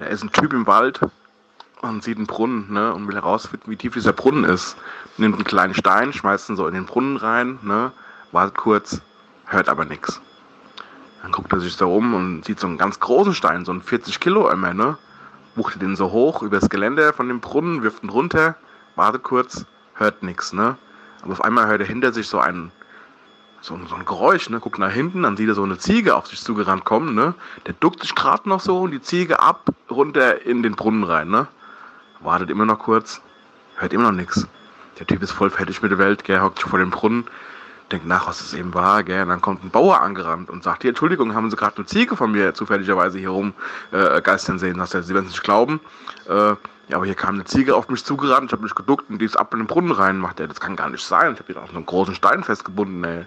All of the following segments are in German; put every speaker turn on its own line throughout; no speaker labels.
da ist ein Typ im Wald und sieht einen Brunnen, ne, und will herausfinden, wie tief dieser Brunnen ist. Nimmt einen kleinen Stein, schmeißt ihn so in den Brunnen rein, ne, wartet kurz, hört aber nichts. Dann guckt er sich so um und sieht so einen ganz großen Stein, so einen 40 Kilo immer, ne, wuchtet den so hoch übers Geländer von dem Brunnen, wirft ihn runter, wartet kurz, hört nichts, ne. Aber auf einmal hört er hinter sich so ein, so, so ein Geräusch, ne, guckt nach hinten, dann sieht er so eine Ziege auf sich zugerannt kommen, ne. Der duckt sich gerade noch so und die Ziege ab, runter in den Brunnen rein, ne. Wartet immer noch kurz, hört immer noch nichts. Der Typ ist voll fertig mit der Welt, gell, hockt vor dem Brunnen, denkt nach, was es eben war, gell, und dann kommt ein Bauer angerannt und sagt, hier, Entschuldigung, haben Sie gerade eine Ziege von mir zufälligerweise hier rum äh, geistern sehen? Sagt er, Sie werden es nicht glauben, äh, ja, aber hier kam eine Ziege auf mich zugerannt, ich habe mich geduckt und die ist ab in den Brunnen rein. Macht er, das kann gar nicht sein. Ich habe die auf so einen großen Stein festgebunden, ey.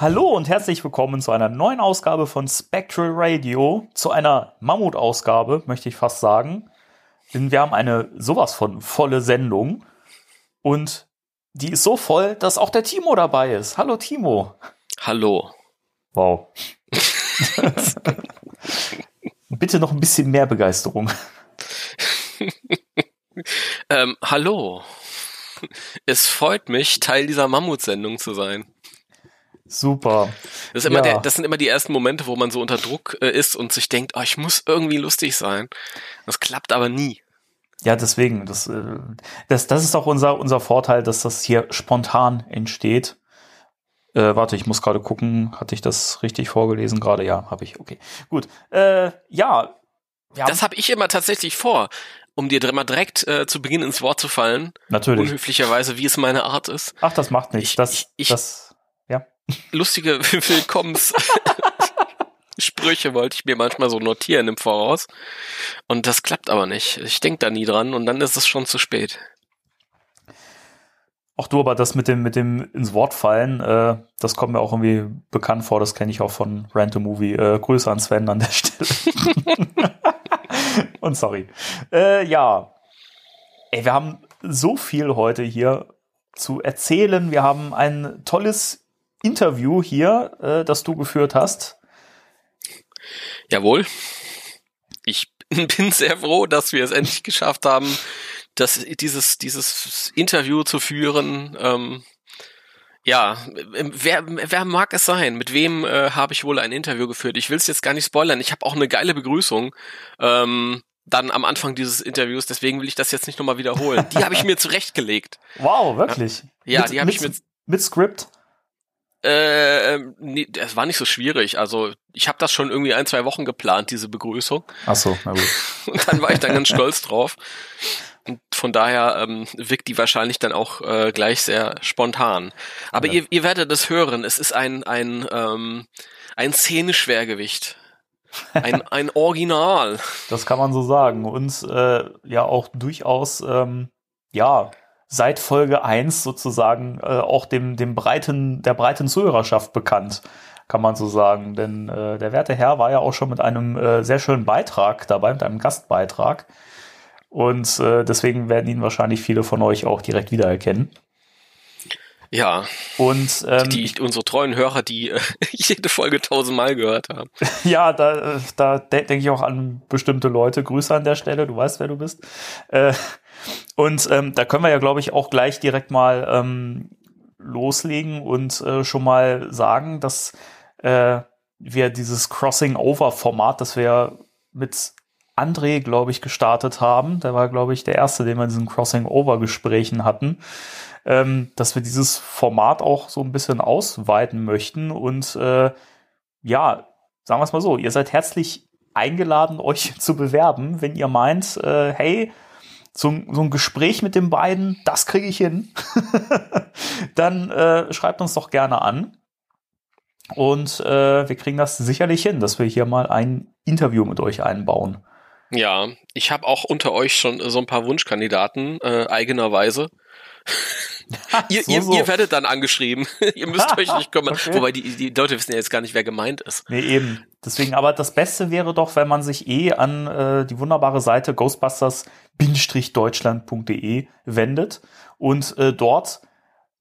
Hallo und herzlich willkommen zu einer neuen Ausgabe von Spectral Radio, zu einer Mammutausgabe, möchte ich fast sagen. Denn wir haben eine sowas von volle Sendung und die ist so voll, dass auch der Timo dabei ist. Hallo Timo.
Hallo.
Wow. Bitte noch ein bisschen mehr Begeisterung.
ähm, hallo. Es freut mich, Teil dieser Mammutsendung zu sein.
Super.
Das, ist immer
Ja.
der, das sind immer die ersten Momente, wo man so unter Druck äh, ist und sich denkt, oh, ich muss irgendwie lustig sein. Das klappt aber nie.
Ja, deswegen, das, äh, das, das ist auch unser, unser Vorteil, dass das hier spontan entsteht. Äh, warte, ich muss gerade gucken, hatte ich das richtig vorgelesen gerade? Ja, habe ich, okay. Gut. Äh, ja.
Das habe ich immer tatsächlich vor, um dir mal direkt äh, zu Beginn ins Wort zu fallen.
natürlich.
Unhöflicherweise, wie es meine Art ist.
Ach, das macht nichts.
Ich-
Das,
ich- ich-
das.
Lustige Willkommens. Sprüche wollte ich mir manchmal so notieren im Voraus. Und das klappt aber nicht. Ich denk da nie dran und dann ist es schon zu spät.
Auch du, aber das mit dem, mit dem ins Wort fallen, äh, das kommt mir auch irgendwie bekannt vor. Das kenne ich auch von Random Movie. Äh, Grüße an Sven an der Stelle. Und sorry. Äh, ja. Ey, wir haben so viel heute hier zu erzählen. Wir haben ein tolles Interview hier, äh, das du geführt hast.
Jawohl. Ich bin sehr froh, dass wir es endlich geschafft haben, das, dieses, dieses Interview zu führen. Ähm, ja, wer, wer mag es sein? Mit wem äh, habe ich wohl ein Interview geführt? Ich will es jetzt gar nicht spoilern. Ich habe auch eine geile Begrüßung. Ähm, dann am Anfang dieses Interviews, deswegen will ich das jetzt nicht nochmal wiederholen. Die habe ich mir zurechtgelegt.
Wow, wirklich.
Ja,
Mit-
die habe ich
mit-
mir
Mit Skript.
Äh, nee, das war nicht so schwierig. Also ich habe das schon irgendwie ein, zwei Wochen geplant, diese Begrüßung.
Ach so, na gut.
Und dann war ich dann ganz stolz drauf. Und von daher ähm, wirkt die wahrscheinlich dann auch äh, gleich sehr spontan. Aber
Ja.
ihr, ihr werdet es hören. Es ist ein ein ähm, ein Szeneschwergewicht. Ein, ein Original.
Das kann man so sagen. Und äh, ja auch durchaus, ähm, ja, seit Folge 1 sozusagen äh, auch dem, dem breiten, der breiten Zuhörerschaft bekannt, kann man so sagen. Denn äh, der werte Herr war ja auch schon mit einem äh, sehr schönen Beitrag dabei, mit einem Gastbeitrag. Und äh, deswegen werden ihn wahrscheinlich viele von euch auch direkt wiedererkennen.
Ja,
Und ähm,
die unsere treuen Hörer, die äh, jede Folge tausendmal gehört haben.
Ja, da, äh, da de denke ich auch an bestimmte Leute. Grüße an der Stelle, du weißt, wer du bist. Äh, und ähm, da können wir ja, glaube ich, auch gleich direkt mal ähm, loslegen und äh, schon mal sagen, dass äh, wir dieses Crossing-Over-Format, das wir mit André, glaube ich, gestartet haben, der war, glaube ich, der Erste, den wir in diesen Crossing-Over-Gesprächen hatten, ähm, dass wir dieses Format auch so ein bisschen ausweiten möchten. Und äh, ja, sagen wir es mal so, ihr seid herzlich eingeladen, euch zu bewerben, wenn ihr meint, äh, hey, so, ein- so ein Gespräch mit den beiden, das kriege ich hin. Dann äh, schreibt uns doch gerne an. Und äh, wir kriegen das sicherlich hin, dass wir hier mal ein Interview mit euch einbauen.
Ja, ich habe auch unter euch schon so ein paar Wunschkandidaten, äh, eigenerweise. ihr,
so,
ihr,
so.
ihr werdet dann angeschrieben. ihr müsst euch nicht kümmern.
Okay.
Wobei die, die Leute wissen ja jetzt gar nicht, wer gemeint ist.
Nee, eben. Deswegen, aber das Beste wäre doch, wenn man sich eh an äh, die wunderbare Seite ghostbusters-deutschland.de wendet und äh, dort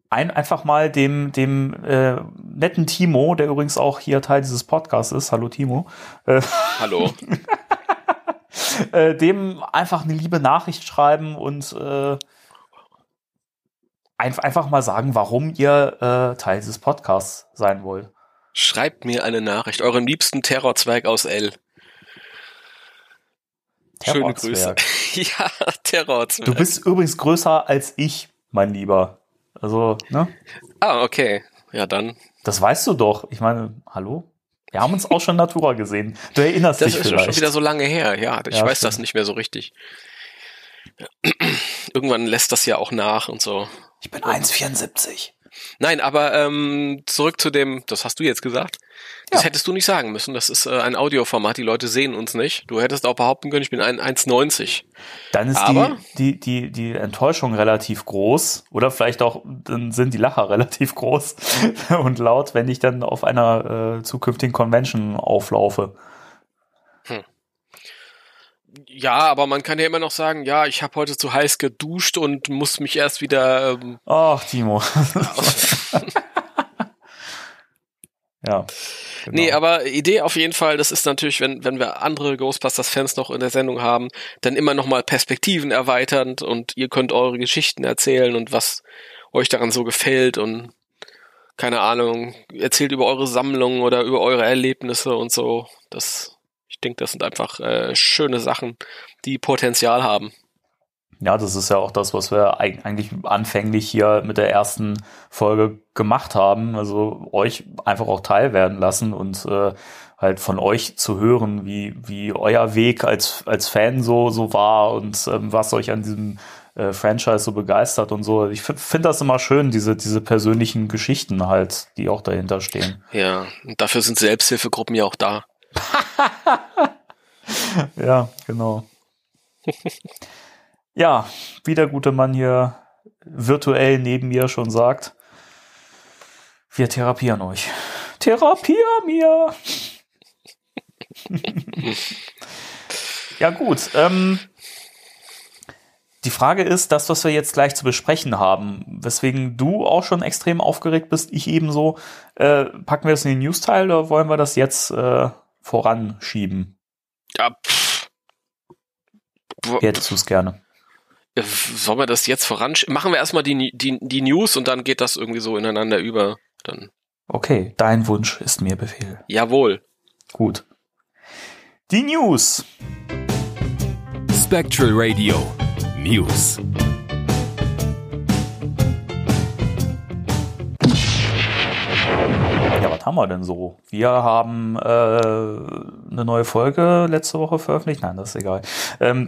ein, einfach mal dem, dem äh, netten Timo, der übrigens auch hier Teil dieses Podcasts ist, hallo Timo, äh,
Hallo.
äh, dem einfach eine liebe Nachricht schreiben und äh, ein, einfach mal sagen, warum ihr äh, Teil dieses Podcasts sein wollt.
Schreibt mir eine Nachricht. Euren liebsten Terrorzweig aus L. Schöne Grüße.
Terrorzwerg.
ja, Terrorzweig.
Du bist übrigens größer als ich, mein Lieber. Also, ne?
Ah, okay. Ja, dann.
Das weißt du doch. Ich meine, hallo? Wir haben uns auch schon Natura gesehen. Du erinnerst
Das
dich
ist ja
vielleicht.
schon wieder so lange her. Ja, ich
Ja,
weiß
stimmt.
das nicht mehr so richtig. Irgendwann lässt das ja auch nach und so.
Ich bin 1,74.
Nein, aber ähm, zurück zu dem, das hast du jetzt gesagt. Das
Ja.
hättest du nicht sagen müssen. Das ist äh, ein Audioformat, die Leute sehen uns nicht. Du hättest auch behaupten können, ich bin ein 1,90.
Dann ist
Aber-
die, die, die, die Enttäuschung relativ groß. Oder vielleicht auch, dann sind die Lacher relativ groß und laut, wenn ich dann auf einer äh, zukünftigen Convention auflaufe.
Ja, aber man kann ja immer noch sagen, ja, ich habe heute zu heiß geduscht und muss mich erst wieder. Ähm,
Ach, Timo. ja. Genau.
Nee, aber Idee auf jeden Fall, das ist natürlich, wenn, wenn wir andere Ghostbusters-Fans noch in der Sendung haben, dann immer nochmal Perspektiven erweiternd und ihr könnt eure Geschichten erzählen und was euch daran so gefällt und keine Ahnung, erzählt über eure Sammlung oder über eure Erlebnisse und so. Das, ich denke, das sind einfach äh, schöne Sachen, die Potenzial haben.
Ja, das ist ja auch das, was wir eig- eigentlich anfänglich hier mit der ersten Folge gemacht haben. Also euch einfach auch teilwerden lassen und äh, halt von euch zu hören, wie, wie euer Weg als, als Fan so, so war und ähm, was euch an diesem äh, Franchise so begeistert und so. Ich finde das immer schön, diese, diese persönlichen Geschichten halt, die auch dahinter stehen.
Ja, und dafür sind Selbsthilfegruppen ja auch da.
Ja, genau. ja, wie der gute Mann hier virtuell neben mir schon sagt, wir therapieren euch. Therapier mir! ja, gut. Ähm, die Frage ist, das, was wir jetzt gleich zu besprechen haben, weswegen du auch schon extrem aufgeregt bist, ich ebenso, äh, packen wir das in den News-Teil oder wollen wir das jetzt äh, voranschieben?
Ja, pff.
Wie hättest du es gerne?
Sollen wir das jetzt voran? Machen wir erstmal die, die, die News und dann geht das irgendwie so ineinander über. Dann.
Okay, dein Wunsch ist mir Befehl.
Jawohl.
Gut. Die News.
Spectral Radio News.
Haben wir denn so? Wir haben äh, eine neue Folge letzte Woche veröffentlicht. Nein, das ist egal. Ähm,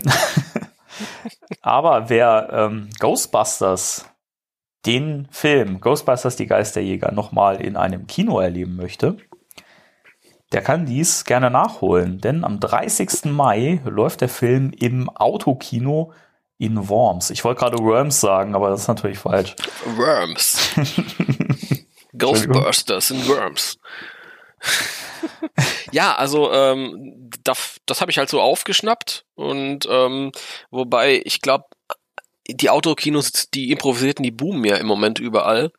aber wer ähm, Ghostbusters, den Film Ghostbusters die Geisterjäger, nochmal in einem Kino erleben möchte, der kann dies gerne nachholen. Denn am 30. Mai läuft der Film im Autokino in Worms. Ich wollte gerade Worms sagen, aber das ist natürlich falsch.
Worms. Ghostbusters in Worms. ja, also ähm, das, das habe ich halt so aufgeschnappt und ähm, wobei ich glaube, die Autokinos, die improvisierten, die boomen ja im Moment überall.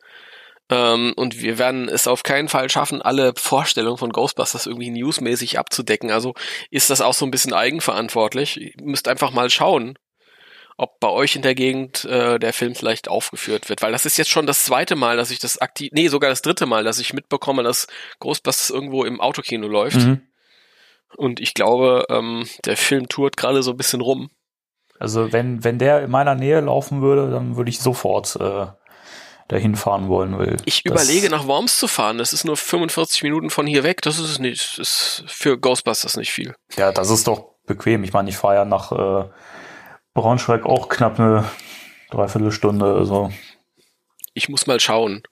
Ähm, und wir werden es auf keinen Fall schaffen, alle Vorstellungen von Ghostbusters irgendwie newsmäßig abzudecken. Also ist das auch so ein bisschen eigenverantwortlich. Ihr müsst einfach mal schauen, ob bei euch in der Gegend äh, der Film vielleicht aufgeführt wird. Weil das ist jetzt schon das zweite Mal, dass ich das aktiv, nee, sogar das dritte Mal, dass ich mitbekomme, dass Ghostbusters irgendwo im Autokino läuft.
Mhm.
Und ich glaube, ähm, der Film tourt gerade so ein bisschen rum.
Also wenn, wenn der in meiner Nähe laufen würde, dann würde ich sofort äh, dahin fahren wollen will.
Ich
Das-
überlege, nach Worms zu fahren. Das ist nur 45 Minuten von hier weg. Das ist nicht, ist für Ghostbusters nicht viel.
Ja, das ist doch bequem. Ich meine, ich fahre ja nach äh, Braunschweig auch knapp eine Dreiviertelstunde. Also
Ich muss mal schauen.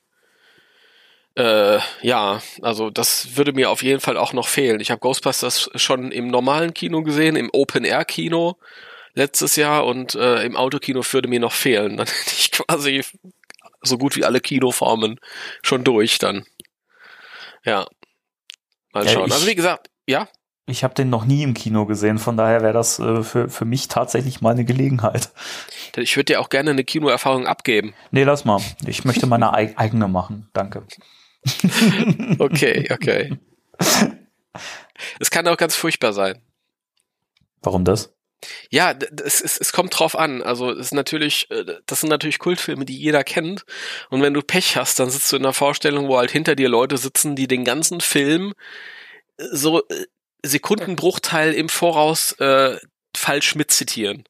Äh, ja, also das würde mir auf jeden Fall auch noch fehlen. Ich habe Ghostbusters schon im normalen Kino gesehen, im Open-Air-Kino letztes Jahr und äh, im Autokino würde mir noch fehlen. Dann hätte ich quasi so gut wie alle Kinoformen schon durch dann. Ja. Mal
Ja,
schauen.
ich-
also wie gesagt, ja,
Ich habe den noch nie im Kino gesehen, von daher wäre das äh, für, für mich tatsächlich mal eine Gelegenheit.
ich würde dir auch gerne eine Kinoerfahrung abgeben.
Nee, lass mal. Ich möchte meine eig eigene machen. Danke.
Okay, okay. Es kann auch ganz furchtbar sein.
Warum das?
Ja, es, es, es kommt drauf an. Also es ist natürlich, äh, das sind natürlich Kultfilme, die jeder kennt. Und wenn du Pech hast, dann sitzt du in einer Vorstellung, wo halt hinter dir Leute sitzen, die den ganzen Film äh, so äh, Sekundenbruchteil im Voraus äh, falsch mitzitieren.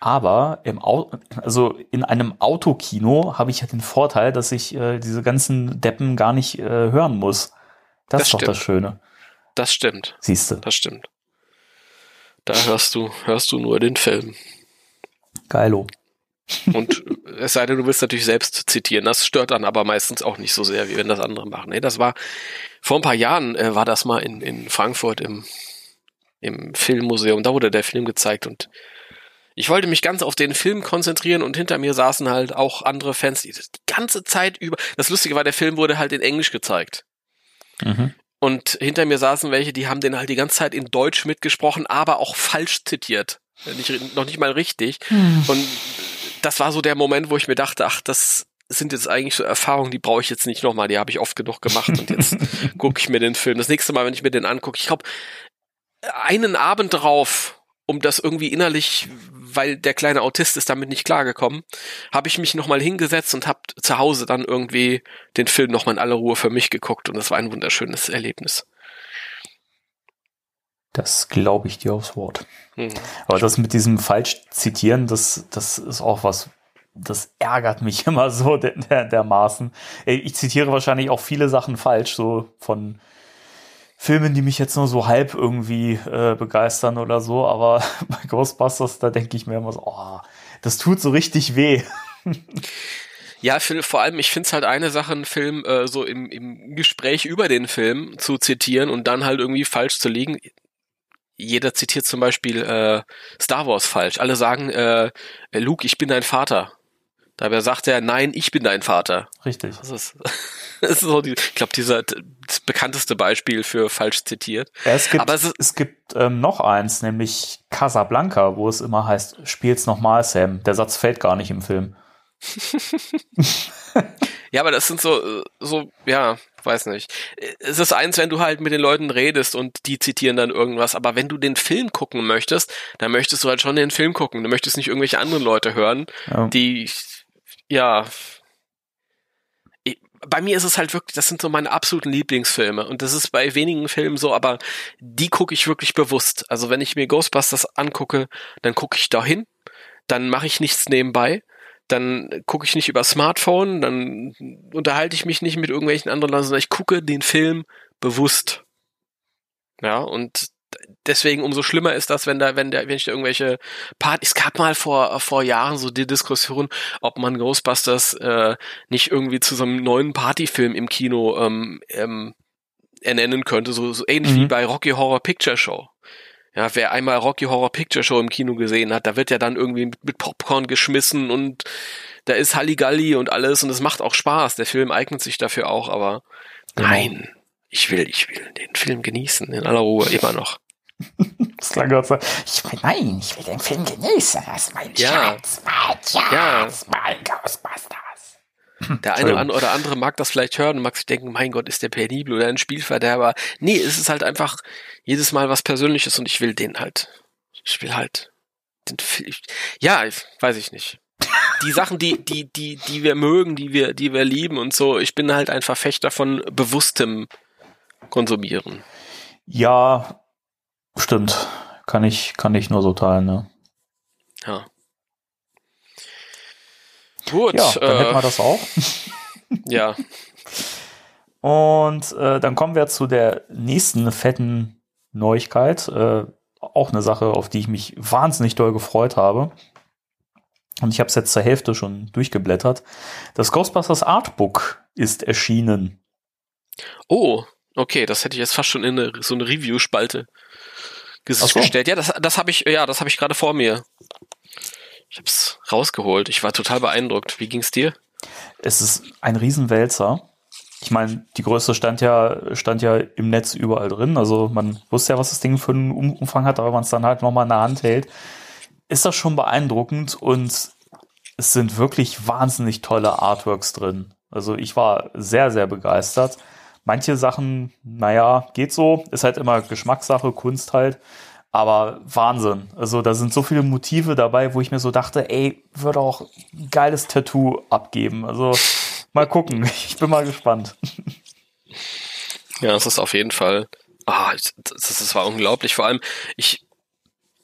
Aber im Au also in einem Autokino habe ich ja den Vorteil, dass ich äh, diese ganzen Deppen gar nicht äh, hören muss. Das,
Das
ist doch
stimmt.
das Schöne.
Das stimmt,
Siehst du.
das stimmt. Da hörst du, hörst du nur den Film.
Geilo.
Und es sei denn, du willst natürlich selbst zitieren. Das stört dann aber meistens auch nicht so sehr, wie wenn das andere machen. Nee, das war vor ein paar Jahren äh, war das mal in, in Frankfurt im, im Filmmuseum. Da wurde der Film gezeigt und ich wollte mich ganz auf den Film konzentrieren und hinter mir saßen halt auch andere Fans, die die ganze Zeit über. Das Lustige war, der Film wurde halt in Englisch gezeigt.
Mhm.
Und hinter mir saßen welche, die haben den halt die ganze Zeit in Deutsch mitgesprochen, aber auch falsch zitiert. Nicht, noch nicht mal richtig. Und das war so der Moment, wo ich mir dachte, ach, das sind jetzt eigentlich so Erfahrungen, die brauche ich jetzt nicht nochmal, die habe ich oft genug gemacht und jetzt gucke ich mir den Film. Das nächste Mal, wenn ich mir den angucke, ich glaube, einen Abend drauf, um das irgendwie innerlich, weil der kleine Autist ist damit nicht klargekommen, habe ich mich nochmal hingesetzt und habe zu Hause dann irgendwie den Film nochmal in aller Ruhe für mich geguckt und das war ein wunderschönes Erlebnis.
Das glaube ich dir aufs Wort.
Hm.
Aber das mit diesem falsch zitieren, das, das ist auch was, das ärgert mich immer so der, der, dermaßen. Ich zitiere wahrscheinlich auch viele Sachen falsch, so von Filmen, die mich jetzt nur so halb irgendwie äh, begeistern oder so, aber bei Ghostbusters, da denke ich mir immer so, oh, das tut so richtig weh.
Ja, Phil, vor allem, ich finde es halt eine Sache, einen Film äh, so im, im Gespräch über den Film zu zitieren und dann halt irgendwie falsch zu liegen. Jeder zitiert zum Beispiel äh, Star Wars falsch. Alle sagen, äh, Luke, ich bin dein Vater. Dabei sagt er, nein, ich bin dein Vater.
Richtig.
Das ist, das ist so die, ich glaube, dieser das bekannteste Beispiel für falsch zitiert.
Ja, es gibt,
Aber es
es, gibt ähm, noch eins, nämlich Casablanca, wo es immer heißt, spiel's nochmal, Sam. Der Satz fällt gar nicht im Film.
Ja, aber das sind so, so, ja, weiß nicht. Es ist eins, wenn du halt mit den Leuten redest und die zitieren dann irgendwas, aber wenn du den Film gucken möchtest, dann möchtest du halt schon den Film gucken. Du möchtest nicht irgendwelche anderen Leute hören,
Ja.
die, ja, bei mir ist es halt wirklich, das sind so meine absoluten Lieblingsfilme und das ist bei wenigen Filmen so, aber die gucke ich wirklich bewusst. Also wenn ich mir Ghostbusters angucke, dann gucke ich dahin, dann mache ich nichts nebenbei, dann gucke ich nicht über Smartphone, dann unterhalte ich mich nicht mit irgendwelchen anderen Leuten, sondern ich gucke den Film bewusst. Ja, und deswegen umso schlimmer ist das, wenn da, wenn der, wenn ich da irgendwelche Partys, es gab mal vor, vor Jahren so die Diskussion, ob man Ghostbusters äh, nicht irgendwie zu so einem neuen Partyfilm im Kino ähm, ähm, ernennen könnte, so, so ähnlich
Mhm.
wie bei Rocky Horror Picture Show. Ja, wer einmal Rocky Horror Picture Show im Kino gesehen hat, da wird ja dann irgendwie mit, mit Popcorn geschmissen und da ist Halligalli und alles und es macht auch Spaß. Der Film eignet sich dafür auch, aber
Genau.
nein, ich will, ich will den Film genießen, in aller Ruhe, immer noch.
Das klang gerade so.
Ich will, nein, ich will den Film genießen. Das ist mein
Ja.
Schatz, mein Schatz, mein Ghostbusters.
Der eine oder an- oder andere mag das vielleicht hören und mag sich denken, mein Gott, ist der penibel oder ein Spielverderber. Nee, es ist halt einfach jedes Mal was Persönliches und ich will den halt. Ich will halt den Film. Ja, weiß ich nicht. Die Sachen, die, die, die, die wir mögen, die wir, die wir lieben und so, ich bin halt ein Verfechter von bewusstem Konsumieren.
Ja, stimmt. Kann ich, kann ich nur so teilen, ne?
Ja. Gut,
Ja, dann hätten wir
äh,
das auch.
ja.
Und äh, dann kommen wir zu der nächsten fetten Neuigkeit. Äh, auch eine Sache, auf die ich mich wahnsinnig doll gefreut habe. Und ich habe es jetzt zur Hälfte schon durchgeblättert. Das Ghostbusters Artbook ist erschienen.
Oh, okay, das hätte ich jetzt fast schon in eine, so eine Review-Spalte
so.
gestellt. Ja, das, das habe ich, ja, das habe ich gerade vor mir. Ich hab's rausgeholt. Ich war total beeindruckt. Wie ging's dir?
Es ist ein Riesenwälzer. Ich meine, die Größe stand ja, stand ja im Netz überall drin. Also man wusste ja, was das Ding für einen Um- Umfang hat, aber wenn man es dann halt nochmal in der Hand hält, ist das schon beeindruckend und es sind wirklich wahnsinnig tolle Artworks drin. Also ich war sehr, sehr begeistert. Manche Sachen, naja, geht so, ist halt immer Geschmackssache, Kunst halt. Aber Wahnsinn. Also da sind so viele Motive dabei, wo ich mir so dachte, ey, würde auch ein geiles Tattoo abgeben. Also mal gucken. Ich bin mal gespannt.
Ja, es ist auf jeden Fall. Ah, das, das, das war unglaublich. Vor allem, ich,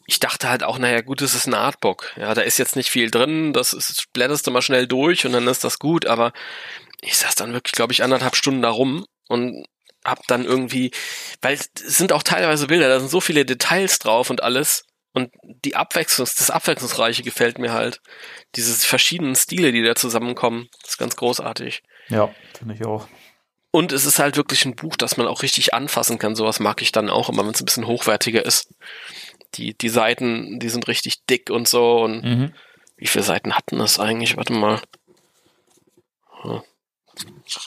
ich dachte halt auch, naja, gut, es ist ein Artbook. Ja, da ist jetzt nicht viel drin, das ist, blätterst du mal schnell durch und dann ist das gut, aber ich saß dann wirklich, glaube ich, anderthalb Stunden da rum und hab dann irgendwie, weil es sind auch teilweise Bilder, da sind so viele Details drauf und alles. Und die Abwechslungs, das Abwechslungsreiche gefällt mir halt. Diese verschiedenen Stile, die da zusammenkommen, ist ganz großartig.
Ja, finde ich auch.
Und es ist halt wirklich ein Buch, das man auch richtig anfassen kann. Sowas mag ich dann auch immer, wenn es ein bisschen hochwertiger ist. Die, die Seiten, die sind richtig dick und so. Und
Mhm.
wie viele Seiten hatten das eigentlich? Warte mal.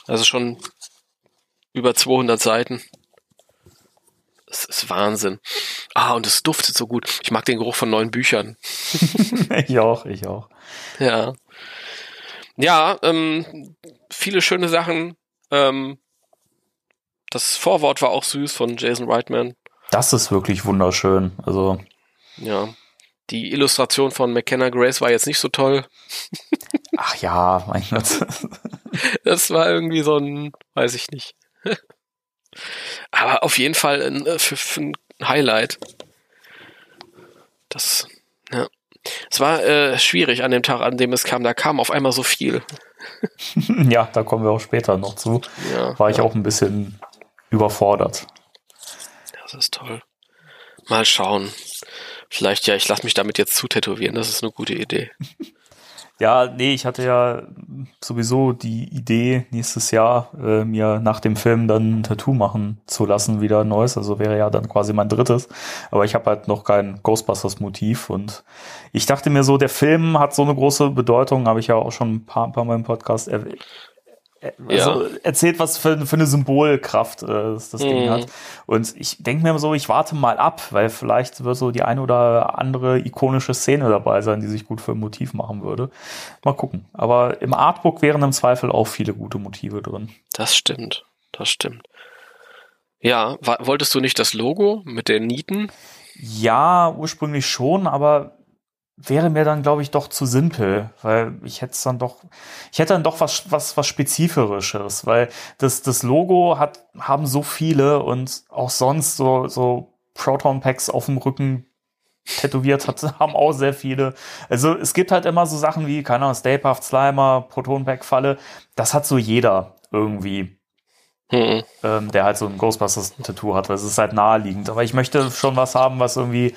Also schon über 200 Seiten. Das ist Wahnsinn. Ah, und es duftet so gut. Ich mag den Geruch von neuen Büchern.
ich auch, ich auch.
Ja. Ja, ähm, viele schöne Sachen. Ähm, das Vorwort war auch süß von Jason Reitman.
Das ist wirklich wunderschön. Also,
Ja. Die Illustration von McKenna Grace war jetzt nicht so toll.
ach ja, mein Gott.
Das war irgendwie so ein, weiß ich nicht. Aber auf jeden Fall ein, äh, für, für ein Highlight. Das, ja. Es war äh, schwierig an dem Tag, an dem es kam. Da kam auf einmal so viel.
ja, da kommen wir auch später noch zu.
Ja,
War ich
ja.
auch ein bisschen überfordert.
Das ist toll. Mal schauen. Vielleicht, ja, ich lasse mich damit jetzt zutätowieren. Das ist eine gute Idee.
Ja, nee, ich hatte ja sowieso die Idee, nächstes Jahr äh, mir nach dem Film dann ein Tattoo machen zu lassen, wieder ein neues. Also wäre ja dann quasi mein drittes. Aber ich habe halt noch kein Ghostbusters-Motiv. Und ich dachte mir so, der Film hat so eine große Bedeutung, habe ich ja auch schon ein paar, ein paar Mal im Podcast erwähnt. Also erzählt, was für, für eine Symbolkraft äh, das, das Ding
Mhm.
hat. Und ich denke mir so, ich warte mal ab, weil vielleicht wird so die ein oder andere ikonische Szene dabei sein, die sich gut für ein Motiv machen würde. Mal gucken. Aber im Artbook wären im Zweifel auch viele gute Motive drin.
Das stimmt. Das stimmt. Ja, wolltest du nicht das Logo mit den Nieten?
Ja, ursprünglich schon, aber wäre mir dann, glaube ich, doch zu simpel, weil ich hätte dann doch, ich hätte dann doch was, was, was Spezifischeres, weil das, das Logo hat, haben so viele und auch sonst so, so Proton Packs auf dem Rücken tätowiert hat, haben auch sehr viele. Also es gibt halt immer so Sachen wie, keine Ahnung, Stay Puft Slimer, Proton Pack Falle, das hat so jeder irgendwie
Hm.
ähm, der halt so ein Ghostbusters-Tattoo hat, weil es ist halt naheliegend. Aber ich möchte schon was haben, was irgendwie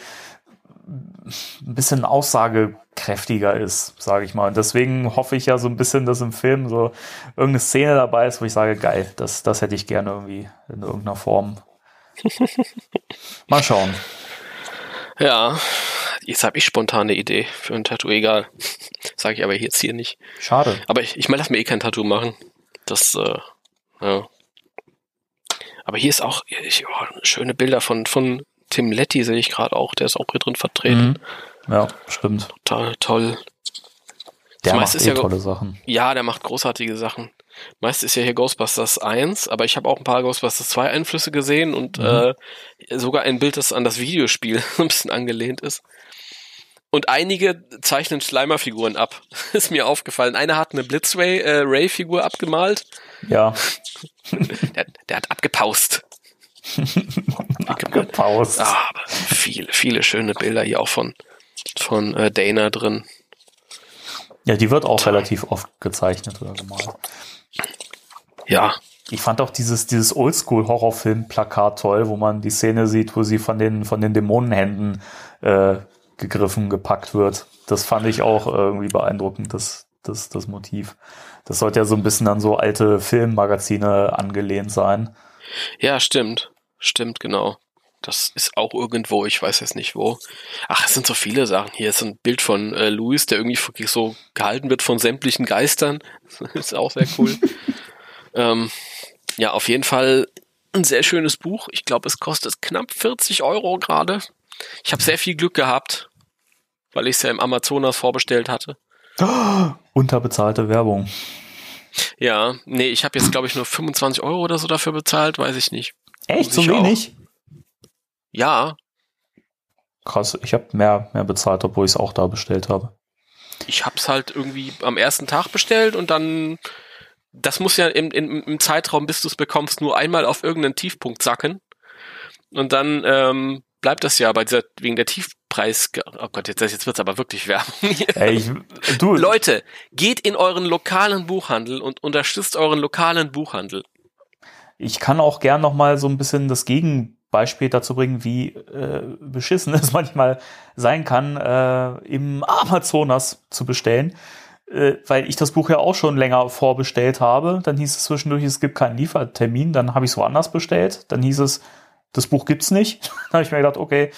ein bisschen aussagekräftiger ist, sage ich mal. Und deswegen hoffe ich ja so ein bisschen, dass im Film so irgendeine Szene dabei ist, wo ich sage, geil, das, das hätte ich gerne irgendwie in irgendeiner Form. Mal schauen.
Ja, jetzt habe ich spontane Idee für ein Tattoo. Egal. Sage ich aber jetzt hier nicht.
Schade.
Aber ich, ich meine, lass mir eh kein Tattoo machen. Das, äh, ja. Aber hier ist auch ich, oh, schöne Bilder von, von Tim Letty, sehe ich gerade auch. Der ist auch hier drin vertreten.
Mhm. Ja, stimmt.
Total toll.
Der
Das
macht eh
ja
tolle Sachen.
Ja, der macht großartige Sachen. Meist ist ja hier Ghostbusters 1, aber ich habe auch ein paar Ghostbusters 2 Einflüsse gesehen und äh, sogar ein Bild, das an das Videospiel ein bisschen angelehnt ist. Und einige zeichnen Schleimerfiguren ab. ist mir aufgefallen. Einer hat eine Blitzray-Ray-Figur abgemalt.
Ja,
Der, der hat abgepaust.
Gepaust.
Ah, viele, viele schöne Bilder hier auch von, von äh, Dana drin.
Ja, die wird auch relativ oft gezeichnet oder gemalt.
Ja,
Ich fand auch dieses, dieses Oldschool-Horrorfilm-Plakat toll, wo man die Szene sieht, wo sie von den, von den Dämonenhänden äh, gegriffen, gepackt wird. Das fand ich auch irgendwie beeindruckend. Das, das, das Motiv. Das sollte ja so ein bisschen an so alte Filmmagazine angelehnt sein.
Ja, stimmt. Stimmt, genau. Das ist auch irgendwo, ich weiß jetzt nicht wo. Ach, es sind so viele Sachen. Hier ist ein Bild von äh, Louis, der irgendwie wirklich so gehalten wird von sämtlichen Geistern. Ist auch sehr cool. ähm, ja, auf jeden Fall ein sehr schönes Buch. Ich glaube, es kostet knapp 40 Euro gerade. Ich habe sehr viel Glück gehabt, weil ich es ja im Amazonas vorbestellt hatte.
Unterbezahlte Werbung.
Ja, nee, ich habe jetzt, glaube ich, nur 25 Euro oder so dafür bezahlt, weiß ich nicht.
Echt? So
ich auch.
wenig?
Ja,
Krass, ich habe mehr, mehr bezahlt, obwohl ich es auch da bestellt habe.
ich hab's halt irgendwie am ersten Tag bestellt und dann, das muss ja im, im, im Zeitraum, bis du es bekommst, nur einmal auf irgendeinen Tiefpunkt sacken. Und dann ähm, bleibt das ja bei dieser, wegen der Tiefpreis, oh Gott, jetzt, jetzt wird's aber wirklich Werbung.
Ey, ich, du,
Leute, geht in euren lokalen Buchhandel und unterstützt euren lokalen Buchhandel.
Ich kann auch gern noch mal so ein bisschen das Gegenbeispiel dazu bringen, wie äh, beschissen es manchmal sein kann, äh, im Amazonas zu bestellen. Äh, weil ich das Buch ja auch schon länger vorbestellt habe. Dann hieß es zwischendurch, es gibt keinen Liefertermin. Dann habe ich es woanders bestellt. Dann hieß es, das Buch gibt's nicht. dann habe ich mir gedacht, okay,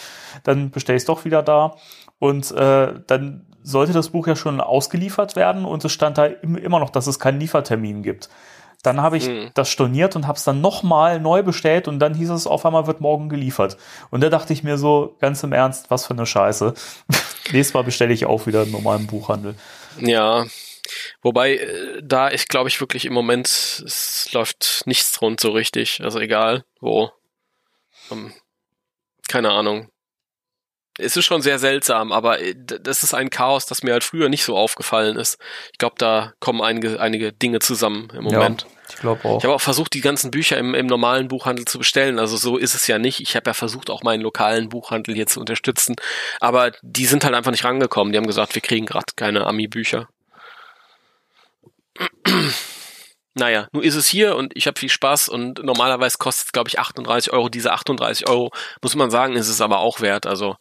dann bestelle ich es doch wieder da. Und äh, dann sollte das Buch ja schon ausgeliefert werden und es stand da im- immer noch, dass es keinen Liefertermin gibt. Dann habe ich
Mhm.
das storniert und habe es dann nochmal neu bestellt und dann hieß es, auf einmal wird morgen geliefert. Und da dachte ich mir so, ganz im Ernst, was für eine Scheiße. Nächstes Mal bestelle ich auch wieder einen normalen Buchhandel.
Ja. Wobei, äh, da ist, glaube ich, wirklich im Moment, es läuft nichts rund so richtig. Also egal, wo. Ähm, keine Ahnung. Es ist schon sehr seltsam, aber äh, das ist ein Chaos, das mir halt früher nicht so aufgefallen ist. Ich glaube, da kommen einige, einige Dinge zusammen im Moment.
Ich glaube auch.
Ich habe auch versucht, die ganzen Bücher im, im normalen Buchhandel zu bestellen. Also so ist es ja nicht. Ich habe ja versucht, auch meinen lokalen Buchhandel hier zu unterstützen. Aber die sind halt einfach nicht rangekommen. Die haben gesagt, wir kriegen gerade keine Ami-Bücher. Naja, nun ist es hier und ich habe viel Spaß und normalerweise kostet es, glaube ich, 38 Euro. Diese 38 Euro, muss man sagen, ist es aber auch wert. Also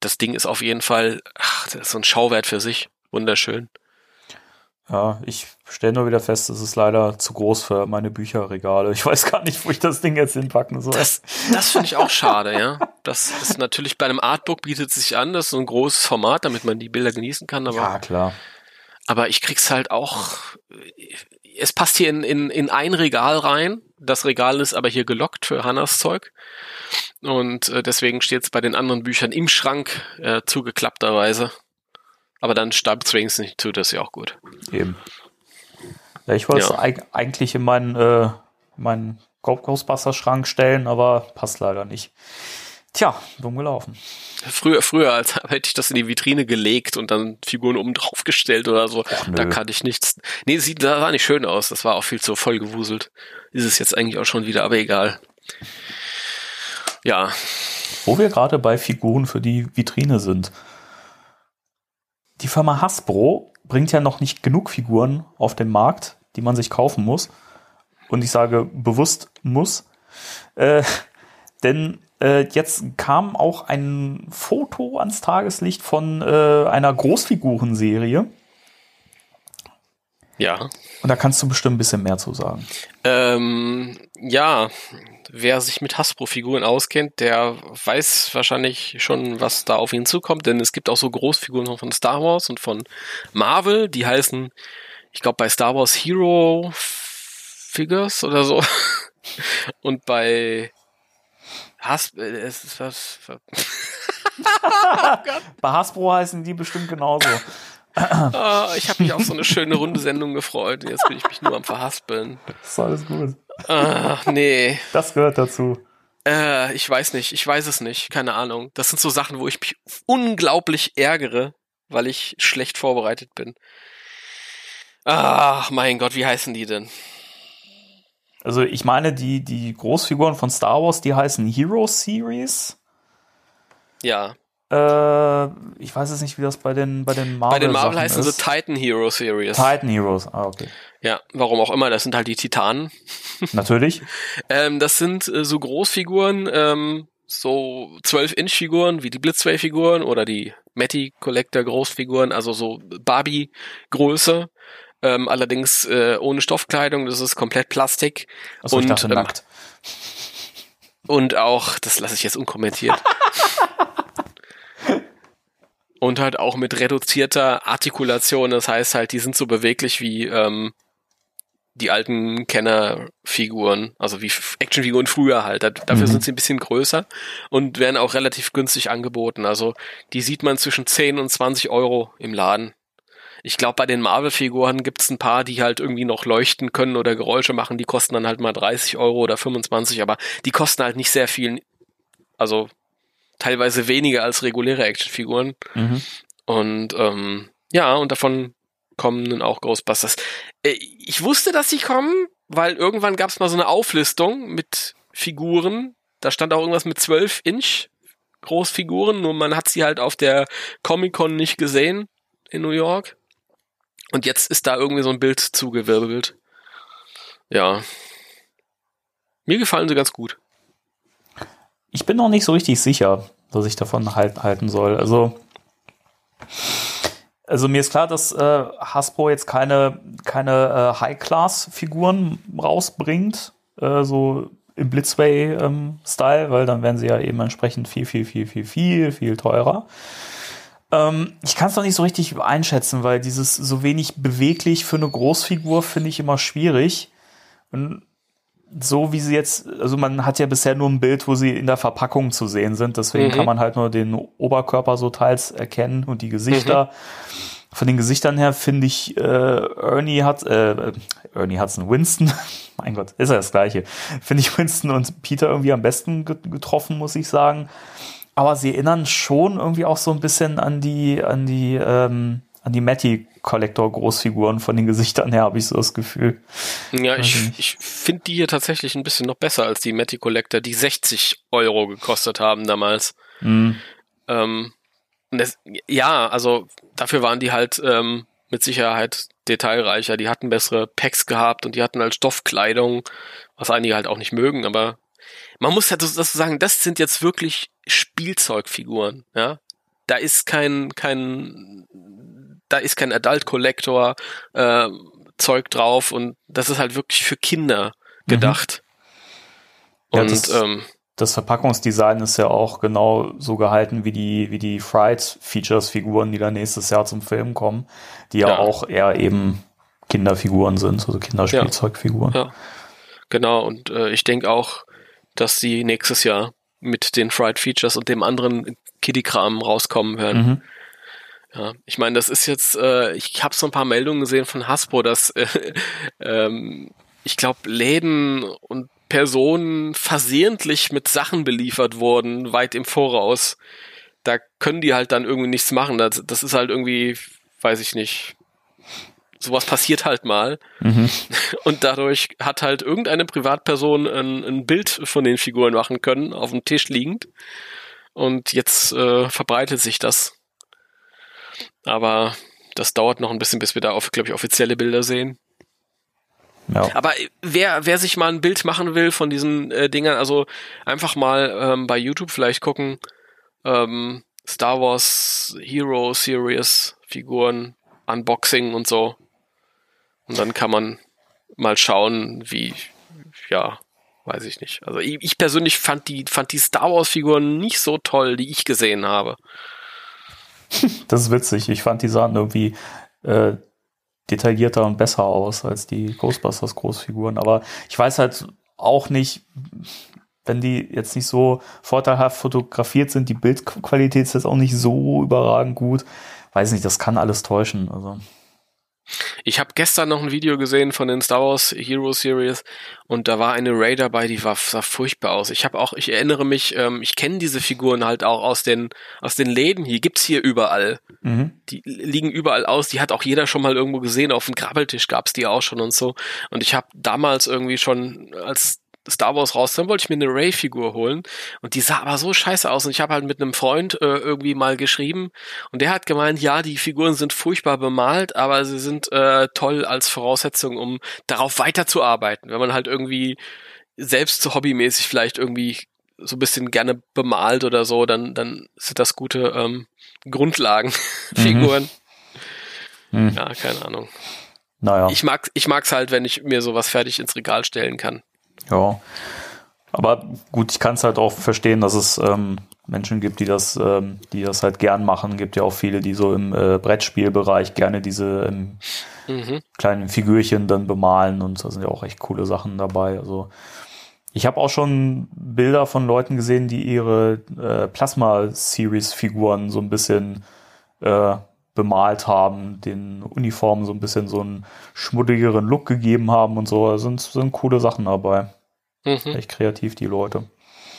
das Ding ist auf jeden Fall, ach, das ist so ein Schauwert für sich. Wunderschön.
Ja, ich stelle nur wieder fest, es ist leider zu groß für meine Bücherregale. Ich weiß gar nicht, wo ich das Ding jetzt hinpacken soll.
Das, das finde ich auch schade, ja. Das ist natürlich bei einem Artbook bietet es sich an, das ist so ein großes Format, damit man die Bilder genießen kann, aber,
ja, klar.
aber ich krieg's halt auch, es passt hier in, in, in ein Regal rein. Das Regal ist aber hier gelockt für Hannas Zeug. Und äh, deswegen steht es bei den anderen Büchern im Schrank äh, zugeklappterweise. Aber dann stabt's wenigstens nicht zu, das ist ja auch gut.
Eben. Ja, ich wollte es
Ja.
eig eigentlich in meinen, äh, meinen Ghostbusters-Schrank stellen, aber passt leider nicht. Tja, dumm gelaufen.
Früher, früher, als hätte ich das in die Vitrine gelegt und dann Figuren oben drauf gestellt oder so.
Nö.
da kannte ich nichts. Nee, sieht, das sah nicht schön aus. Das war auch viel zu voll gewuselt. Ist es jetzt eigentlich auch schon wieder, aber egal. Ja,
Wo wir gerade bei Figuren für die Vitrine sind. Die Firma Hasbro bringt ja noch nicht genug Figuren auf den Markt, die man sich kaufen muss. Und ich sage bewusst muss. Äh, denn äh, jetzt kam auch ein Foto ans Tageslicht von äh, einer Großfigurenserie.
ja.
Und da kannst du bestimmt ein bisschen mehr zu sagen.
Ähm, ja, wer sich mit Hasbro-Figuren auskennt, der weiß wahrscheinlich schon, was da auf ihn zukommt, denn es gibt auch so Großfiguren von Star Wars und von Marvel, die heißen, ich glaube, bei Star Wars Hero Figures oder so. Und bei Has äh, es ist was,
Bei Hasbro heißen die bestimmt genauso.
Ah, ich habe mich auf so eine schöne runde Sendung gefreut. Jetzt bin ich mich nur am Verhaspeln.
ist alles gut.
Ah, nee.
Das gehört dazu.
Äh, ich weiß nicht, ich weiß es nicht, keine Ahnung. Das sind so Sachen, wo ich mich unglaublich ärgere, weil ich schlecht vorbereitet bin. Ach, mein Gott, wie heißen die denn?
Also ich meine, die, die Großfiguren von Star Wars, die heißen Hero Series.
Ja,
Äh, ich weiß jetzt nicht, wie das bei den, bei den Marvel
bei den Marvel
Sachen
heißen sie
ist.
Titan Hero Series.
Titan Heroes. Ah, okay.
Ja, warum auch immer, das sind halt die Titanen.
Natürlich.
Ähm, das sind äh, so Großfiguren, ähm, so 12-Inch-Figuren wie die Blitzway-Figuren oder die Matty Collector Großfiguren, also so Barbie-Größe. Ähm, allerdings äh, ohne Stoffkleidung, das ist komplett Plastik.
Achso,
und,
ich dachte
ähm,
nackt.
Und auch, das lasse ich jetzt unkommentiert. und halt auch mit reduzierter Artikulation. Das heißt halt, die sind so beweglich wie ähm, die alten Kenner-Figuren, also wie Actionfiguren früher halt. Da, dafür
Mhm.
sind sie ein bisschen größer und werden auch relativ günstig angeboten. Also die sieht man zwischen 10 und 20 Euro im Laden. Ich glaube, bei den Marvel-Figuren gibt es ein paar, die halt irgendwie noch leuchten können oder Geräusche machen. Die kosten dann halt mal 30 Euro oder 25, aber die kosten halt nicht sehr viel. Also teilweise weniger als reguläre Actionfiguren.
Mhm.
Und ähm, ja, und davon kommen dann auch Ghostbusters. Äh, ich wusste, dass sie kommen, weil irgendwann gab es mal so eine Auflistung mit Figuren. Da stand auch irgendwas mit 12 Inch Großfiguren, nur man hat sie halt auf der Comic-Con nicht gesehen in New York. Und jetzt ist da irgendwie so ein Bild zugewirbelt. Ja. Mir gefallen sie ganz gut.
Ich bin noch nicht so richtig sicher, was ich davon halt, halten soll. Also, also mir ist klar, dass äh, Hasbro jetzt keine, keine äh, High-Class-Figuren rausbringt, äh, so im Blitzway-Style, weil dann werden sie ja eben entsprechend viel, viel, viel, viel, viel, viel teurer. Ähm, ich kann es noch nicht so richtig einschätzen, weil dieses so wenig beweglich für eine Großfigur finde ich immer schwierig. Und so wie sie jetzt, also man hat ja bisher nur ein Bild, wo sie in der Verpackung zu sehen sind, deswegen
Mhm.
kann man halt nur den Oberkörper so teils erkennen und die Gesichter. Von den Gesichtern her finde ich, äh, Ernie hat, äh, Ernie Hudson, Winston, mein Gott, ist ja das gleiche, finde ich Winston und Peter irgendwie am besten get- getroffen, muss ich sagen. Aber sie erinnern schon irgendwie auch so ein bisschen an die, an die, ähm, an die Matty Collector Großfiguren von den Gesichtern her, habe ich so das Gefühl.
Ja,
ich
ich, finde die hier tatsächlich ein bisschen noch besser als die Matty Collector, die 60 Euro gekostet haben damals.
Mhm.
Ähm, das, ja, also dafür waren die halt ähm, mit Sicherheit detailreicher. Die hatten bessere Packs gehabt und die hatten halt Stoffkleidung, was einige halt auch nicht mögen, aber man muss halt dazu sagen, das sind jetzt wirklich Spielzeugfiguren, ja. Da ist kein, kein, da ist kein Adult Collector äh, Zeug drauf und das ist halt wirklich für Kinder gedacht.
Ja,
und
das-
ähm,
Das Verpackungsdesign ist ja auch genau so gehalten wie die, wie die Fried Features Figuren, die dann nächstes Jahr zum Film kommen, die ja,
Ja.
auch eher eben Kinderfiguren sind, also Kinderspielzeugfiguren.
Ja. Genau, und äh, ich denke auch, dass sie nächstes Jahr mit den Fried Features und dem anderen Kiddie-Kram rauskommen werden.
Mhm.
Ja, ich meine, das ist jetzt, äh, ich habe so ein paar Meldungen gesehen von Hasbro, dass äh, ähm, ich glaube, Läden und Personen versehentlich mit Sachen beliefert wurden, weit im Voraus. Da können die halt dann irgendwie nichts machen. Das, das ist halt irgendwie, weiß ich nicht. Sowas passiert halt mal.
Mhm.
Und dadurch hat halt irgendeine Privatperson ein, ein Bild von den Figuren machen können, auf dem Tisch liegend. Und jetzt äh, verbreitet sich das. Aber das dauert noch ein bisschen, bis wir da, glaube ich, offizielle Bilder sehen.
Ja.
Aber wer, wer sich mal ein Bild machen will von diesen äh, Dingern, also einfach mal ähm, bei YouTube vielleicht gucken, ähm, Star Wars Hero Series Figuren, Unboxing und so. Und dann kann man mal schauen, wie, ja, weiß ich nicht. Also ich, ich persönlich fand die, fand die Star Wars Figuren nicht so toll, die ich gesehen habe.
Das ist witzig. Ich fand die sahen irgendwie äh, detaillierter und besser aus als die Ghostbusters Großfiguren. Aber ich weiß halt auch nicht, wenn die jetzt nicht so vorteilhaft fotografiert sind, die Bildqualität ist jetzt auch nicht so überragend gut. Weiß nicht, das kann alles täuschen. Also.
Ich habe gestern noch ein Video gesehen von den Star Wars Hero Series und da war eine Ray dabei, die war, sah furchtbar aus. Ich habe auch, ich erinnere mich, ähm, ich kenne diese Figuren halt auch aus den aus den Läden. Hier gibt's hier überall.
Mhm.
Die liegen überall aus. Die hat auch jeder schon mal irgendwo gesehen. Auf dem Grabbeltisch gab's die auch schon und so. Und ich habe damals irgendwie schon als Star Wars raus, dann wollte ich mir eine Ray-Figur holen und die sah aber so scheiße aus und ich habe halt mit einem Freund äh, irgendwie mal geschrieben und der hat gemeint, ja, die Figuren sind furchtbar bemalt, aber sie sind äh, toll als Voraussetzung, um darauf weiterzuarbeiten, wenn man halt irgendwie selbst so hobbymäßig vielleicht irgendwie so ein bisschen gerne bemalt oder so, dann, dann sind das gute ähm, Grundlagenfiguren.
Mhm.
Ja, keine Ahnung.
Naja.
Ich mag, ich mag's halt, wenn ich mir sowas fertig ins Regal stellen kann.
Ja. Aber gut, ich kann es halt auch verstehen, dass es ähm, Menschen gibt, die das, ähm, die das halt gern machen. Gibt ja auch viele, die so im äh, Brettspielbereich gerne diese ähm,
Mhm.
kleinen Figürchen dann bemalen und da sind ja auch echt coole Sachen dabei. Also ich habe auch schon Bilder von Leuten gesehen, die ihre äh, Plasma-Series-Figuren so ein bisschen äh, bemalt haben, den Uniformen so ein bisschen so einen schmuddigeren Look gegeben haben und so. Da sind, sind coole Sachen dabei.
Mhm.
Echt kreativ, die Leute.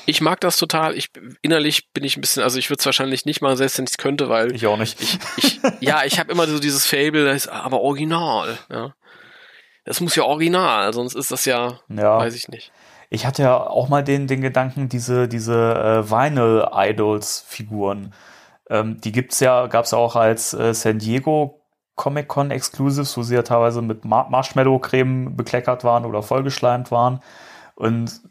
Ich mag das total. Ich innerlich bin ich ein bisschen, also ich würde es wahrscheinlich nicht machen, selbst wenn ich es könnte, weil
Ich auch nicht.
ich, ich ja, ich habe immer so dieses Fable, das ist aber original, ja. Das muss ja original, sonst ist das ja,
ja.
weiß ich nicht.
Ich hatte ja auch mal den, den Gedanken, diese, diese äh, Vinyl-Idols-Figuren, ähm, die gibt's ja, gab's auch als äh, San Diego Comic-Con Exclusives, wo sie ja teilweise mit Mar Marshmallow-Creme bekleckert waren oder vollgeschleimt waren. Und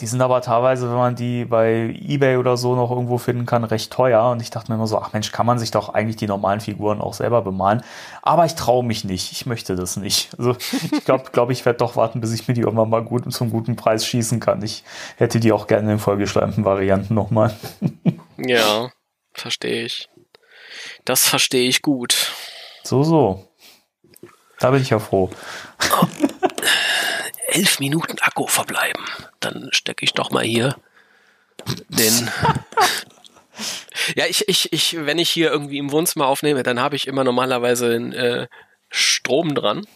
die sind aber teilweise, wenn man die bei Ebay oder so noch irgendwo finden kann, recht teuer. Und ich dachte mir immer so, ach Mensch, kann man sich doch eigentlich die normalen Figuren auch selber bemalen. Aber ich traue mich nicht. Ich möchte das nicht. Also ich glaube, glaub, ich werde doch warten, bis ich mir die irgendwann mal gut zum guten Preis schießen kann. Ich hätte die auch gerne in vollgeschleimten Varianten nochmal.
Ja, verstehe ich. Das verstehe ich gut.
So, so. Da bin ich ja froh.
Elf Minuten Akku verbleiben. Dann stecke ich doch mal hier den. ja, ich, ich, ich, wenn ich hier irgendwie im Wohnzimmer aufnehme, dann habe ich immer normalerweise den äh, Strom dran.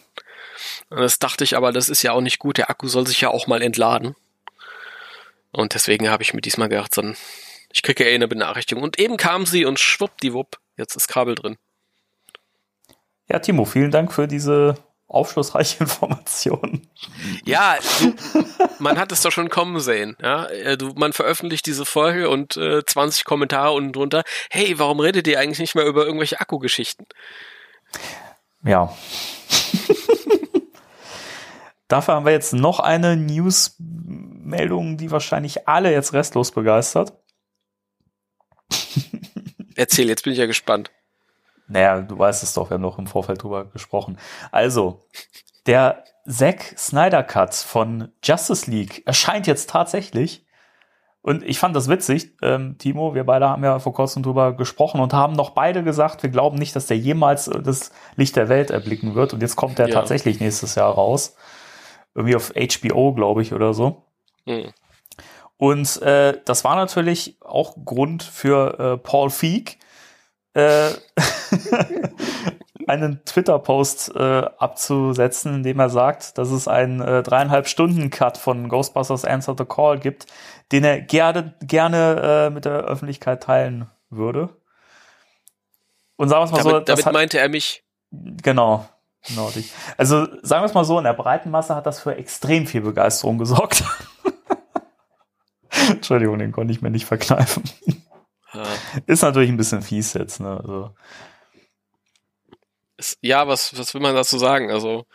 Und das dachte ich aber, das ist ja auch nicht gut. Der Akku soll sich ja auch mal entladen. Und deswegen habe ich mir diesmal gedacht, so ein, ich kriege ja eh eine Benachrichtigung. Und eben kam sie und schwuppdiwupp, jetzt ist Kabel drin.
Ja, Timo, vielen Dank für diese aufschlussreiche Information.
Ja, du, man hat es doch schon kommen sehen. Ja? Äh, Du, man veröffentlicht diese Folge und äh, 20 Kommentare unten drunter. Hey, warum redet ihr eigentlich nicht mehr über irgendwelche Akkugeschichten?
Ja. Dafür haben wir jetzt noch eine News-Meldung, die wahrscheinlich alle jetzt restlos begeistert.
Erzähl, jetzt bin ich ja gespannt.
Naja, du weißt es doch, wir haben doch im Vorfeld drüber gesprochen. Also, der Zack Snyder Cut von Justice League erscheint jetzt tatsächlich. Und ich fand das witzig, ähm, Timo, wir beide haben ja vor kurzem drüber gesprochen und haben noch beide gesagt, wir glauben nicht, dass der jemals äh, das Licht der Welt erblicken wird. Und jetzt kommt der
Ja.
tatsächlich nächstes Jahr raus. Irgendwie auf HBO, glaube ich, oder so.
Hm.
Und äh, das war natürlich auch Grund für äh, Paul Feig, äh, einen Twitter-Post äh, abzusetzen, in dem er sagt, dass es einen äh, dreieinhalb Stunden Cut von Ghostbusters Answer the Call gibt, den er gerne gerne äh, mit der Öffentlichkeit teilen würde. Und sagen wir es mal
Damit,
so,
damit
hat,
meinte er mich.
Genau. Genau, dich. Also sagen wir es mal so, in der breiten Masse hat das für extrem viel Begeisterung gesorgt. Entschuldigung, den konnte ich mir nicht verkneifen.
Äh,
Ist natürlich ein bisschen fies jetzt, ne? Also,
ja, was, was will man dazu sagen? Also,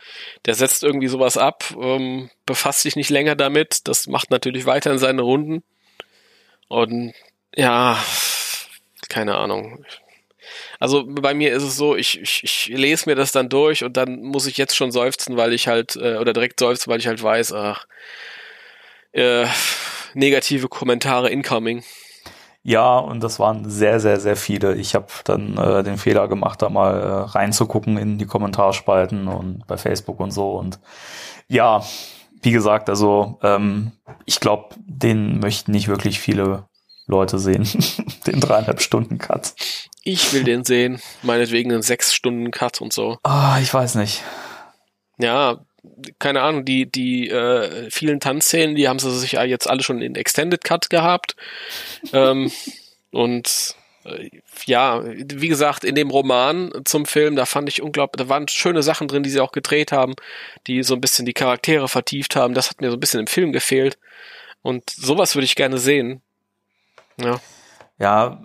der setzt irgendwie sowas ab, ähm, befasst sich nicht länger damit. Das macht natürlich weiterhin seine Runden. Und ja, keine Ahnung. Also bei mir ist es so, ich, ich, ich lese mir das dann durch und dann muss ich jetzt schon seufzen, weil ich halt, äh, oder direkt seufzen, weil ich halt weiß, ach, äh, negative Kommentare incoming.
ja, und das waren sehr, sehr, sehr viele. Ich habe dann äh, den Fehler gemacht, da mal äh, reinzugucken in die Kommentarspalten und bei Facebook und so. Und ja, wie gesagt, also ähm, ich glaube, den möchten nicht wirklich viele Leute sehen, den dreieinhalb Stunden Cut.
Ich will den sehen, meinetwegen einen sechs Stunden Cut und so.
Ah, ich weiß nicht.
Ja, keine Ahnung, die, die äh, vielen Tanzszenen, die haben sie sich ja jetzt alle schon in Extended Cut gehabt. ähm, und äh, ja, wie gesagt, in dem Roman zum Film, da fand ich unglaublich, da waren schöne Sachen drin, die sie auch gedreht haben, die so ein bisschen die Charaktere vertieft haben. Das hat mir so ein bisschen im Film gefehlt. Und sowas würde ich gerne sehen. Ja.
Ja,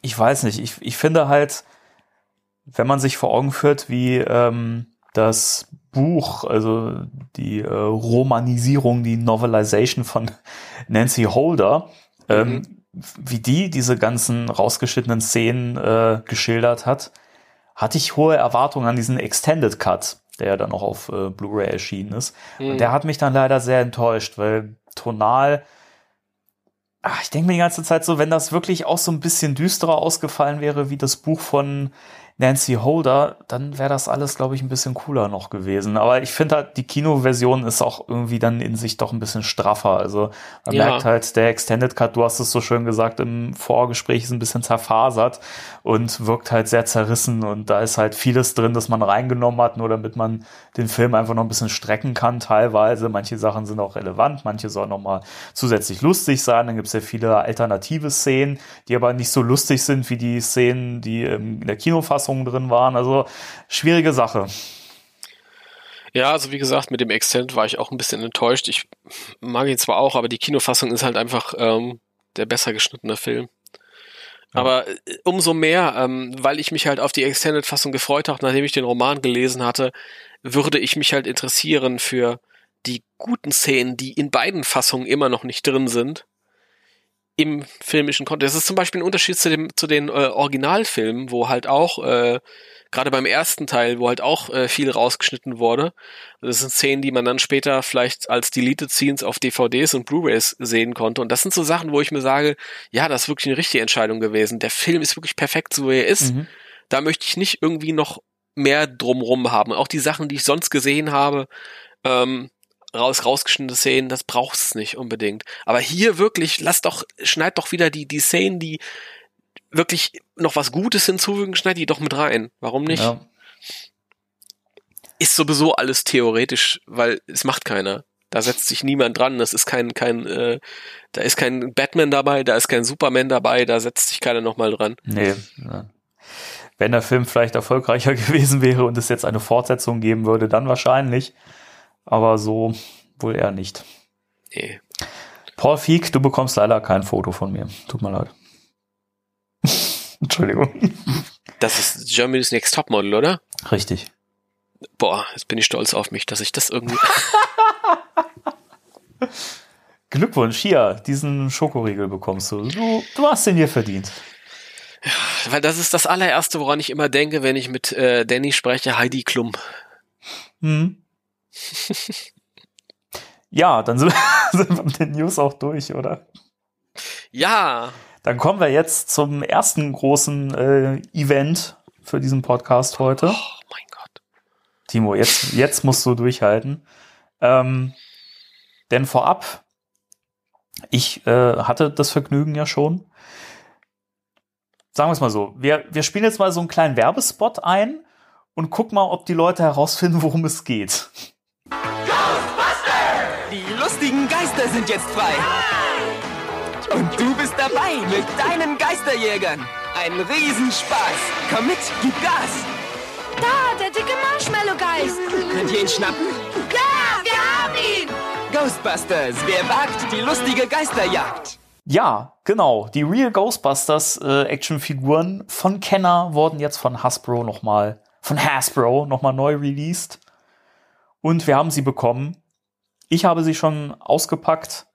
ich weiß nicht. Ich, ich finde halt, wenn man sich vor Augen führt, wie ähm, das Buch, also die äh, Romanisierung, die Novelization von Nancy Holder, ähm, wie die diese ganzen rausgeschnittenen Szenen äh, geschildert hat, hatte ich hohe Erwartungen an diesen Extended Cut, der ja dann auch auf äh, Blu-ray erschienen ist.
Mhm.
Und der hat mich dann leider sehr enttäuscht, weil tonal, ach, ich denke mir die ganze Zeit so, wenn das wirklich auch so ein bisschen düsterer ausgefallen wäre wie das Buch von Nancy Holder, dann wäre das alles, glaube ich, ein bisschen cooler noch gewesen. Aber ich finde halt, die Kinoversion ist auch irgendwie dann in sich doch ein bisschen straffer. Also man
Ja.
merkt halt, der Extended Cut, du hast es so schön gesagt, im Vorgespräch ist ein bisschen zerfasert und wirkt halt sehr zerrissen und da ist halt vieles drin, das man reingenommen hat, nur damit man den Film einfach noch ein bisschen strecken kann teilweise. Manche Sachen sind auch relevant, manche sollen noch mal zusätzlich lustig sein. Dann gibt es ja viele alternative Szenen, die aber nicht so lustig sind wie die Szenen, die in der Kinofassung drin waren. Also schwierige Sache.
Ja, also wie gesagt, mit dem Extend war ich auch ein bisschen enttäuscht. Ich mag ihn zwar auch, aber die Kinofassung ist halt einfach ähm, der besser geschnittene Film. Aber äh, umso mehr, ähm, weil ich mich halt auf die Extended-Fassung gefreut habe, nachdem ich den Roman gelesen hatte, würde ich mich halt interessieren für die guten Szenen, die in beiden Fassungen immer noch nicht drin sind. Im filmischen Kontext. Das ist zum Beispiel ein Unterschied zu, dem, zu den äh, Originalfilmen, wo halt auch, äh, gerade beim ersten Teil, wo halt auch äh, viel rausgeschnitten wurde. Das sind Szenen, die man dann später vielleicht als Deleted Scenes auf DVDs und Blu-rays sehen konnte. Und das sind so Sachen, wo ich mir sage, ja, das ist wirklich eine richtige Entscheidung gewesen. Der Film ist wirklich perfekt, so wie er ist.
Mhm.
Da möchte ich nicht irgendwie noch mehr drumrum haben. Auch die Sachen, die ich sonst gesehen habe, ähm, raus, rausgeschnittene Szenen, das braucht es nicht unbedingt. Aber hier wirklich, lass doch, schneid doch wieder die, die Szenen, die wirklich noch was Gutes hinzufügen, schneid die doch mit rein. Warum nicht?
Ja.
Ist sowieso alles theoretisch, weil es macht keiner. Da setzt sich niemand dran. Das ist kein, kein, äh, da ist kein Batman dabei, da ist kein Superman dabei, da setzt sich keiner nochmal dran.
Nee. Ja. Wenn der Film vielleicht erfolgreicher gewesen wäre und es jetzt eine Fortsetzung geben würde, dann wahrscheinlich. Aber so wohl eher nicht.
Nee.
Paul Feig, du bekommst leider kein Foto von mir. Tut mir leid. Entschuldigung.
Das ist Germany's Next Topmodel, oder?
Richtig.
Boah, jetzt bin ich stolz auf mich, dass ich das irgendwie.
Glückwunsch, hier, diesen Schokoriegel bekommst du. Du, du hast den dir verdient.
Weil das ist das allererste, woran ich immer denke, wenn ich mit äh, Danny spreche, Heidi Klum.
Hm. Ja, dann sind, sind wir mit den News auch durch, oder?
Ja,
Dann kommen wir jetzt zum ersten großen äh, Event für diesen Podcast heute.
oh mein Gott.
Timo, jetzt, jetzt musst du durchhalten. Ähm, denn vorab, ich äh, hatte das Vergnügen ja schon. Sagen wir es mal so, wir, wir spielen jetzt mal so einen kleinen Werbespot ein und gucken mal, ob die Leute herausfinden, worum es geht.
Die lustigen Geister sind jetzt frei. Und du bist dabei mit deinen Geisterjägern. Ein Riesenspaß. Komm mit, gib Gas.
Da, der dicke Marshmallow-Geist.
Könnt ihr ihn schnappen?
Ja, wir haben ihn.
Ghostbusters, wer wagt die lustige Geisterjagd?
Ja, genau. Die Real Ghostbusters äh, Actionfiguren von Kenner wurden jetzt von Hasbro nochmal, von Hasbro nochmal neu released. Und wir haben sie bekommen. Ich habe sie schon ausgepackt.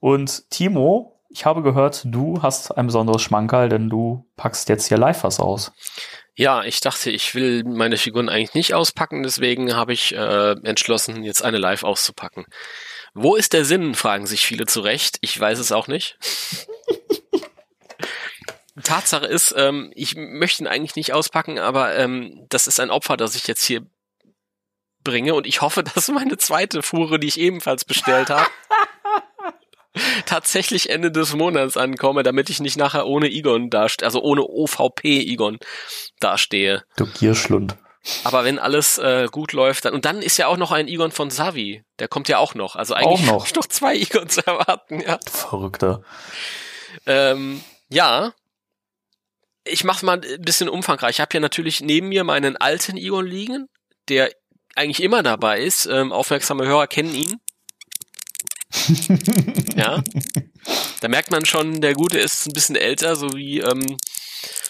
Und Timo, ich habe gehört, du hast ein besonderes Schmankerl, denn du packst jetzt hier live was aus.
Ja, ich dachte, ich will meine Figuren eigentlich nicht auspacken, deswegen habe ich äh, entschlossen, jetzt eine live auszupacken. Wo ist der Sinn, fragen sich viele zu Recht. Ich weiß es auch nicht. Tatsache ist, ähm, ich möchte ihn eigentlich nicht auspacken, aber ähm, das ist ein Opfer, das ich jetzt hier bringe und ich hoffe, dass meine zweite Fuhre, die ich ebenfalls bestellt habe, tatsächlich Ende des Monats ankomme, damit ich nicht nachher ohne Egon dastehe, also ohne OVP Egon dastehe.
Du Gierschlund.
Aber wenn alles äh, gut läuft, dann und dann ist ja auch noch ein Egon von Savi, der kommt ja auch noch. Also eigentlich
noch.
hab ich noch zwei Egon zu erwarten, ja.
Verrückter.
Ähm, ja. Ich mach's mal ein bisschen umfangreich. Ich habe hier natürlich neben mir meinen alten Egon liegen, der eigentlich immer dabei ist. Ähm, aufmerksame Hörer kennen ihn. ja. Da merkt man schon, der Gute ist ein bisschen älter, so wie, ähm,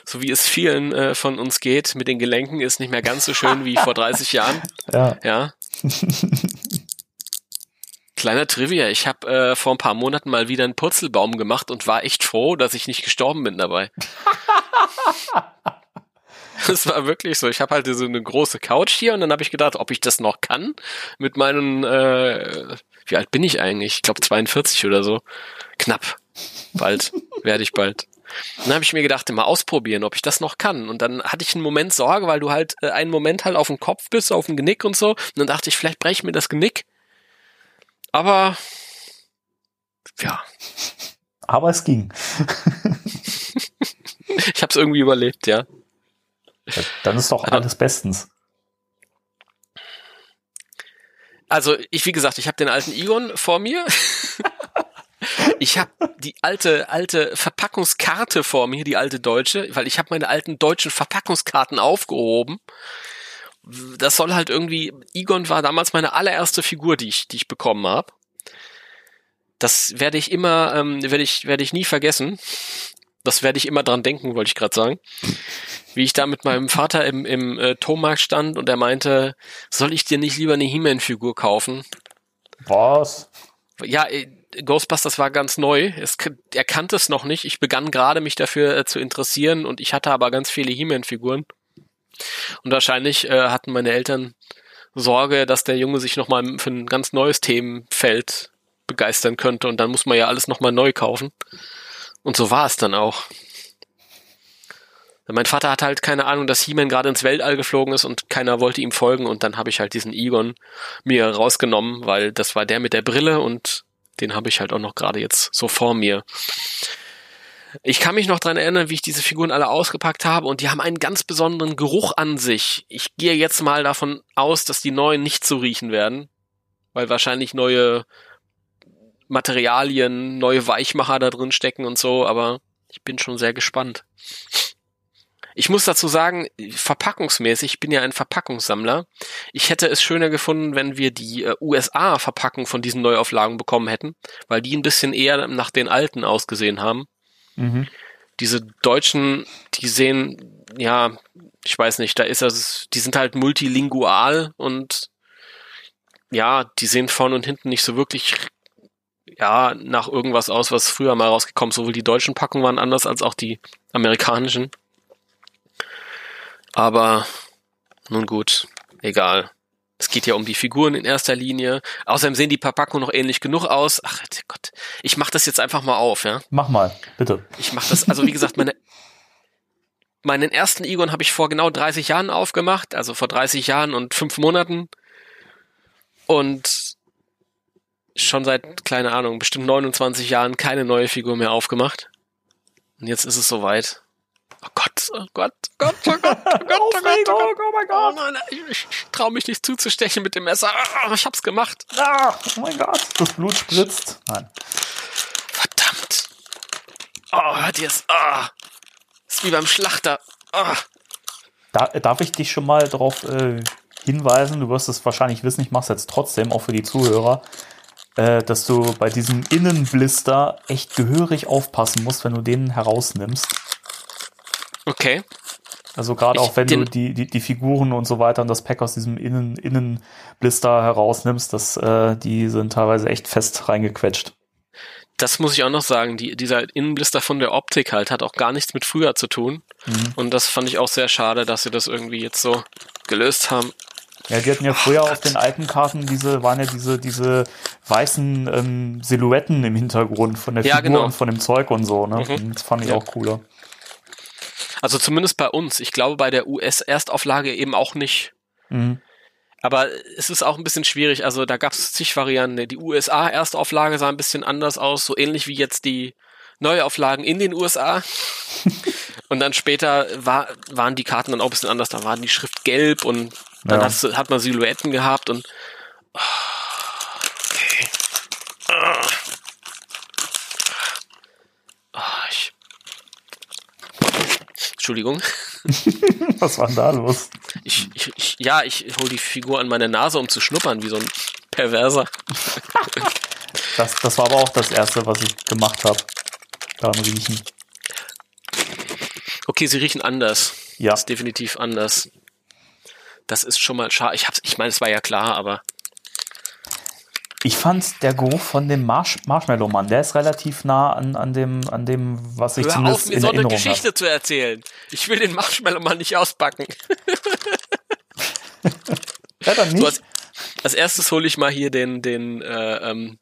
so wie es vielen äh, von uns geht. Mit den Gelenken ist nicht mehr ganz so schön wie vor 30 Jahren.
Ja.
Ja. Kleiner Trivia, ich habe äh, vor ein paar Monaten mal wieder einen Purzelbaum gemacht und war echt froh, dass ich nicht gestorben bin dabei. Das war wirklich so. Ich habe halt so eine große Couch hier und dann habe ich gedacht, ob ich das noch kann mit meinen, äh, wie alt bin ich eigentlich? Ich glaube 42 oder so. Knapp. Bald. Werde ich bald. Dann habe ich mir gedacht, mal ausprobieren, ob ich das noch kann. Und dann hatte ich einen Moment Sorge, weil du halt äh, einen Moment halt auf dem Kopf bist, auf dem Genick und so. Und dann dachte ich, vielleicht breche ich mir das Genick. Aber ja,
Aber es ging.
ich habe es irgendwie überlebt, ja.
Dann ist doch alles bestens.
Also ich, wie gesagt, ich habe den alten Igon vor mir. Ich habe die alte alte Verpackungskarte vor mir, die alte deutsche, weil ich habe meine alten deutschen Verpackungskarten aufgehoben. Das soll halt irgendwie Igon war damals meine allererste Figur, die ich die ich bekommen habe. Das werde ich immer ähm, werde ich werde ich nie vergessen. Das werde ich immer dran denken, wollte ich gerade sagen. Wie ich da mit meinem Vater im im äh, Tomarkt stand und er meinte, soll ich dir nicht lieber eine He-Man-Figur kaufen?
Was?
Ja, äh, Ghostbusters war ganz neu. Es, er kannte es noch nicht. Ich begann gerade mich dafür äh, zu interessieren und ich hatte aber ganz viele He-Man-Figuren. Und wahrscheinlich äh, hatten meine Eltern Sorge, dass der Junge sich nochmal für ein ganz neues Themenfeld begeistern könnte und dann muss man ja alles nochmal neu kaufen. Und so war es dann auch. Mein Vater hatte halt keine Ahnung, dass He-Man gerade ins Weltall geflogen ist und keiner wollte ihm folgen und dann habe ich halt diesen Egon mir rausgenommen, weil das war der mit der Brille und den habe ich halt auch noch gerade jetzt so vor mir. Ich kann mich noch dran erinnern, wie ich diese Figuren alle ausgepackt habe und die haben einen ganz besonderen Geruch an sich. Ich gehe jetzt mal davon aus, dass die neuen nicht so riechen werden, weil wahrscheinlich neue Materialien, neue Weichmacher da drin stecken und so, aber ich bin schon sehr gespannt. Ich muss dazu sagen, verpackungsmäßig, ich bin ja ein Verpackungssammler. Ich hätte es schöner gefunden, wenn wir die äh, USA-Verpackung von diesen Neuauflagen bekommen hätten, weil die ein bisschen eher nach den alten ausgesehen haben.
Mhm.
Diese deutschen, die sehen, ja, ich weiß nicht, da ist es, die sind halt multilingual und ja, die sehen vorne und hinten nicht so wirklich ja, nach irgendwas aus, was früher mal rausgekommen ist. Sowohl die deutschen Packungen waren anders als auch die amerikanischen. Aber nun gut, egal. Es geht ja um die Figuren in erster Linie. Außerdem sehen die Verpackungen noch ähnlich genug aus. Ach Gott, ich mach das jetzt einfach mal auf, ja.
Mach mal, bitte.
Ich mach das, also wie gesagt, meine, meinen ersten Egon habe ich vor genau 30 Jahren aufgemacht, also vor 30 Jahren und fünf Monaten. Und schon seit, keine Ahnung, bestimmt 29 Jahren keine neue Figur mehr aufgemacht. Und jetzt ist es soweit. Oh Gott, oh Gott, oh Gott, oh Gott, oh Gott, oh Gott, oh Gott, oh mein Gott. Oh nein, ich, ich, ich traue mich nicht zuzustechen mit dem Messer. Ah, Ich hab's gemacht.
Ah, oh mein Gott, das Blut spritzt. Nein.
Verdammt. Oh, hört ihr es? Ah. Ist wie beim Schlachter. Ah.
Da, darf ich dich schon mal darauf äh, hinweisen, du wirst es wahrscheinlich wissen, ich mache es jetzt trotzdem, auch für die Zuhörer, äh, dass du bei diesem Innenblister echt gehörig aufpassen musst, wenn du den herausnimmst.
Okay.
Also gerade auch wenn du die, die, die Figuren und so weiter und das Pack aus diesem Innen, Innenblister herausnimmst, das, äh, die sind teilweise echt fest reingequetscht.
Das muss ich auch noch sagen. Die, dieser Innenblister von der Optik halt hat auch gar nichts mit früher zu tun.
Mhm.
Und das fand ich auch sehr schade, dass sie das irgendwie jetzt so gelöst haben.
Ja, die hatten ja früher auf den alten Karten diese, waren ja diese, diese weißen ähm, Silhouetten im Hintergrund von der
Ja,
Figur
genau.
und von dem Zeug und so, ne?
Mhm.
Das fand ich
Ja.
auch cooler.
Also zumindest bei uns. Ich glaube bei der US-Erstauflage eben auch nicht.
Mhm.
Aber es ist auch ein bisschen schwierig. Also da gab es zig Varianten. Die USA-Erstauflage sah ein bisschen anders aus, so ähnlich wie jetzt die Neuauflagen in den USA. und dann später war, waren die Karten dann auch ein bisschen anders. Da war die Schrift gelb und dann
Ja.
du- hat man Silhouetten gehabt und okay. Ah. Ah, ich Entschuldigung.
Was war denn da los?
Ich, ich, ich, ja, ich hole die Figur an meine Nase, um zu schnuppern, wie so ein Perverser.
Das, das war aber auch das erste, was ich gemacht habe. Daran riechen.
Okay, sie riechen anders.
Ja.
Das ist definitiv anders. Das ist schon mal schade. Ich hab's, ich meine, es war ja klar, aber
Ich fand der Geruch von dem Marsh Marshmallow Mann, der ist relativ nah an, an dem, an dem, was ich
Hör
zumindest
auf, mir
in
so eine
Erinnerung
Geschichte zu erzählen. Ich will den Marshmallow mal nicht auspacken.
Ja, dann
So,
nicht.
als, als erstes hole ich mal hier den, den äh, ähm,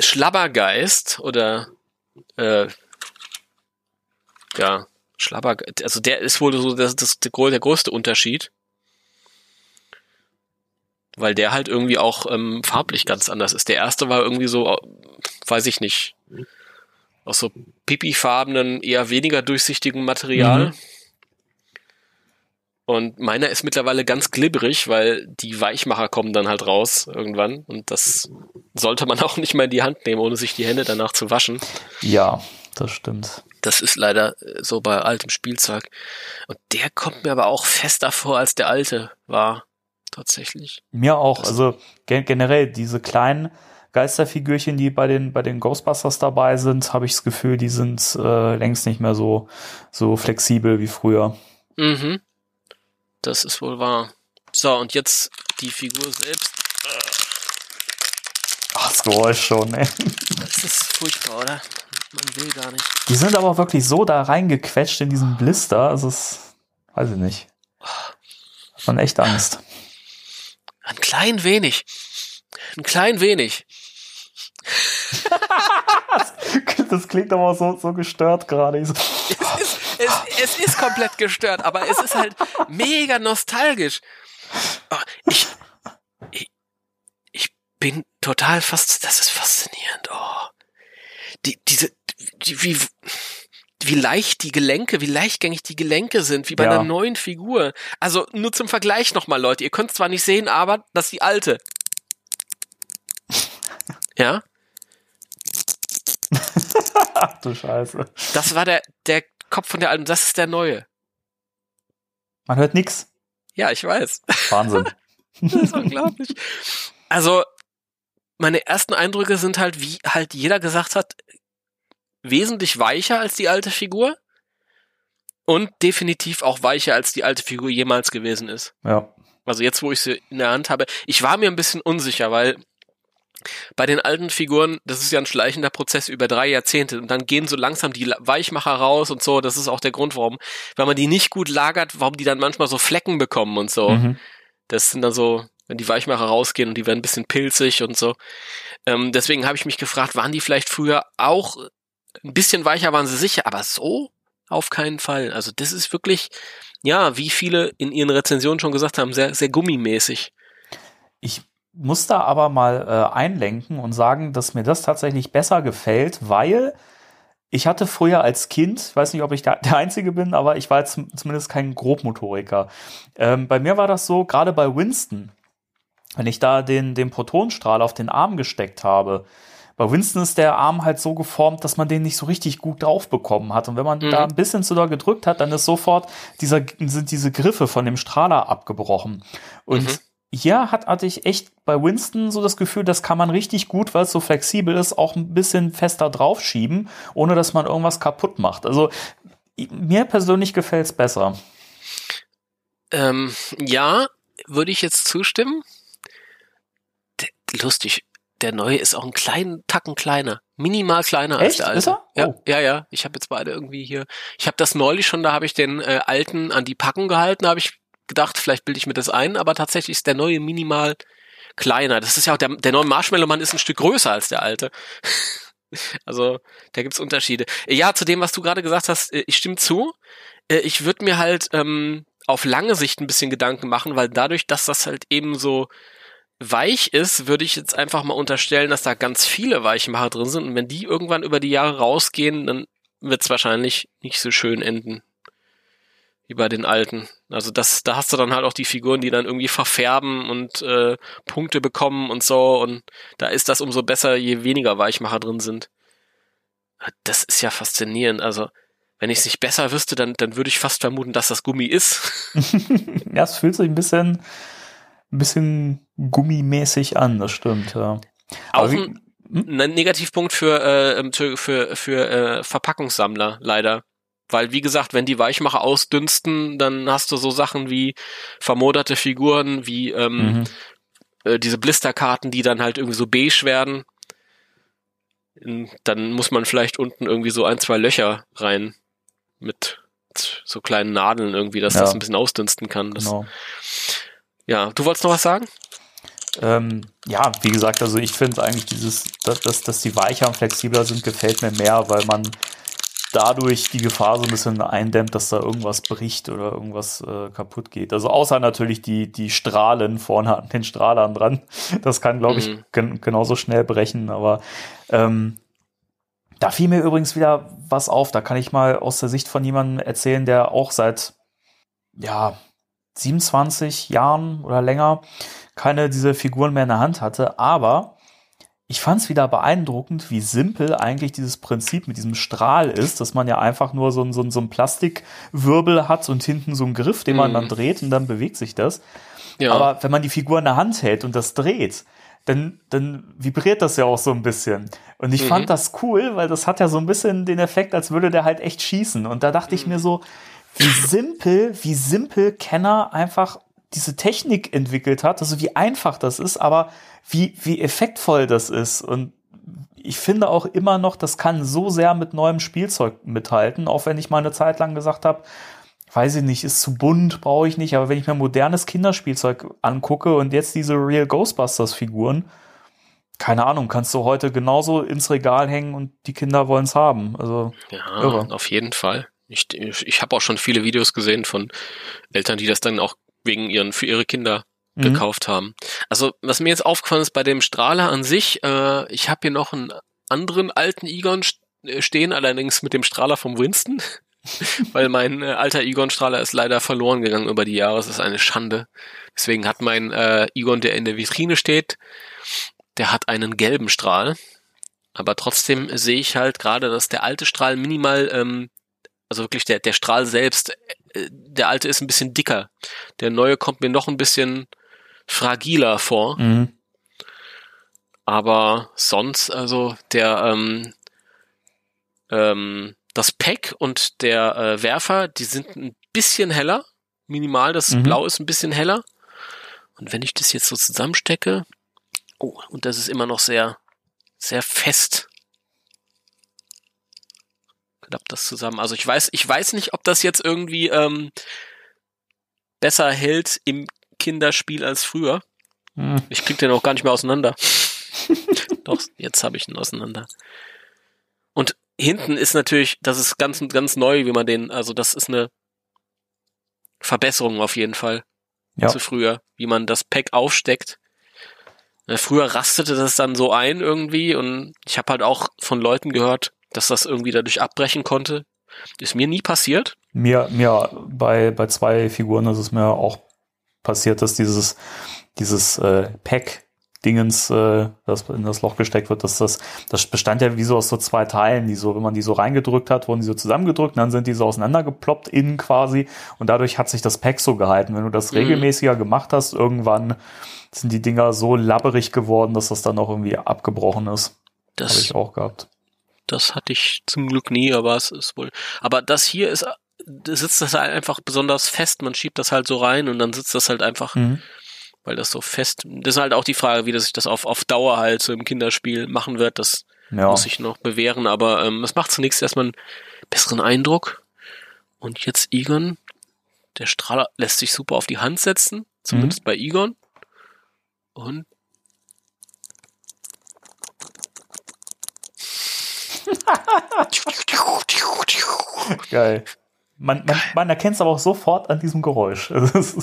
Schlabbergeist oder äh, ja, Schlabber, also der ist wohl so das, das, der, größte Unterschied. Weil der halt irgendwie auch ähm, farblich ganz anders ist. Der erste war irgendwie so, weiß ich nicht, aus so pipifarbenen, eher weniger durchsichtigen Material.
Mhm.
Und meiner ist mittlerweile ganz glibberig, weil die Weichmacher kommen dann halt raus irgendwann. Und das sollte man auch nicht mal in die Hand nehmen, ohne sich die Hände danach zu waschen.
Ja, das stimmt.
Das ist leider äh, so bei altem Spielzeug. Und der kommt mir aber auch fester vor, als der alte war. Tatsächlich.
Mir auch.
Das-
Also gen generell diese kleinen Geisterfigürchen, die bei den bei den Ghostbusters dabei sind, habe ich das Gefühl, die sind äh, längst nicht mehr so so flexibel wie früher.
Mhm. Das ist wohl wahr. So, und jetzt die Figur selbst.
Ach, das Geräusch schon. Ey.
Das ist furchtbar, oder? Man will gar nicht.
Die sind aber wirklich so da reingequetscht in diesen Blister. Also es weiß ich nicht. Hat man echt Angst.
Ein klein wenig. Ein klein wenig.
Das klingt aber so so gestört gerade.
Es ist, es, es ist komplett gestört, aber es ist halt mega nostalgisch. Oh, Ich, ich, ich bin total fast, das ist faszinierend. Oh. Die, diese, die, wie, wie leicht die Gelenke, wie leichtgängig die Gelenke sind, wie bei
Ja.
einer neuen Figur. Also nur zum Vergleich nochmal, Leute. Ihr könnt es zwar nicht sehen, aber das ist die alte. Ja,
Ach du Scheiße.
das war der, der Kopf von der alten, das ist der neue.
Man hört nix.
Ja, ich weiß.
Wahnsinn.
Das ist unglaublich. Also, meine ersten Eindrücke sind halt, wie halt jeder gesagt hat, wesentlich weicher als die alte Figur. Und definitiv auch weicher als die alte Figur jemals gewesen ist.
Ja.
Also jetzt, wo ich sie in der Hand habe. Ich war mir ein bisschen unsicher, weil bei den alten Figuren, das ist ja ein schleichender Prozess über drei Jahrzehnte und dann gehen so langsam die Weichmacher raus und so. Das ist auch der Grund, warum, wenn man die nicht gut lagert, warum die dann manchmal so Flecken bekommen und so.
Mhm.
Das sind dann so, wenn die Weichmacher rausgehen und die werden ein bisschen pilzig und so. Ähm, deswegen habe ich mich gefragt, waren die vielleicht früher auch ein bisschen weicher, waren sie sicher, aber so auf keinen Fall. Also das ist wirklich, ja, wie viele in ihren Rezensionen schon gesagt haben, sehr, sehr gummimäßig.
Ich muss da aber mal äh, einlenken und sagen, dass mir das tatsächlich besser gefällt, weil ich hatte früher als Kind, weiß nicht, ob ich da der Einzige bin, aber ich war jetzt zum- zumindest kein Grobmotoriker. Ähm, bei mir war das so, gerade bei Winston, wenn ich da den, den Protonstrahl auf den Arm gesteckt habe, bei Winston ist der Arm halt so geformt, dass man den nicht so richtig gut drauf bekommen hat. Und wenn man
Mhm.
da ein bisschen zu doll gedrückt hat, dann ist sofort dieser, sind diese Griffe von dem Strahler abgebrochen. Und
Mhm.
hier hat, hatte ich echt bei Winston so das Gefühl, das kann man richtig gut, weil es so flexibel ist, auch ein bisschen fester draufschieben, ohne dass man irgendwas kaputt macht. Also mir persönlich gefällt es besser.
Ähm, ja, würde ich jetzt zustimmen. Lustig, der neue ist auch einen kleinen Tacken kleiner. Minimal kleiner als
Echt?
der alte.
Ist er?
Ja,
Oh.
ja, ja. Ich habe jetzt beide irgendwie hier. Ich habe das neulich schon, da habe ich den äh, alten an die Packung gehalten, habe ich gedacht, vielleicht bilde ich mir das ein, aber tatsächlich ist der neue minimal kleiner. Das ist ja auch der, der neue Marshmallow-Mann ist ein Stück größer als der alte. also, da gibt's Unterschiede. Ja, zu dem, was du gerade gesagt hast, äh, ich stimme zu. Äh, Ich würde mir halt ähm, auf lange Sicht ein bisschen Gedanken machen, weil dadurch, dass das halt eben so weich ist, würde ich jetzt einfach mal unterstellen, dass da ganz viele Weichmacher drin sind und wenn die irgendwann über die Jahre rausgehen, dann wird's wahrscheinlich nicht so schön enden wie bei den alten. Also das, da hast du dann halt auch die Figuren, die dann irgendwie verfärben und äh, Punkte bekommen und so und da ist das umso besser, je weniger Weichmacher drin sind. Das ist ja faszinierend. Also wenn ich es nicht besser wüsste, dann, dann würde ich fast vermuten, dass das Gummi ist.
ja, es fühlt sich ein bisschen, ein bisschen gummimäßig an, das stimmt, ja.
Auch
Aber wie-
ein, ein Negativpunkt für, äh, für, für, für äh, Verpackungssammler, leider. Weil, wie gesagt, wenn die Weichmacher ausdünsten, dann hast du so Sachen wie vermoderte Figuren, wie ähm,
Mhm.
äh, diese Blisterkarten, die dann halt irgendwie so beige werden. Dann muss man vielleicht unten irgendwie so ein, zwei Löcher rein mit so kleinen Nadeln irgendwie, dass
Ja.
das ein bisschen ausdünsten kann. Das,
Genau.
Ja, du wolltest noch was sagen?
Ähm, ja, wie gesagt, also ich finde eigentlich dieses, dass, dass, dass die weicher und flexibler sind, gefällt mir mehr, weil man dadurch die Gefahr so ein bisschen eindämmt, dass da irgendwas bricht oder irgendwas äh, kaputt geht. Also außer natürlich die, die Strahlen vorne an den Strahlern dran. Das kann, glaube ich,
Mhm.
gen genauso schnell brechen. Aber ähm, da fiel mir übrigens wieder was auf. Da kann ich mal aus der Sicht von jemandem erzählen, der auch seit ja 27 Jahren oder länger keine diese Figuren mehr in der Hand hatte. Aber ich fand es wieder beeindruckend, wie simpel eigentlich dieses Prinzip mit diesem Strahl ist, dass man ja einfach nur so, ein- so, ein- so ein Plastikwirbel hat und hinten so einen Griff, den man
Mhm.
dann dreht und dann bewegt sich das.
Ja.
Aber wenn man die Figur in der Hand hält und das dreht, dann, dann vibriert das ja auch so ein bisschen. Und ich
Mhm.
fand das cool, weil das hat ja so ein bisschen den Effekt, als würde der halt echt schießen. Und da dachte ich mir so, wie simpel, wie simpel Kenner einfach diese Technik entwickelt hat, also wie einfach das ist, aber wie, wie effektvoll das ist. Und ich finde auch immer noch, das kann so sehr mit neuem Spielzeug mithalten, auch wenn ich mal eine Zeit lang gesagt habe, weiß ich nicht, ist zu bunt, brauche ich nicht, aber wenn ich mir modernes Kinderspielzeug angucke und jetzt diese Real Ghostbusters Figuren, keine Ahnung, kannst du heute genauso ins Regal hängen und die Kinder wollen es haben. Also,
Ja,
Irre.
auf jeden Fall. Ich, ich, habe auch schon viele Videos gesehen von Eltern, die das dann auch wegen ihren für ihre Kinder
mhm.
gekauft haben. Also was mir jetzt aufgefallen ist bei dem Strahler an sich, äh, ich habe hier noch einen anderen alten Egon äh, stehen, allerdings mit dem Strahler vom Winston, weil mein äh, alter Egon-Strahler ist leider verloren gegangen über die Jahre. Es ist eine Schande. Deswegen hat mein äh, Egon, der in der Vitrine steht, der hat einen gelben Strahl. Aber trotzdem sehe ich halt gerade, dass der alte Strahl minimal, ähm, also wirklich der, der Strahl selbst, äh, der alte ist ein bisschen dicker. Der neue kommt mir noch ein bisschen fragiler vor.
Mhm.
Aber sonst, also der, ähm, ähm, das Pack und der äh, Werfer, die sind ein bisschen heller. Minimal, das
Mhm.
Blau ist ein bisschen heller. Und wenn ich das jetzt so zusammenstecke, oh, und das ist immer noch sehr, sehr fest. Klappt das zusammen. Also ich weiß, ich weiß nicht, ob das jetzt irgendwie ähm, besser hält im Kinderspiel als früher.
Mhm.
Ich krieg den auch gar nicht mehr auseinander. Doch, jetzt habe ich ihn auseinander. Und hinten ist natürlich, das ist ganz, ganz neu, wie man den, also das ist eine Verbesserung auf jeden Fall
Ja.
zu früher, wie man das Pack aufsteckt. Äh, Früher rastete das dann so ein irgendwie und ich habe halt auch von Leuten gehört, dass das irgendwie dadurch abbrechen konnte. Ist mir nie passiert.
Mir, mir bei, bei zwei Figuren ist es mir auch passiert, dass dieses, dieses äh, Pack Dingens, äh, das in das Loch gesteckt wird, dass das, das bestand ja wie so aus so zwei Teilen, die so, wenn man die so reingedrückt hat, wurden die so zusammengedrückt, und dann sind die so auseinandergeploppt innen quasi und dadurch hat sich das Pack so gehalten. Wenn du das
Mhm.
regelmäßiger gemacht hast, irgendwann sind die Dinger so labberig geworden, dass das dann auch irgendwie abgebrochen ist. Habe
Das,
ich auch gehabt.
Das hatte ich zum Glück nie, aber es ist wohl. Aber das hier ist, da sitzt das halt einfach besonders fest. Man schiebt das halt so rein und dann sitzt das halt einfach
Mhm.
weil das so fest. Das ist halt auch die Frage, wie das sich das auf, auf Dauer halt so im Kinderspiel machen wird. Das
Ja.
muss ich noch bewähren, aber ähm, es macht zunächst erstmal einen besseren Eindruck. Und jetzt Egon, der Strahler lässt sich super auf die Hand setzen, zumindest
Mhm.
bei Egon. Und
Geil. Man, man, man erkennt es aber auch sofort an diesem Geräusch. Also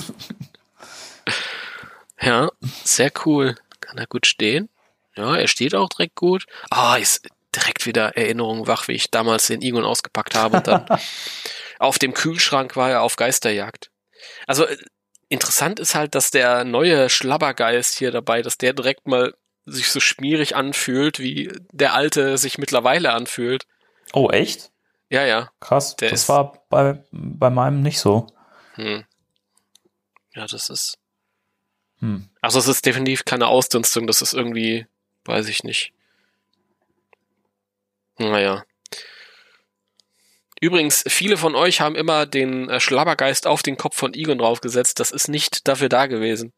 ja, sehr cool. Kann er gut stehen. Ja, er steht auch direkt gut. Ah, ist direkt wieder Erinnerung wach, wie ich damals den Egon ausgepackt habe und dann auf dem Kühlschrank war er auf Geisterjagd. Also äh, interessant ist halt, dass der neue Schlabbergeist hier dabei, dass der direkt mal sich so schmierig anfühlt, wie der alte sich mittlerweile anfühlt.
oh, echt?
Ja, ja.
Krass.
Der
das war bei, bei meinem nicht so.
Hm. Ja, das ist.
Hm.
Also es ist definitiv keine Ausdünstung, das ist irgendwie, weiß ich nicht. Naja. Übrigens, viele von euch haben immer den äh, Schlabbergeist auf den Kopf von Egon draufgesetzt. Das ist nicht dafür da gewesen.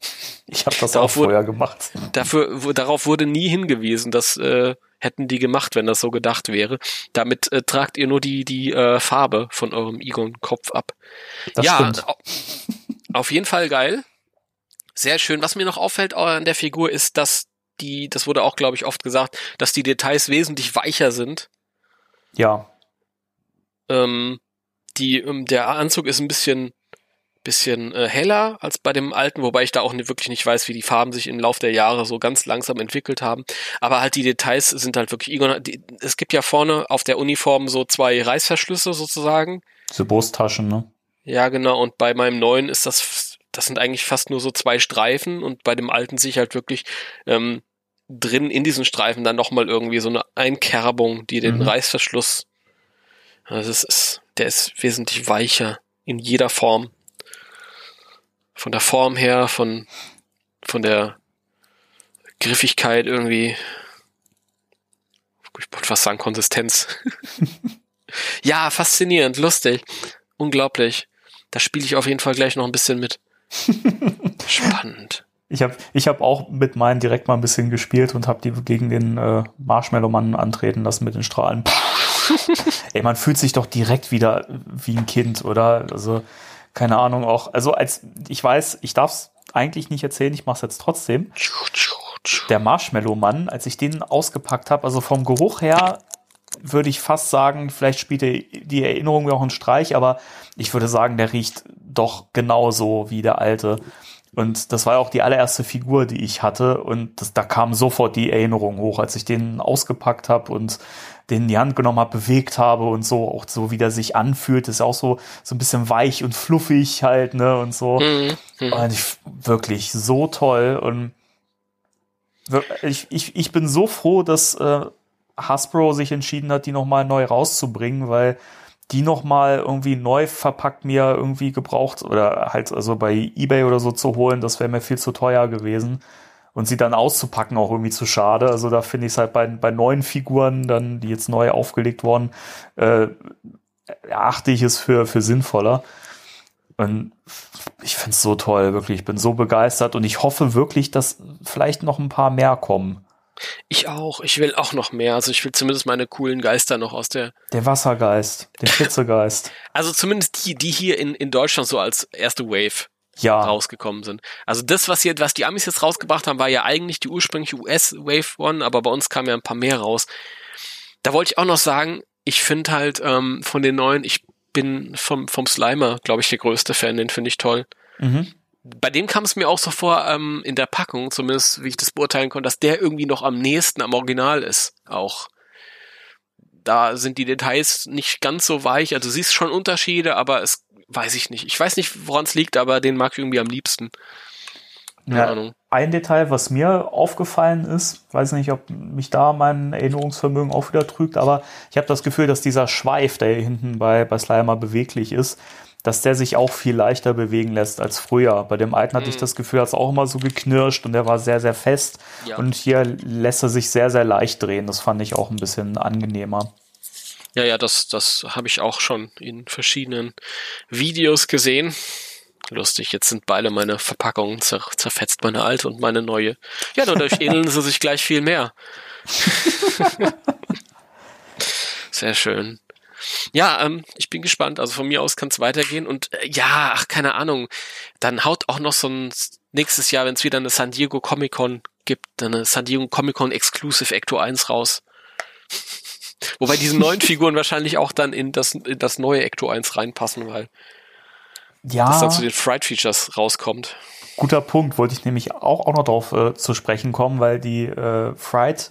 Ich habe das
Darauf
auch
wurde-
vorher gemacht.
Dafür, wo, darauf wurde nie hingewiesen. Das äh, hätten die gemacht, wenn das so gedacht wäre. Damit äh, tragt ihr nur die, die äh, Farbe von eurem Egon-Kopf ab.
Das
ja,
stimmt.
auf jeden Fall geil. Sehr schön. Was mir noch auffällt an der Figur ist, dass die, das wurde auch, glaube ich, oft gesagt, dass die Details wesentlich weicher sind.
Ja,
Ähm, die, ähm, der Anzug ist ein bisschen, bisschen äh, heller als bei dem alten, wobei ich da auch nicht, wirklich nicht weiß, wie die Farben sich im Lauf der Jahre so ganz langsam entwickelt haben. Aber halt die Details sind halt wirklich. Die, es gibt ja vorne auf der Uniform so zwei Reißverschlüsse sozusagen.
diese Brusttaschen, ne?
Ja, genau. Und bei meinem neuen ist das, das sind eigentlich fast nur so zwei Streifen und bei dem alten sehe ich halt wirklich ähm, drin in diesen Streifen dann nochmal irgendwie so eine Einkerbung, die den
Mhm.
Reißverschluss. Also es ist, der ist wesentlich weicher in jeder Form. Von der Form her, von, von der Griffigkeit irgendwie. Ich wollte fast sagen Konsistenz. ja, faszinierend, lustig. Unglaublich. Da spiele ich auf jeden Fall gleich noch ein bisschen mit. Spannend.
Ich habe ich hab auch mit meinen direkt mal ein bisschen gespielt und habe die gegen den äh, Marshmallow-Mann antreten lassen mit den Strahlen. Ey, man fühlt sich doch direkt wieder wie ein Kind, oder? Also, keine Ahnung, auch. Also, als ich weiß, ich darf es eigentlich nicht erzählen, ich mache es jetzt trotzdem. Der Marshmallow-Mann, als ich den ausgepackt habe, also vom Geruch her würde ich fast sagen, vielleicht spielt die- Erinnerung mir auch einen Streich, aber ich würde sagen, der riecht doch genauso wie der alte. Und das war auch die allererste Figur, die ich hatte. Und das, da kam sofort die Erinnerung hoch, als ich den ausgepackt habe und den in die Hand genommen habe, bewegt habe und so, auch so wie der sich anfühlt, ist auch so, so ein bisschen weich und fluffig halt, ne, und so.
Mhm. Mhm.
Und ich, wirklich so toll. Und ich, ich, ich bin so froh, dass äh, Hasbro sich entschieden hat, die nochmal neu rauszubringen, weil die nochmal irgendwie neu verpackt mir irgendwie gebraucht oder halt also bei Ebay oder so zu holen, das wäre mir viel zu teuer gewesen. Und sie dann auszupacken auch irgendwie zu schade. Also da finde ich es halt bei, bei neuen Figuren, dann, die jetzt neu aufgelegt wurden, äh, erachte ich es für, für sinnvoller. Und ich finde es so toll, wirklich. Ich bin so begeistert und ich hoffe wirklich, dass vielleicht noch ein paar mehr kommen.
Ich auch. Ich will auch noch mehr. Also ich will zumindest meine coolen Geister noch aus der.
Der Wassergeist, der Hitzegeist.
Also zumindest die, die hier in, in Deutschland so als erste Wave
Ja,
rausgekommen sind. Also das, was hier, was die Amis jetzt rausgebracht haben, war ja eigentlich die ursprüngliche US Wave One, aber bei uns kamen ja ein paar mehr raus. Da wollte ich auch noch sagen, ich finde halt ähm, von den neuen, ich bin vom, vom Slimer, glaube ich, der größte Fan, den finde ich toll.
mhm.
Bei dem kam es mir auch so vor, ähm, in der Packung, zumindest wie ich das beurteilen konnte, dass der irgendwie noch am nächsten am Original ist. Auch. Da sind die Details nicht ganz so weich. Also du siehst schon Unterschiede, aber es weiß ich nicht. Ich weiß nicht, woran es liegt, aber den mag ich irgendwie am liebsten. Keine
Ja,
Ahnung.
ein Detail, was mir aufgefallen ist, weiß nicht, ob mich da mein Erinnerungsvermögen auch wieder trügt, aber ich habe das Gefühl, dass dieser Schweif, der hier hinten bei, bei Slimer beweglich ist, dass der sich auch viel leichter bewegen lässt als früher. Bei dem alten hatte ich
Mhm.
das Gefühl, hat es auch immer so geknirscht und der war sehr, sehr fest.
Ja.
Und hier lässt er sich sehr, sehr leicht drehen. Das fand ich auch ein bisschen angenehmer.
Ja, ja, das, das habe ich auch schon in verschiedenen Videos gesehen. Lustig, jetzt sind beide meine Verpackungen zer zerfetzt, meine alte und meine neue. Ja, dadurch ähneln sie sich gleich viel mehr. Sehr schön. Ja, ähm, ich bin gespannt. Also von mir aus kann es weitergehen. Und äh, ja, ach, keine Ahnung. Dann haut auch noch so ein nächstes Jahr, wenn es wieder eine San Diego Comic Con gibt, eine San Diego Comic Con Exclusive Ecto 1 raus. Wobei diese neuen Figuren wahrscheinlich auch dann in das, in das neue Ecto 1 reinpassen, weil
Ja.
das dann zu den Fright Features rauskommt.
Guter Punkt, wollte ich nämlich auch, auch noch darauf äh, zu sprechen kommen, weil die äh, Fright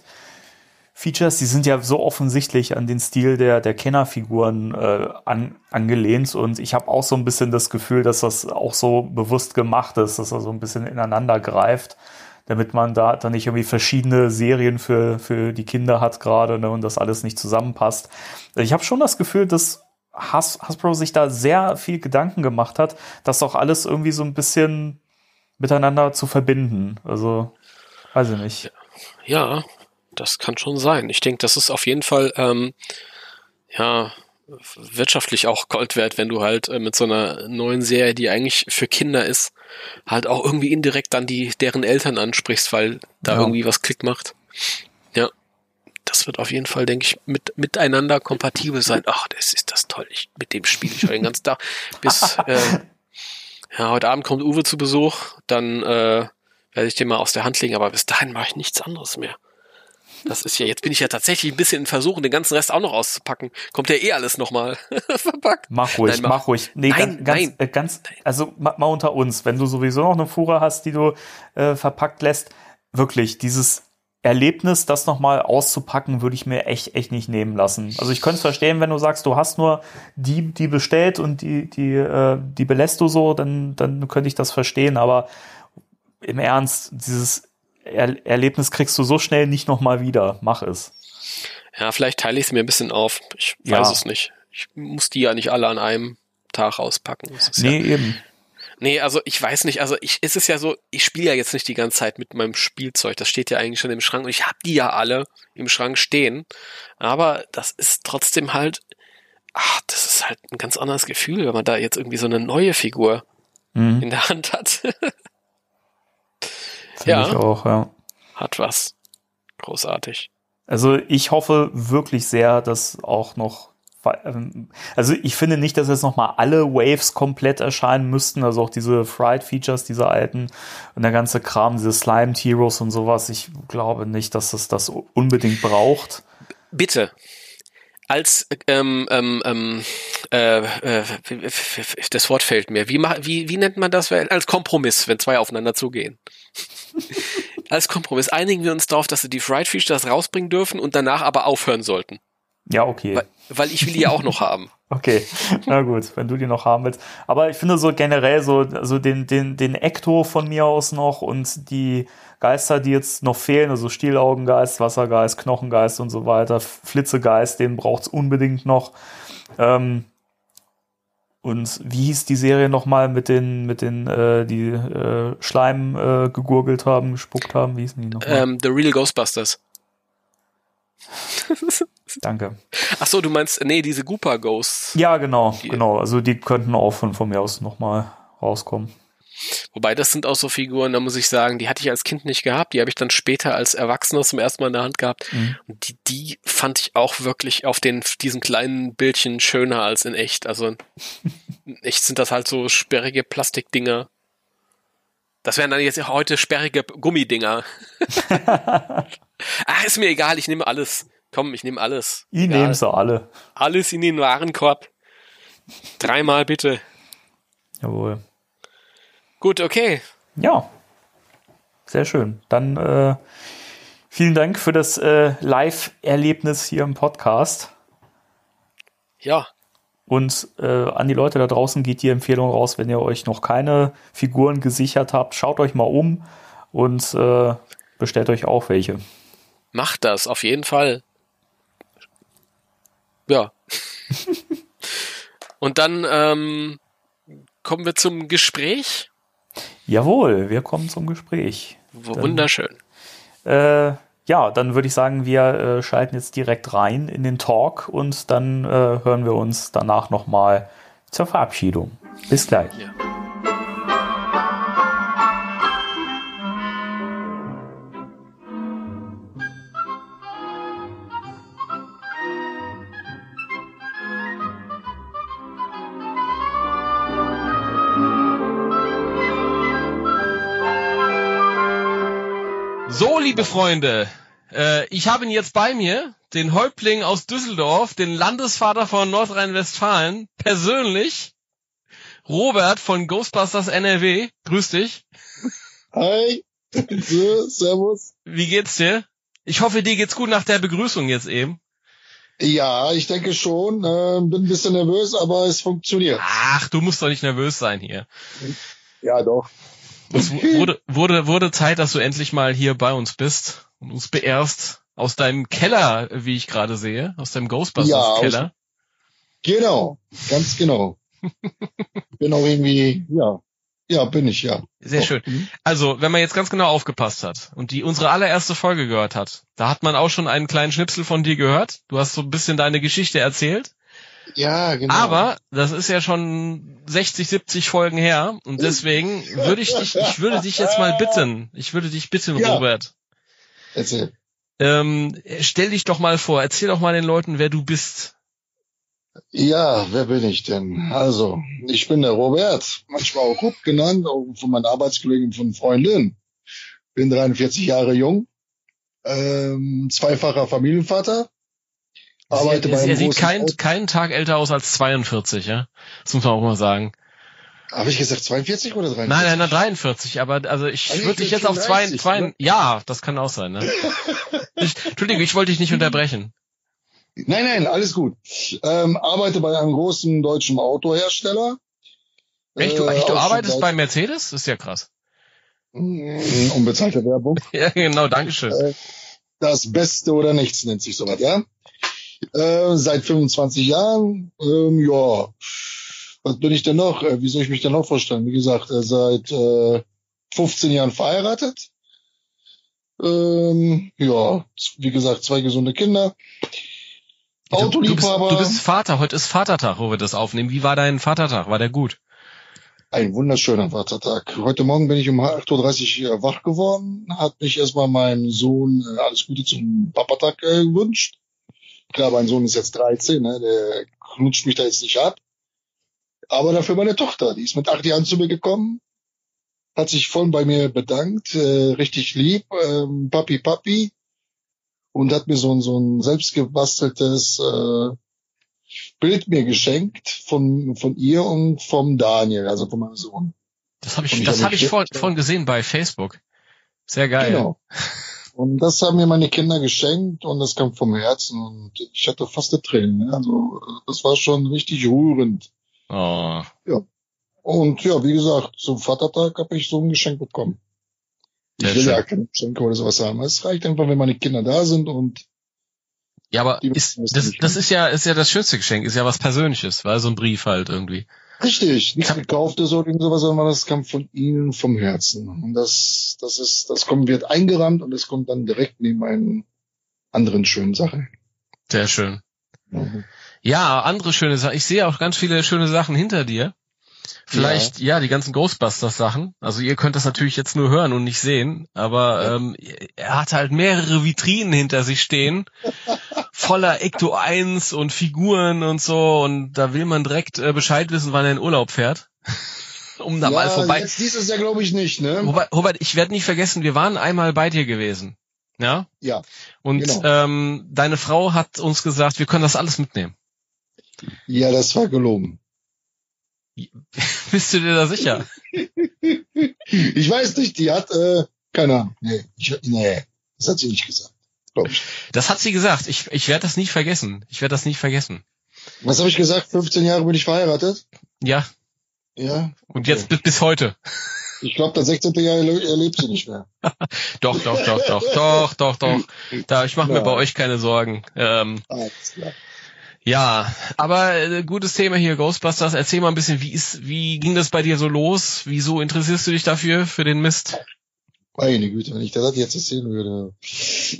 Features, die sind ja so offensichtlich an den Stil der, der Kennerfiguren äh, an, angelehnt und ich habe auch so ein bisschen das Gefühl, dass das auch so bewusst gemacht ist, dass er so ein bisschen ineinander greift, damit man da dann nicht irgendwie verschiedene Serien für, für die Kinder hat gerade ne, und das alles nicht zusammenpasst. Ich habe schon das Gefühl, dass Has Hasbro sich da sehr viel Gedanken gemacht hat, das auch alles irgendwie so ein bisschen miteinander zu verbinden. Also, weiß ich nicht.
Ja, das kann schon sein. Ich denke, das ist auf jeden Fall, ähm, ja, wirtschaftlich auch Gold wert, wenn du halt äh, mit so einer neuen Serie, die eigentlich für Kinder ist, halt auch irgendwie indirekt dann die deren Eltern ansprichst, weil da
Ja.
irgendwie was Klick macht. Ja. Das wird auf jeden Fall, denke ich, mit, miteinander kompatibel sein. Ach, das ist das toll. Ich, mit dem spiele ich heute den ganzen Tag. Bis äh, ja, heute Abend kommt Uwe zu Besuch, dann äh, werde ich den mal aus der Hand legen, aber bis dahin mache ich nichts anderes mehr. Das ist ja, jetzt bin ich ja tatsächlich ein bisschen in Versuchen, den ganzen Rest auch noch auszupacken. Kommt ja eh alles nochmal verpackt.
Mach ruhig,
Nein, mach-
mach, ruhig. Nee,
Nein,
ganz,
nein.
Äh, ganz, also ma- mal unter uns, wenn du sowieso noch eine Fuhre hast, die du äh, verpackt lässt, wirklich, dieses Erlebnis, das nochmal auszupacken, würde ich mir echt, echt nicht nehmen lassen. Also ich könnte es verstehen, wenn du sagst, du hast nur die, die bestellt und die, die, äh, die belässt du so, dann, dann könnte ich das verstehen, aber im Ernst, dieses er Erlebnis kriegst du so schnell nicht nochmal wieder. Mach es.
Ja, vielleicht teile ich es mir ein bisschen auf. Ich
Ja.
weiß es nicht. Ich muss die ja nicht alle an einem Tag rauspacken. Ist
Nee,
ja,
eben.
nee, also ich weiß nicht. Also ich, es ist ja so, ich spiele ja jetzt nicht die ganze Zeit mit meinem Spielzeug. Das steht ja eigentlich schon im Schrank und ich habe die ja alle im Schrank stehen. Aber das ist trotzdem halt, ach, das ist halt ein ganz anderes Gefühl, wenn man da jetzt irgendwie so eine neue Figur
Mhm.
in der Hand hat.
Finde
Ja.
ich auch, ja.
hat was. Großartig.
Also ich hoffe wirklich sehr, dass auch noch ähm, also ich finde nicht, dass jetzt noch mal alle Waves komplett erscheinen müssten, also auch diese Fried Features, diese alten und der ganze Kram, diese Slime Heroes und sowas. Ich glaube nicht, dass es das unbedingt braucht.
bitte als ähm, ähm, ähm, äh, äh, das Wort fällt mir. Wie, wie, wie nennt man das? Als Kompromiss, wenn zwei aufeinander zugehen. als Kompromiss einigen wir uns darauf, dass sie die Fried Features rausbringen dürfen und danach aber aufhören sollten.
Ja, okay.
Weil, weil ich will die ja auch noch haben.
Okay, na gut, wenn du die noch haben willst. Aber ich finde so generell so, also den, den, den Ekto von mir aus noch und die Geister, die jetzt noch fehlen, also Stielaugengeist, Wassergeist, Knochengeist und so weiter, Flitzegeist, den braucht's unbedingt noch. Ähm, und wie hieß die Serie nochmal mit den, mit den, äh, die äh, Schleim äh, gegurgelt haben, gespuckt haben? Wie hießen die nochmal?
Ähm, The Real Ghostbusters.
Danke.
Ach so, du meinst, nee, diese Gooper Ghosts.
Ja, genau,
Die-
genau. Also die könnten auch von, von mir aus nochmal rauskommen.
Wobei, das sind auch so Figuren, da muss ich sagen, die hatte ich als Kind nicht gehabt. Die habe ich dann später als Erwachsener zum ersten Mal in der Hand gehabt.
Mhm.
Und die, die fand ich auch wirklich auf den, diesen kleinen Bildchen schöner als in echt. Also in echt sind das halt so sperrige Plastikdinger. Das wären dann jetzt heute sperrige Gummidinger. ah, ist mir egal, ich nehme alles. Komm, ich nehme alles.
Ich nehme sie alle.
Alles in den Warenkorb. Dreimal bitte.
Jawohl.
Gut, okay.
Ja, sehr schön. Dann äh, vielen Dank für das äh, Live-Erlebnis hier im Podcast.
Ja,
Und äh, an die Leute da draußen geht die Empfehlung raus, wenn ihr euch noch keine Figuren gesichert habt, schaut euch mal um und äh, bestellt euch auch welche.
Macht das, auf jeden Fall. Ja. Und dann ähm, kommen wir zum Gespräch.
Jawohl, wir kommen zum Gespräch.
Wunderschön.
Äh, ja, dann würde ich sagen, wir äh, schalten jetzt direkt rein in den Talk und dann äh, hören wir uns danach nochmal zur Verabschiedung. Bis gleich.
Ja.
Liebe Freunde, äh, ich habe ihn jetzt bei mir, den Häuptling aus Düsseldorf, den Landesvater von Nordrhein-Westfalen, persönlich, Robert von Ghostbusters NRW. Grüß dich.
Hi. So, servus.
Wie geht's dir? Ich hoffe, dir geht's gut nach der Begrüßung jetzt eben.
Ja, ich denke schon. Äh, bin ein bisschen nervös, aber es funktioniert.
Ach, du musst doch nicht nervös sein hier.
Ja, doch.
Es wu- wurde, wurde, wurde Zeit, dass du endlich mal hier bei uns bist und uns beehrst. Aus deinem Keller, wie ich gerade sehe. Aus deinem
Ja,
Ghostbusters-Keller.
Genau, ganz genau. bin auch irgendwie, ja. Ja, bin ich, ja.
Sehr
Doch.
schön. Also, wenn man jetzt ganz genau aufgepasst hat und die unsere allererste Folge gehört hat, da hat man auch schon einen kleinen Schnipsel von dir gehört. Du hast so ein bisschen deine Geschichte erzählt.
Ja, genau.
Aber das ist ja schon 60, 70 Folgen her und deswegen würde ich dich, ich würde dich jetzt mal bitten, ich würde dich bitten,
Ja.
Robert,
Erzähl.
ähm, stell dich doch mal vor, erzähl doch mal den Leuten, wer du bist.
Ja, wer bin ich denn? Also, ich bin der Robert, manchmal auch Rupp genannt, auch von meinen Arbeitskollegen von Freundin. Bin 43 Jahre jung, ähm, zweifacher Familienvater. Arbeite
Sie-
bei
er
einem
sieht
großen
keinen
Auto-
keinen Tag älter aus als 42, ja. Das muss man auch mal sagen.
Habe ich gesagt 42 oder 43?
Nein, nein, nein, 43, aber also ich
Also
würde dich jetzt auf zwei,
35,
zwei
ne?
ja, das kann auch sein, ne? ich, Entschuldigung, ich wollte dich nicht unterbrechen.
Nein, nein, alles gut. Ähm, arbeite bei einem großen deutschen Autohersteller.
Echt, du,
Äh,
echt, du arbeitest bei Mercedes? Das ist ja krass.
Mm, Unbezahlte Werbung.
Ja, genau, Dankeschön.
Äh, Das Beste oder Nichts nennt sich sowas, ja. Äh, seit 25 Jahren, ähm, ja. Was bin ich denn noch? Äh, wie soll ich mich denn noch vorstellen? Wie gesagt, äh, seit äh, 15 Jahren verheiratet. Ähm, ja, wie gesagt, zwei gesunde Kinder.
Du, du, bist,
Autoliebhaber.
du bist Vater, heute ist Vatertag, wo wir das aufnehmen. Wie war dein Vatertag? War der gut?
Ein wunderschöner Vatertag. Heute Morgen bin ich um 8.30 Uhr wach geworden, hat mich erstmal mein Sohn alles Gute zum Papatag gewünscht. Klar, mein Sohn ist jetzt 13, ne, der knutscht mich da jetzt nicht ab. Aber dafür meine Tochter, die ist mit acht Jahren zu mir gekommen, hat sich voll bei mir bedankt, äh, richtig lieb, ähm, Papi, Papi, und hat mir so ein, so ein selbstgebasteltes äh, Bild mir geschenkt von, von ihr und vom Daniel, also von meinem Sohn.
Das habe
Und
ich,
ich
das
hab
habe ich vorhin vorhin gesehen bei Facebook. Sehr geil.
Genau. Und das haben mir meine Kinder geschenkt und das kam vom Herzen und ich hatte fast Tränen. ne? Also das war schon richtig rührend.
Oh.
Und ja, wie gesagt, zum Vatertag habe ich so ein Geschenk bekommen. Ich will
schön.
ja keine Geschenke oder sowas haben. Es reicht einfach, wenn meine Kinder da sind und
Ja, aber ist,
das
das ist ja, ist ja das schönste Geschenk, ist ja was Persönliches, weil so ein Brief halt irgendwie.
Richtig, nichts gekauftes oder irgend sowas, sondern das kam von ihnen vom Herzen. Und das, das ist, das kommt, wird eingerammt und das kommt dann direkt neben einen anderen schönen Sachen.
Sehr schön.
Mhm.
Ja, andere schöne Sachen. Ich sehe auch ganz viele schöne Sachen hinter dir. Vielleicht, ja, die ganzen Ghostbusters-Sachen. Also ihr könnt das natürlich jetzt nur hören und nicht sehen, aber
Ja.
ähm, er hat halt mehrere Vitrinen hinter sich stehen, voller Ecto 1 und Figuren und so. Und da will man direkt äh, Bescheid wissen, wann er in Urlaub fährt. um da mal vorbei.
Jetzt dieses Jahr glaube ich nicht, ne?
Robert, Robert, ich werde nicht vergessen, wir waren einmal bei dir gewesen. Ja?
Ja.
Und
Genau.
ähm, deine Frau hat uns gesagt, wir können das alles mitnehmen.
Ja, das war gelogen.
Bist du dir da sicher?
Ich weiß nicht, die hat, äh, keine Ahnung. Nee, ich, nee, das hat sie nicht gesagt.
Das hat sie gesagt. Ich, ich werde das nicht vergessen. Ich werde das nicht vergessen.
Was habe ich gesagt? 15 Jahre bin ich verheiratet?
Ja.
Ja.
Und jetzt bis, bis heute.
Ich glaube, das 16. Jahr erle- erlebt sie nicht mehr.
Doch, doch, doch, doch, doch, doch, doch. Da, ich mache mir bei euch keine Sorgen. Ähm, ja, aber äh, gutes Thema hier, Ghostbusters. Erzähl mal ein bisschen, wie ist, wie ging das bei dir so los? Wieso interessierst du dich dafür, für den Mist?
Meine Güte, wenn ich das jetzt erzählen würde.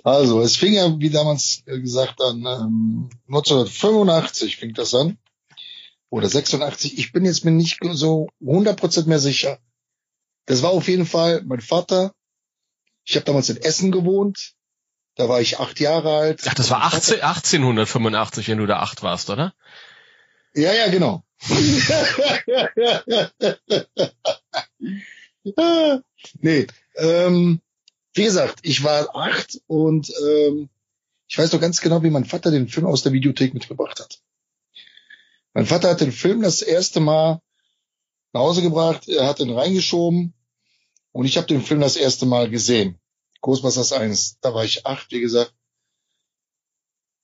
Also, es fing ja, wie damals gesagt, an ähm, 1985 fing das an. Oder 86. Ich bin jetzt mir nicht so 100% mehr sicher. Das war auf jeden Fall mein Vater. Ich habe damals in Essen gewohnt. Da war ich acht Jahre alt.
Ach, das war
Mein Vater-
18, 1885, wenn du da acht warst, oder?
Ja, ja, genau. nee, ähm, wie gesagt, ich war acht und ähm, ich weiß noch ganz genau, wie mein Vater den Film aus der Videothek mitgebracht hat. Mein Vater hat den Film das erste Mal nach Hause gebracht, er hat ihn reingeschoben und ich habe den Film das erste Mal gesehen. Ghostbusters 1, da war ich acht, wie gesagt.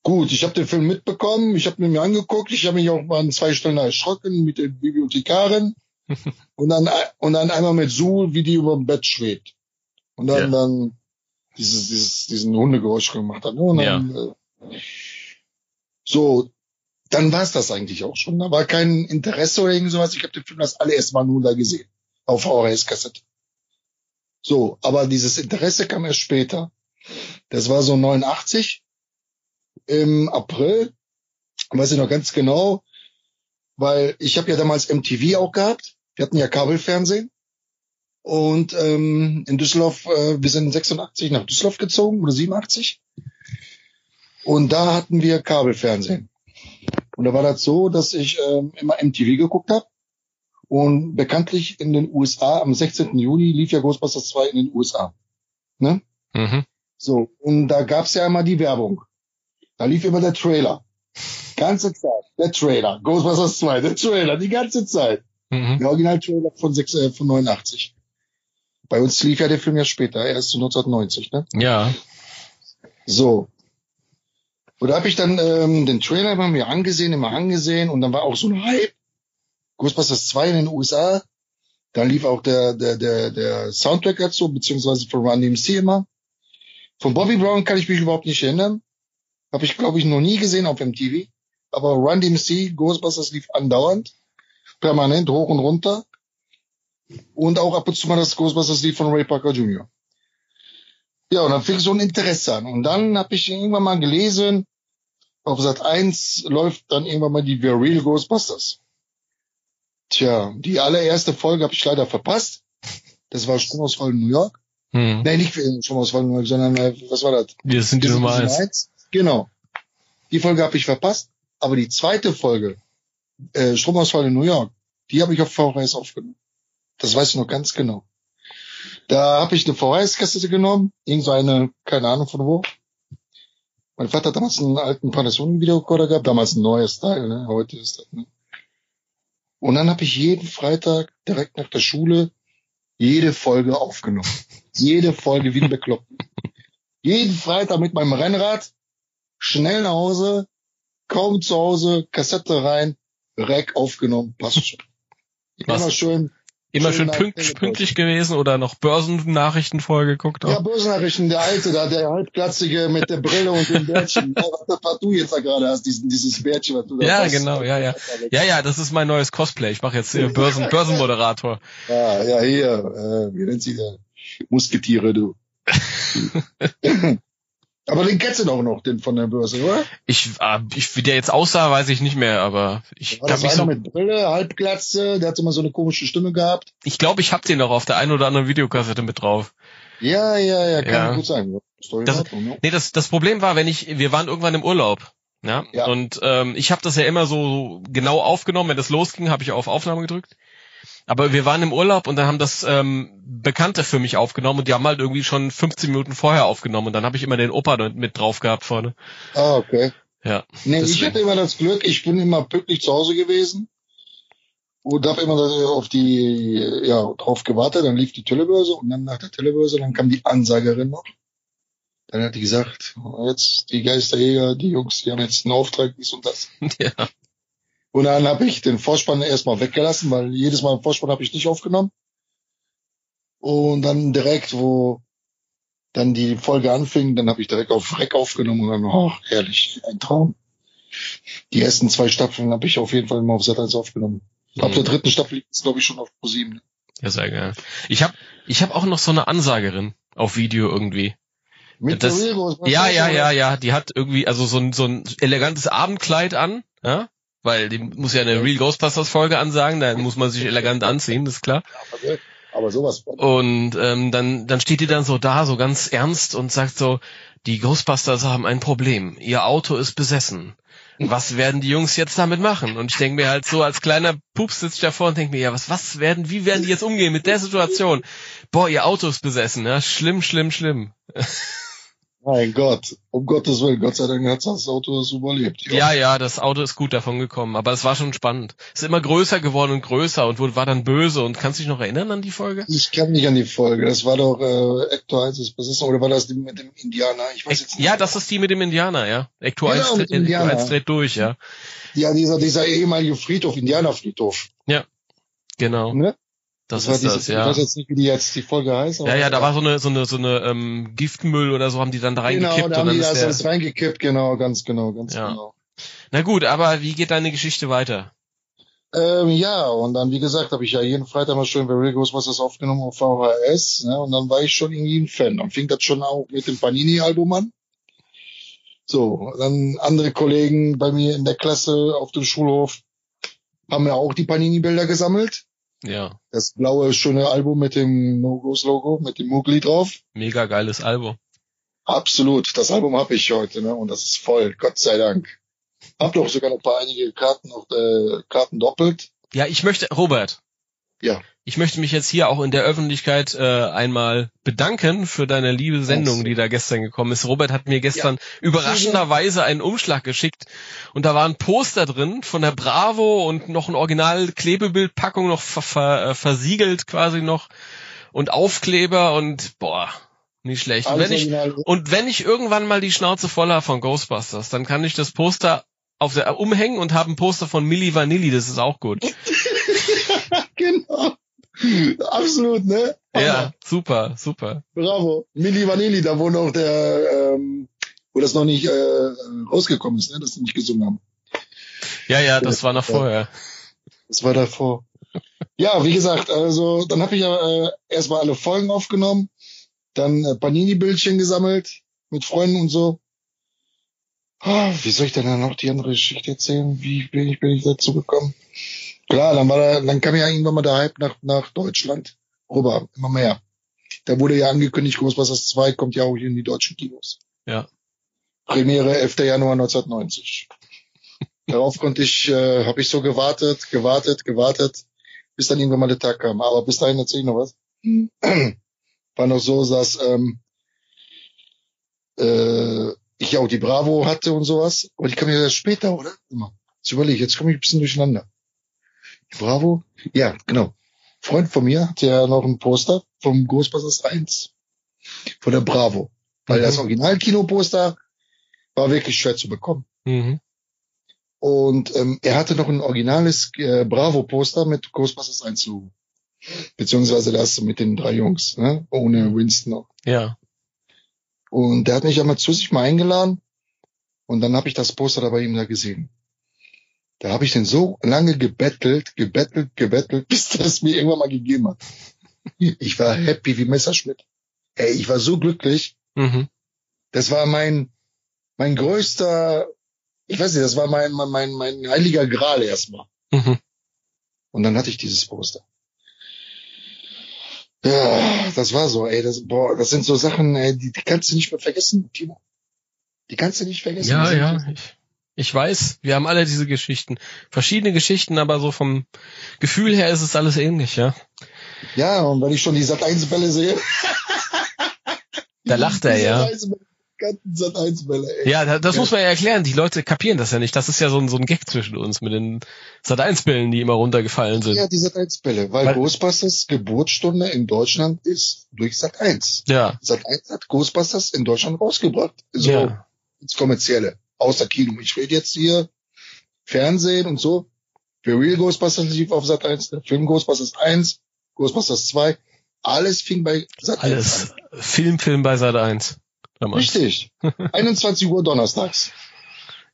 Gut, ich habe den Film mitbekommen, ich habe mir angeguckt, ich habe mich auch mal an zwei Stellen erschrocken mit der Bibliothekarin und dann und dann einmal mit Sul, wie die über dem Bett schwebt und dann
Ja.
dann dieses dieses diesen Hundegeräusch gemacht hat. Und dann, äh, so, dann war's das eigentlich auch schon. Da war kein Interesse oder irgend sowas. Ich habe den Film das allererste Mal nur da gesehen auf VHS-Kassette. So, aber dieses Interesse kam erst später. Das war so 89 im April, weiß ich noch ganz genau, weil ich habe ja damals MTV auch gehabt. Wir hatten ja Kabelfernsehen. Und ähm, in Düsseldorf, äh, wir sind 86 nach Düsseldorf gezogen oder 87. Und da hatten wir Kabelfernsehen. Und da war das so, dass ich ähm, immer MTV geguckt habe. Und bekanntlich in den USA am 16. Juni lief ja Ghostbusters 2 in den USA. Ne?
Mhm.
So, und da gab's ja immer die Werbung. Da lief immer der Trailer. Ganze Zeit. Der Trailer. Ghostbusters 2, der Trailer, die ganze Zeit.
Mhm.
Der Original-Trailer von, äh, von 89. Bei uns lief ja der Film ja später, erst 1990, ne?
Ja.
So. Und da habe ich dann ähm, den Trailer immer mir angesehen, immer angesehen und dann war auch so ein Hype. Ghostbusters 2 in den USA. Dann lief auch der, der, der, der Soundtrack dazu, beziehungsweise von Run DMC immer. Von Bobby Brown kann ich mich überhaupt nicht erinnern. Habe ich, glaube ich, noch nie gesehen auf MTV. Aber Run DMC, Ghostbusters lief andauernd. Permanent hoch und runter. Und auch ab und zu mal das Ghostbusters lief von Ray Parker Jr. Ja, und dann fing so ein Interesse an. Und dann habe ich irgendwann mal gelesen, auf Sat 1 läuft dann irgendwann mal die The Real Ghostbusters. Tja, die allererste Folge habe ich leider verpasst. Das war Stromausfall in New York.
Hm.
Nee, nicht Stromausfall in New York, sondern äh, was war das?
Wir sind die Nummer
Nummer
eins.
eins. Genau. Die Folge habe ich verpasst. Aber die zweite Folge, äh, Stromausfall in New York, die habe ich auf VHS aufgenommen. Das weiß ich noch ganz genau. Da habe ich eine VHS-Kassette genommen, irgend so eine, keine Ahnung von wo. Mein Vater hat damals einen alten Panasonic-Videorekorder gehabt, damals ein neues Style, ne? heute ist das. Ne? Und dann habe ich jeden Freitag direkt nach der Schule jede Folge aufgenommen. Jede Folge wie ein bekloppt. jeden Freitag mit meinem Rennrad schnell nach Hause, kaum zu Hause, Kassette rein, Rack aufgenommen, passt schon. Immer schön.
Immer schön pünkt, pünktlich gewesen oder noch Börsennachrichten vorgeguckt.
Ja,
Auch.
Börsennachrichten, der Alte da, der halbplatzige mit der Brille und dem Bärtchen. Ja, was, du jetzt da gerade hast, diesen, dieses Bärtchen, was du da
Ja,
hast.
genau, ja, ja. Ja, ja, das ist mein neues Cosplay. Ich mache jetzt hier Börsen, Börsenmoderator.
Ja, ja, hier, äh, wie nennt sie der? Musketiere, du. Aber den kennst du doch noch, den von der Börse, oder?
Ich, äh, ich, wie der jetzt aussah, weiß ich nicht mehr, aber ich
War
kann
das
mich
einer
so,
mit Brille, Halbglatze, der hatte immer so eine komische Stimme gehabt.
ich glaube, ich hab den noch auf der einen oder anderen Videokassette mit drauf.
Ja, ja, ja, kann
Ja.
gut sein. In
Das-
Ordnung, ne?
Nee, das, das Problem war, wenn ich, wir waren irgendwann im Urlaub. Ja,
Ja.
und ähm, ich habe das ja immer so genau aufgenommen. Wenn das losging, habe ich auf Aufnahme gedrückt. Aber wir waren im Urlaub und dann haben das ähm, Bekannte für mich aufgenommen und die haben halt irgendwie schon 15 Minuten vorher aufgenommen und dann habe ich immer den Opa mit drauf gehabt vorne.
Ah, okay.
Ja.
Nee, ich hatte immer das Glück, ich bin immer pünktlich zu Hause gewesen und habe immer auf die, ja, drauf gewartet, dann lief die Telebörse und dann nach der Telebörse, dann kam die Ansagerin noch. Dann hat die gesagt, jetzt die Geisterjäger, die Jungs, die haben jetzt einen Auftrag, dies und das.
ja.
Und dann habe ich den Vorspann erstmal weggelassen, weil jedes Mal im Vorspann habe ich nicht aufgenommen. Und dann direkt, wo dann die Folge anfing, dann habe ich direkt auf Rec aufgenommen und dann, oh, herrlich, ein Traum. Die ersten zwei Staffeln habe ich auf jeden Fall immer auf Sat 1 aufgenommen. Ab der
Mhm.
dritten Staffel ist glaube ich schon auf Pro 7.
Ja, sehr geil. Ich habe ich hab auch noch so eine Ansagerin auf Video irgendwie.
Mit
Das- Ja, ja, ja, ja. Die hat irgendwie also so ein, so ein elegantes Abendkleid an, ja? Weil die muss ja eine Real Ghostbusters Folge ansagen, da muss man sich elegant anziehen, das ist klar.
Aber, sowas.
Und ähm, dann, dann steht die dann so da, so ganz ernst und sagt so, die Ghostbusters haben ein Problem. Ihr Auto ist besessen. Was werden die Jungs jetzt damit machen? Und ich denke mir halt so, als kleiner Pups sitze ich davor und denke mir, ja, was, was werden, wie werden die jetzt umgehen mit der Situation? Boah, ihr Auto ist besessen, ja, schlimm, schlimm, schlimm.
Mein Gott, um Gottes Willen, Gott sei Dank hat das Auto das überlebt.
Ja, ja, das Auto ist gut davon gekommen, aber es war schon spannend. Ist immer größer geworden und größer und wurde, war dann böse und kannst du dich noch erinnern an die Folge?
Ich kann mich an die Folge. Das war doch äh, Ecto 1 ist besessen oder war das die mit dem Indianer? Ich weiß jetzt nicht.
Ja, das ist die mit dem Indianer, ja. Ecto
Genau,
1,
mit dem
Ecto
Indianer.
1 dreht durch, ja.
Ja, dieser, dieser ehemalige Friedhof, Indianerfriedhof.
Genau.
Ne?
Das,
war
ist
dieses,
das,
Ich
ja.
weiß jetzt nicht, wie die jetzt die Folge heißt.
Ja, ja, da war so eine, so eine, so eine ähm, Giftmüll oder so haben die dann da
Genau,
reingekippt
da haben
und
die
dann
das
ist der.
reingekippt, genau, ganz genau, ganz
Ja.
genau.
Na gut, aber wie geht deine Geschichte weiter?
Ähm, ja, und dann, wie gesagt, habe ich ja jeden Freitag mal schön bei Real Ghostbusters aufgenommen auf VHS, ne, und dann war ich schon irgendwie ein Fan. Dann fing das schon auch mit dem Panini-Album an. So, dann andere Kollegen bei mir in der Klasse auf dem Schulhof, haben wir auch die Panini-Bilder gesammelt.
Ja,
Das blaue schöne Album mit dem No-Gos-Logo, mit dem Mugli drauf.
mega geiles Album.
Absolut. Das Album habe ich heute, ne? Und das ist voll, Gott sei Dank. Hab doch sogar noch ein paar einige Karten noch äh, Karten doppelt.
Ja, ich möchte, Robert.
Ja.
Ich möchte mich jetzt hier auch in der Öffentlichkeit äh, einmal bedanken für deine liebe Sendung, die da gestern gekommen ist. Robert hat mir gestern überraschenderweise einen Umschlag geschickt und da waren Poster drin von der Bravo und noch ein Original Klebebildpackung noch ver ver äh, versiegelt quasi noch und Aufkleber und boah, nicht schlecht. Und wenn ich und wenn ich irgendwann mal die Schnauze voll habe von Ghostbusters, dann kann ich das Poster auf der umhängen und habe ein Poster von Milli Vanilli, das ist auch gut.
genau. Absolut, ne?
Ja, super, super.
Bravo. Milli Vanilli, da wo noch der, ähm, wo das noch nicht äh, rausgekommen ist, ne? dass sie nicht gesungen haben.
Ja, ja, das war noch vorher.
Das war davor. Ja, wie gesagt, also dann habe ich ja äh, erstmal alle Folgen aufgenommen, dann äh, Panini-Bildchen gesammelt mit Freunden und so. Ah, wie soll ich denn dann noch die andere Geschichte erzählen? Wie bin ich, bin ich dazu gekommen? Klar, dann war da, dann kam ja irgendwann mal der Hype nach, nach Deutschland rüber, immer mehr. Da wurde ja angekündigt, Ghostbusters 2 kommt ja auch hier in die deutschen Kinos.
Ja.
Premiere 11. Januar 1990. Darauf konnte ich, äh, habe ich so gewartet, gewartet, gewartet, bis dann irgendwann mal der Tag kam. Aber bis dahin erzähl ich noch was. War noch so, dass ähm, äh, ich ja auch die Bravo hatte und sowas. Aber die kam ja erst später, oder? Immer. Jetzt überlege ich, jetzt komme ich ein bisschen durcheinander. Bravo? Ja, genau. Freund von mir hatte ja noch ein Poster vom Ghostbusters 1 von der Bravo. Weil
Mhm.
das Original-Kinoposter war wirklich schwer zu bekommen.
Mhm.
Und ähm, er hatte noch ein originales äh, Bravo-Poster mit Ghostbusters 1 Logo. Beziehungsweise das mit den drei Jungs, ne? ohne Winston noch.
Ja.
Und der hat mich einmal zu sich mal eingeladen und dann habe ich das Poster da bei ihm da gesehen. Da habe ich den so lange gebettelt, gebettelt, gebettelt, bis es mir irgendwann mal gegeben hat. Ich war happy wie Messerschmidt. Ey, ich war so glücklich.
Mhm.
Das war mein, mein größter, ich weiß nicht, das war mein, mein, mein, mein heiliger Gral erstmal.
Mhm.
Und dann hatte ich dieses Poster. Ja, das war so, ey, das, boah, das sind so Sachen, ey, die, die kannst du nicht mehr vergessen, Timo. Die kannst du nicht vergessen.
Ja, ja. Ich, ich weiß, wir haben alle diese Geschichten. Verschiedene Geschichten, aber so vom Gefühl her ist es alles ähnlich, ja.
Ja, und wenn ich schon die Sat 1 Bälle sehe.
Da lacht er, ja.
Sat 1 Bälle, Sat 1 ey.
Ja, da- das muss man ja erklären. Die Leute kapieren das ja nicht. Das ist ja so ein, so ein Gag zwischen uns mit den Sat-1-Bällen, die immer runtergefallen sind.
Ja, die Sat 1 Bälle, weil,
Weil-
Ghostbusters Geburtsstunde in Deutschland ist durch Sat 1.
Ja.
Sat 1 hat Ghostbusters in Deutschland rausgebracht. So
Ja.
ins Kommerzielle. Außer Kino. Ich rede jetzt hier Fernsehen und so. The Real Ghostbusters lief auf Sat 1, der Film Ghostbusters 1, Ghostbusters 2. Alles fing bei Sat 1
Alles.
an.
Film, Film bei Sat 1. Damals.
Richtig. 21 Uhr donnerstags.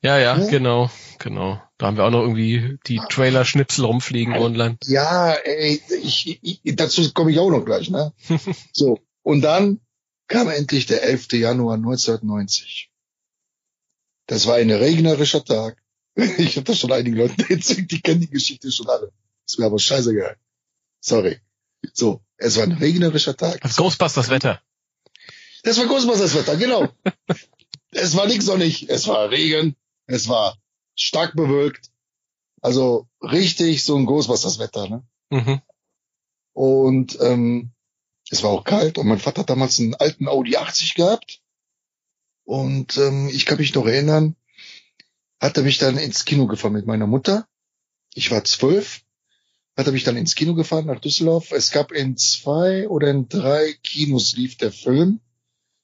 Ja, ja,
Ja.
genau, genau. Da haben wir auch noch irgendwie die Trailer-Schnipsel rumfliegen online.
Ja, ey, ich, ich, dazu komme ich auch noch gleich, ne? so. Und dann kam endlich der 11. Januar 1990. Das war ein regnerischer Tag. Ich habe das schon einigen Leuten erzählt, die kennen die Geschichte schon alle. Ist mir aber scheißegal. Sorry. So, es war ein regnerischer Tag.
Das Ghostbusters Wetter.
Das war Ghostbusters Wetter, genau. es war nicht sonnig, es war Regen, es war stark bewölkt. Also richtig so ein Ghostbusters Wetter, ne?
Mhm.
Und ähm, es war auch kalt und mein Vater hat damals einen alten Audi 80 gehabt. Und ähm, ich kann mich noch erinnern, hat er mich dann ins Kino gefahren mit meiner Mutter. Ich war zwölf. Hat er mich dann ins Kino gefahren nach Düsseldorf. Es gab in zwei oder in drei Kinos lief der Film.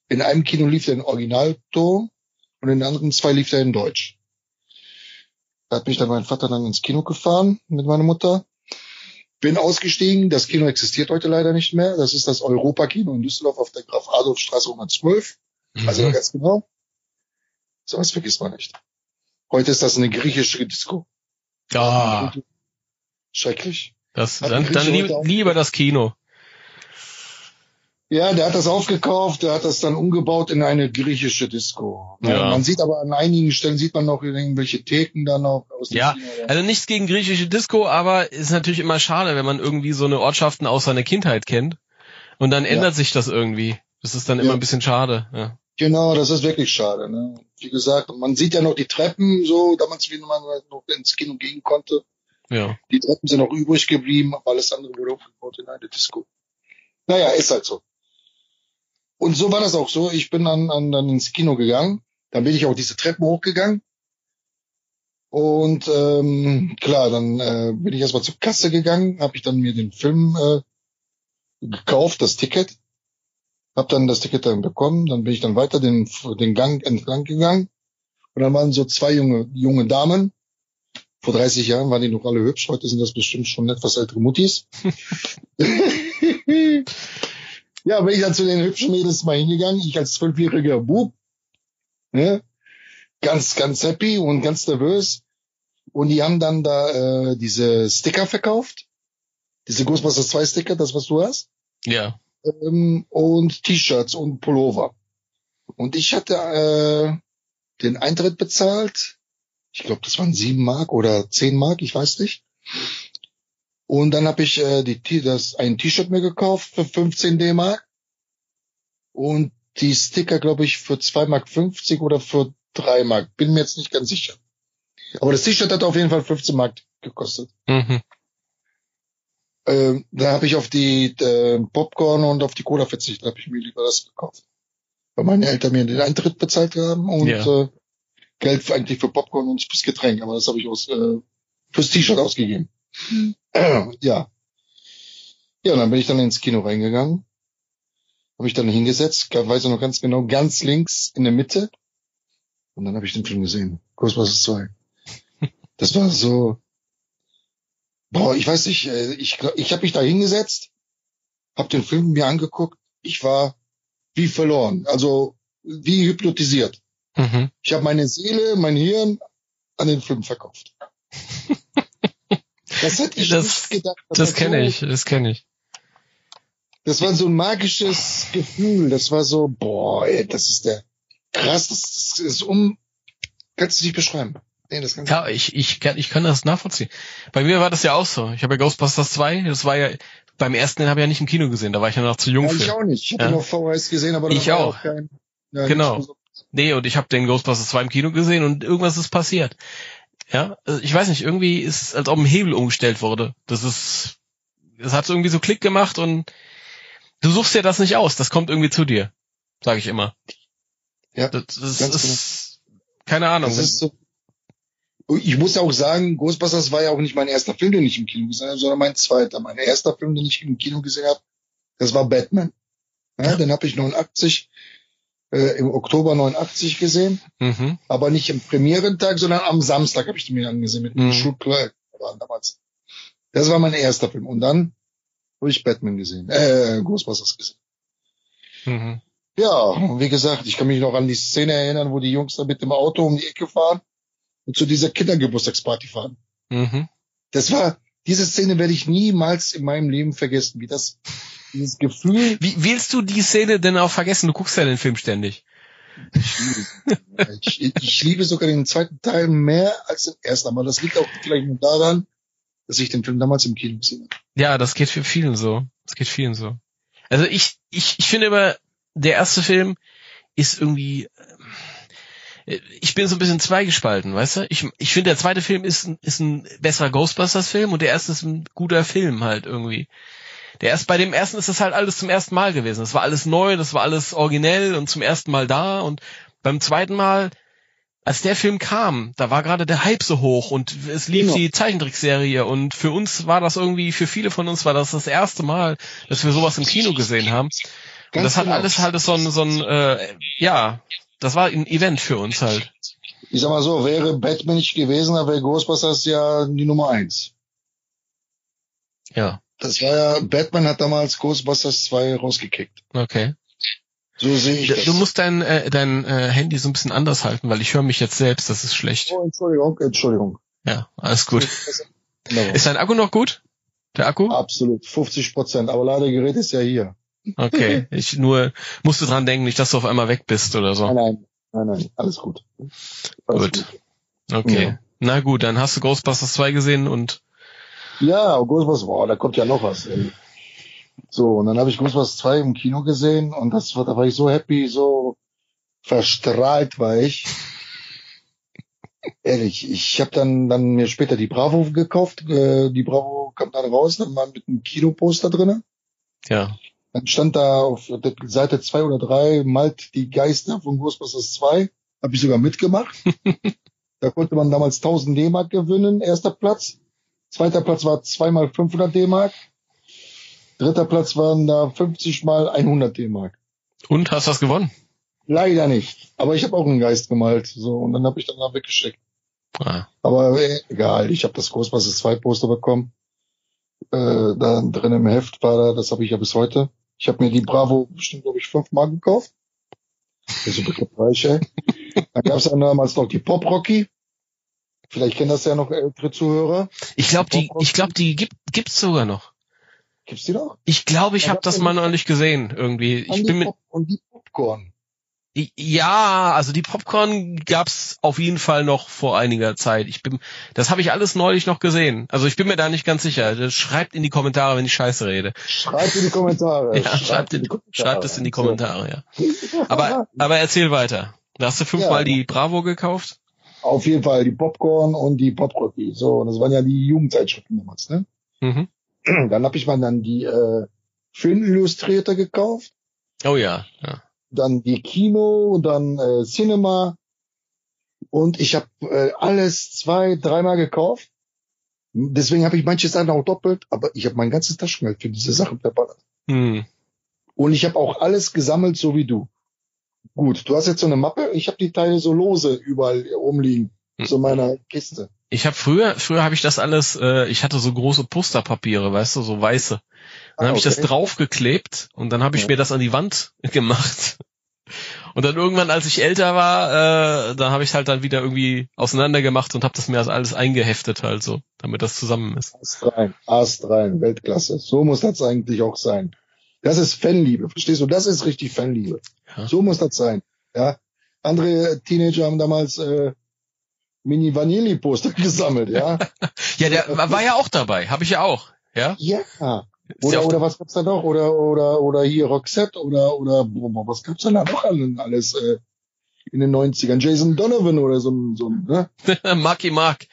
In einem Kino lief er in Originalton und in den anderen zwei lief er in Deutsch. Da hat mich dann mein Vater dann ins Kino gefahren mit meiner Mutter. Bin ausgestiegen. Das Kino existiert heute leider nicht mehr. Das ist das Europa-Kino in Düsseldorf auf der Graf Adolf Straße 112. Also
Mhm.
ganz genau. So was vergisst man nicht. Heute ist das eine griechische Disco.
Ja,
Schrecklich.
das,
Hat
dann, dann lieb, lieber das Kino.
Ja, der hat das aufgekauft, der hat das dann umgebaut in eine griechische Disco.
Ja.
Man sieht aber an einigen Stellen sieht man noch irgendwelche Theken da noch aus
Ja,
Kino.
also nichts gegen griechische Disco, aber ist natürlich immer schade, wenn man irgendwie so eine Ortschaften aus seiner Kindheit kennt. Und dann ändert sich das irgendwie. Das ist dann immer
Ja.
ein bisschen schade. Ja.
Genau, das ist wirklich schade. Ne? Wie gesagt, man sieht ja noch die Treppen, so damals, wie man noch ins Kino gehen konnte.
ja.
Die Treppen sind noch übrig geblieben, aber alles andere wurde aufgebaut in eine Disco. Naja, ist halt so. Und so war das auch so. Ich bin dann, dann, dann ins Kino gegangen. Dann bin ich auch diese Treppen hochgegangen. Und ähm, klar, dann äh, bin ich erstmal zur Kasse gegangen, habe ich dann mir den Film äh, gekauft, das Ticket. Hab dann das Ticket dann bekommen, dann bin ich dann weiter den, den Gang entlang gegangen. Und dann waren so zwei junge, junge Damen. Vor 30 Jahren waren die noch alle hübsch, heute sind das bestimmt schon etwas ältere Muttis. ja, bin ich dann zu den hübschen Mädels mal hingegangen, ich als zwölfjähriger Bub. Ne? Ganz, ganz happy und ganz nervös. Und die haben dann da äh, diese Sticker verkauft. Diese Ghostbusters 2 Sticker, das was du hast
Ja.
Ähm, und T-Shirts und Pullover. Und ich hatte äh, den Eintritt bezahlt. Ich glaube, das waren sieben Mark oder zehn Mark, ich weiß nicht. Und dann habe ich äh, die, das, ein T-Shirt mir gekauft für 15 D-Mark. Und die Sticker, glaube ich, für 2 Mark 50 oder für 3 Mark. Bin mir jetzt nicht ganz sicher. Aber das T-Shirt hat auf jeden Fall 15 Mark gekostet.
Mhm.
Ähm, da habe ich auf die äh, Popcorn und auf die Cola verzichtet, habe ich mir lieber das gekauft. Weil meine Eltern mir den Eintritt bezahlt haben und
Ja.
äh, Geld für, eigentlich für Popcorn und fürs Getränk, aber das habe ich aus, äh, fürs T-Shirt ausgegeben. ja. Ja, und dann bin ich dann ins Kino reingegangen. Habe ich dann hingesetzt, weiß ich noch ganz genau, ganz links in der Mitte. Und dann habe ich den Film gesehen. Ghostbusters 2. Das war so, Boah, ich weiß nicht, äh, ich, ich habe mich da hingesetzt, habe den Film mir angeguckt, ich war wie verloren, also wie hypnotisiert.
Mhm.
Ich habe meine Seele, mein Hirn an den Film verkauft. Das hätte ich
Das-
nicht gedacht.
Das kenne ich, das kenne ich.
Das war so ein magisches Gefühl. Das war so, boah, ey, das ist der krass, das, das ist um, kannst du nicht beschreiben. Nee, das
Ja, ich, ich, kann, ich kann das nachvollziehen. Bei mir war das ja auch so. Ich habe ja Ghostbusters 2, das war ja, beim ersten den habe ich ja nicht im Kino gesehen, da war ich ja noch zu jung
ja, ich
für.
auch nicht. Ich habe
Ja.
VHS gesehen, aber
Ich
war ja
auch.
kein, ja,
Genau. Nee, und ich habe den Ghostbusters 2 im Kino gesehen und irgendwas ist passiert. Ja, also ich weiß nicht, irgendwie ist es, als ob ein Hebel umgestellt wurde. Das ist, das hat irgendwie so Klick gemacht und du suchst dir das nicht aus, das kommt irgendwie zu dir, sage ich immer.
Ja,
Das, das ist, keine Ahnung.
Das ist so. Ich muss auch sagen, Ghostbusters war ja auch nicht mein erster Film, den ich im Kino gesehen habe, sondern mein zweiter. Mein erster Film, den ich im Kino gesehen habe, das war Batman. Ja, Den habe ich 89, äh, im Oktober 89 gesehen,
mhm.
aber nicht im Premierentag, sondern am Samstag habe ich den mir angesehen mit
Mhm.
Schulkleid damals. Das war mein erster Film. Und dann habe ich Batman gesehen, äh, Ghostbusters gesehen.
Mhm.
Ja, und wie gesagt, ich kann mich noch an die Szene erinnern, wo die Jungs da mit dem Auto um die Ecke fahren und zu dieser Kindergeburtstagsparty fahren.
Mhm.
Das war, diese Szene werde ich niemals in meinem Leben vergessen, wie das, dieses Gefühl,
Wie willst du die Szene denn auch vergessen? Du guckst ja den Film ständig.
ich, ich liebe sogar den zweiten Teil mehr als den ersten, aber das liegt auch vielleicht nur daran, dass ich den Film damals im Kino gesehen habe.
Ja, das geht für vielen so. Das geht vielen so. Also ich, ich, ich finde immer, der erste Film ist irgendwie, ich bin so ein bisschen zweigespalten, weißt du? Ich, ich finde, der zweite Film ist, ein- ist ein besserer Ghostbusters-Film und der erste ist ein guter Film halt irgendwie. Der erst bei dem ersten ist das halt alles zum ersten Mal gewesen. Das war alles neu, das war alles originell und zum ersten Mal da und beim zweiten Mal, als der Film kam, da war gerade der Hype so hoch und es lief
Genau.
die Zeichentrickserie und für uns war das irgendwie, für viele von uns war das das erste Mal, dass wir sowas im Kino gesehen haben. Und
Ganz
das hat
genau.
alles halt so ein, so ein, äh, ja, das war ein Event für uns halt.
Ich sag mal so, wäre Batman nicht gewesen, dann wäre Ghostbusters ja die Nummer eins.
Ja,
Das war ja, Batman hat damals Ghostbusters 2 rausgekickt.
okay.
So sehe ich das.
Du musst dein, äh, dein äh, Handy so ein bisschen anders halten, weil ich höre mich jetzt selbst, das ist schlecht.
oh, Entschuldigung, Entschuldigung.
Ja, alles gut. Ist dein Akku noch gut? Der Akku?
Absolut, 50 Prozent. Aber leider Gerät ist ja hier.
Okay, ich nur musste dran denken, nicht, dass du auf einmal weg bist oder so.
Nein, nein, nein, nein, alles gut. Alles
Gut. Okay.
Ja.
Na gut, dann hast du Ghostbusters 2 gesehen und
Ja, Ghostbusters, boah, da kommt ja noch was. Ey. So, und dann habe ich Ghostbusters 2 im Kino gesehen und das war, da war ich so happy, so verstrahlt war ich. Ehrlich, ich habe dann dann mir später die Bravo gekauft. Äh, die Bravo kam dann raus, dann war mit einem Kinoposter drinne.
ja.
Dann stand da auf der Seite zwei oder drei malt die Geister von Ghostbusters 2. Habe ich sogar mitgemacht. da konnte man damals 1000 D-Mark gewinnen, erster Platz. Zweiter Platz war zweimal 500 D-Mark. Dritter Platz waren da 50 mal 100 D-Mark.
Und hast was gewonnen?
Leider nicht. Aber ich habe auch einen Geist gemalt. So und dann habe ich dann da weggesteckt.
Ah.
Aber äh, egal, ich habe das Ghostbusters 2 Poster bekommen. Äh, da drin im Heft war da, das habe ich ja bis heute. Ich habe mir die Bravo bestimmt, glaube ich, fünfmal gekauft. Das ist bekannt reich, ey. Dann gab es dann damals noch die Pop Rocky. Vielleicht kennen das ja noch ältere Zuhörer.
Ich glaube, die, ich glaube, die gibt, gibt's sogar noch.
Gibt's die noch?
Ich glaube, ich
Ja,
habe
das
mal noch nicht gesehen irgendwie. Ich bin mit,
und die Popcorn.
Ja, also die Popcorn gab's auf jeden Fall noch vor einiger Zeit. Ich bin, das habe ich alles neulich noch gesehen. Also ich bin mir da nicht ganz sicher. Schreibt in die Kommentare, wenn ich Scheiße rede.
Schreibt in die Kommentare.
Ja, schreibt, in,
Kommentare.
schreibt es in die. Kommentare, ja. Aber, aber erzähl weiter. Hast du fünfmal
Ja.
die Bravo gekauft?
Auf jeden Fall die Popcorn und die Pop Rocky. So, das waren ja die Jugendzeitschriften damals, ne?
Mhm.
Dann habe ich mal dann die äh, Filmillustrierte gekauft,
Oh ja, ja.
Dann die Kino, dann äh, Cinema und ich habe äh, alles zwei, dreimal gekauft. Deswegen habe ich manche Sachen auch doppelt, aber ich habe mein ganzes Taschengeld für diese Sachen verballert.
Hm.
Und ich habe auch alles gesammelt, so wie du. Gut, du hast jetzt so eine Mappe, ich habe die Teile so lose überall rumliegen,
Hm.
so in meiner Kiste.
Ich habe früher, früher habe ich das alles, äh, ich hatte so große Posterpapiere, weißt du, so weiße. Dann
Ah,
habe ich das
okay.
draufgeklebt und dann habe ich
Ja.
mir das an die Wand gemacht. Und dann irgendwann, als ich älter war, äh, da habe ich halt dann wieder irgendwie auseinandergemacht und habe das mir als alles eingeheftet halt so, damit das zusammen ist.
Ast rein, Ast rein, Weltklasse. So muss das eigentlich auch sein. Das ist Fanliebe, verstehst du? Das ist richtig Fanliebe.
Ja.
So muss das sein. Ja. Andere Teenager haben damals äh, Mini Vanilli Poster gesammelt, ja.
Ja, der war war ja auch dabei, habe ich ja auch. Ja.
ja.
Ja
Oder, oder was gab's da noch? Oder oder oder hier Roxette oder oder boah, was gab's da noch an- alles äh, in den 90ern? Jason Donovan oder so, ein- so ne?
Marky Mark.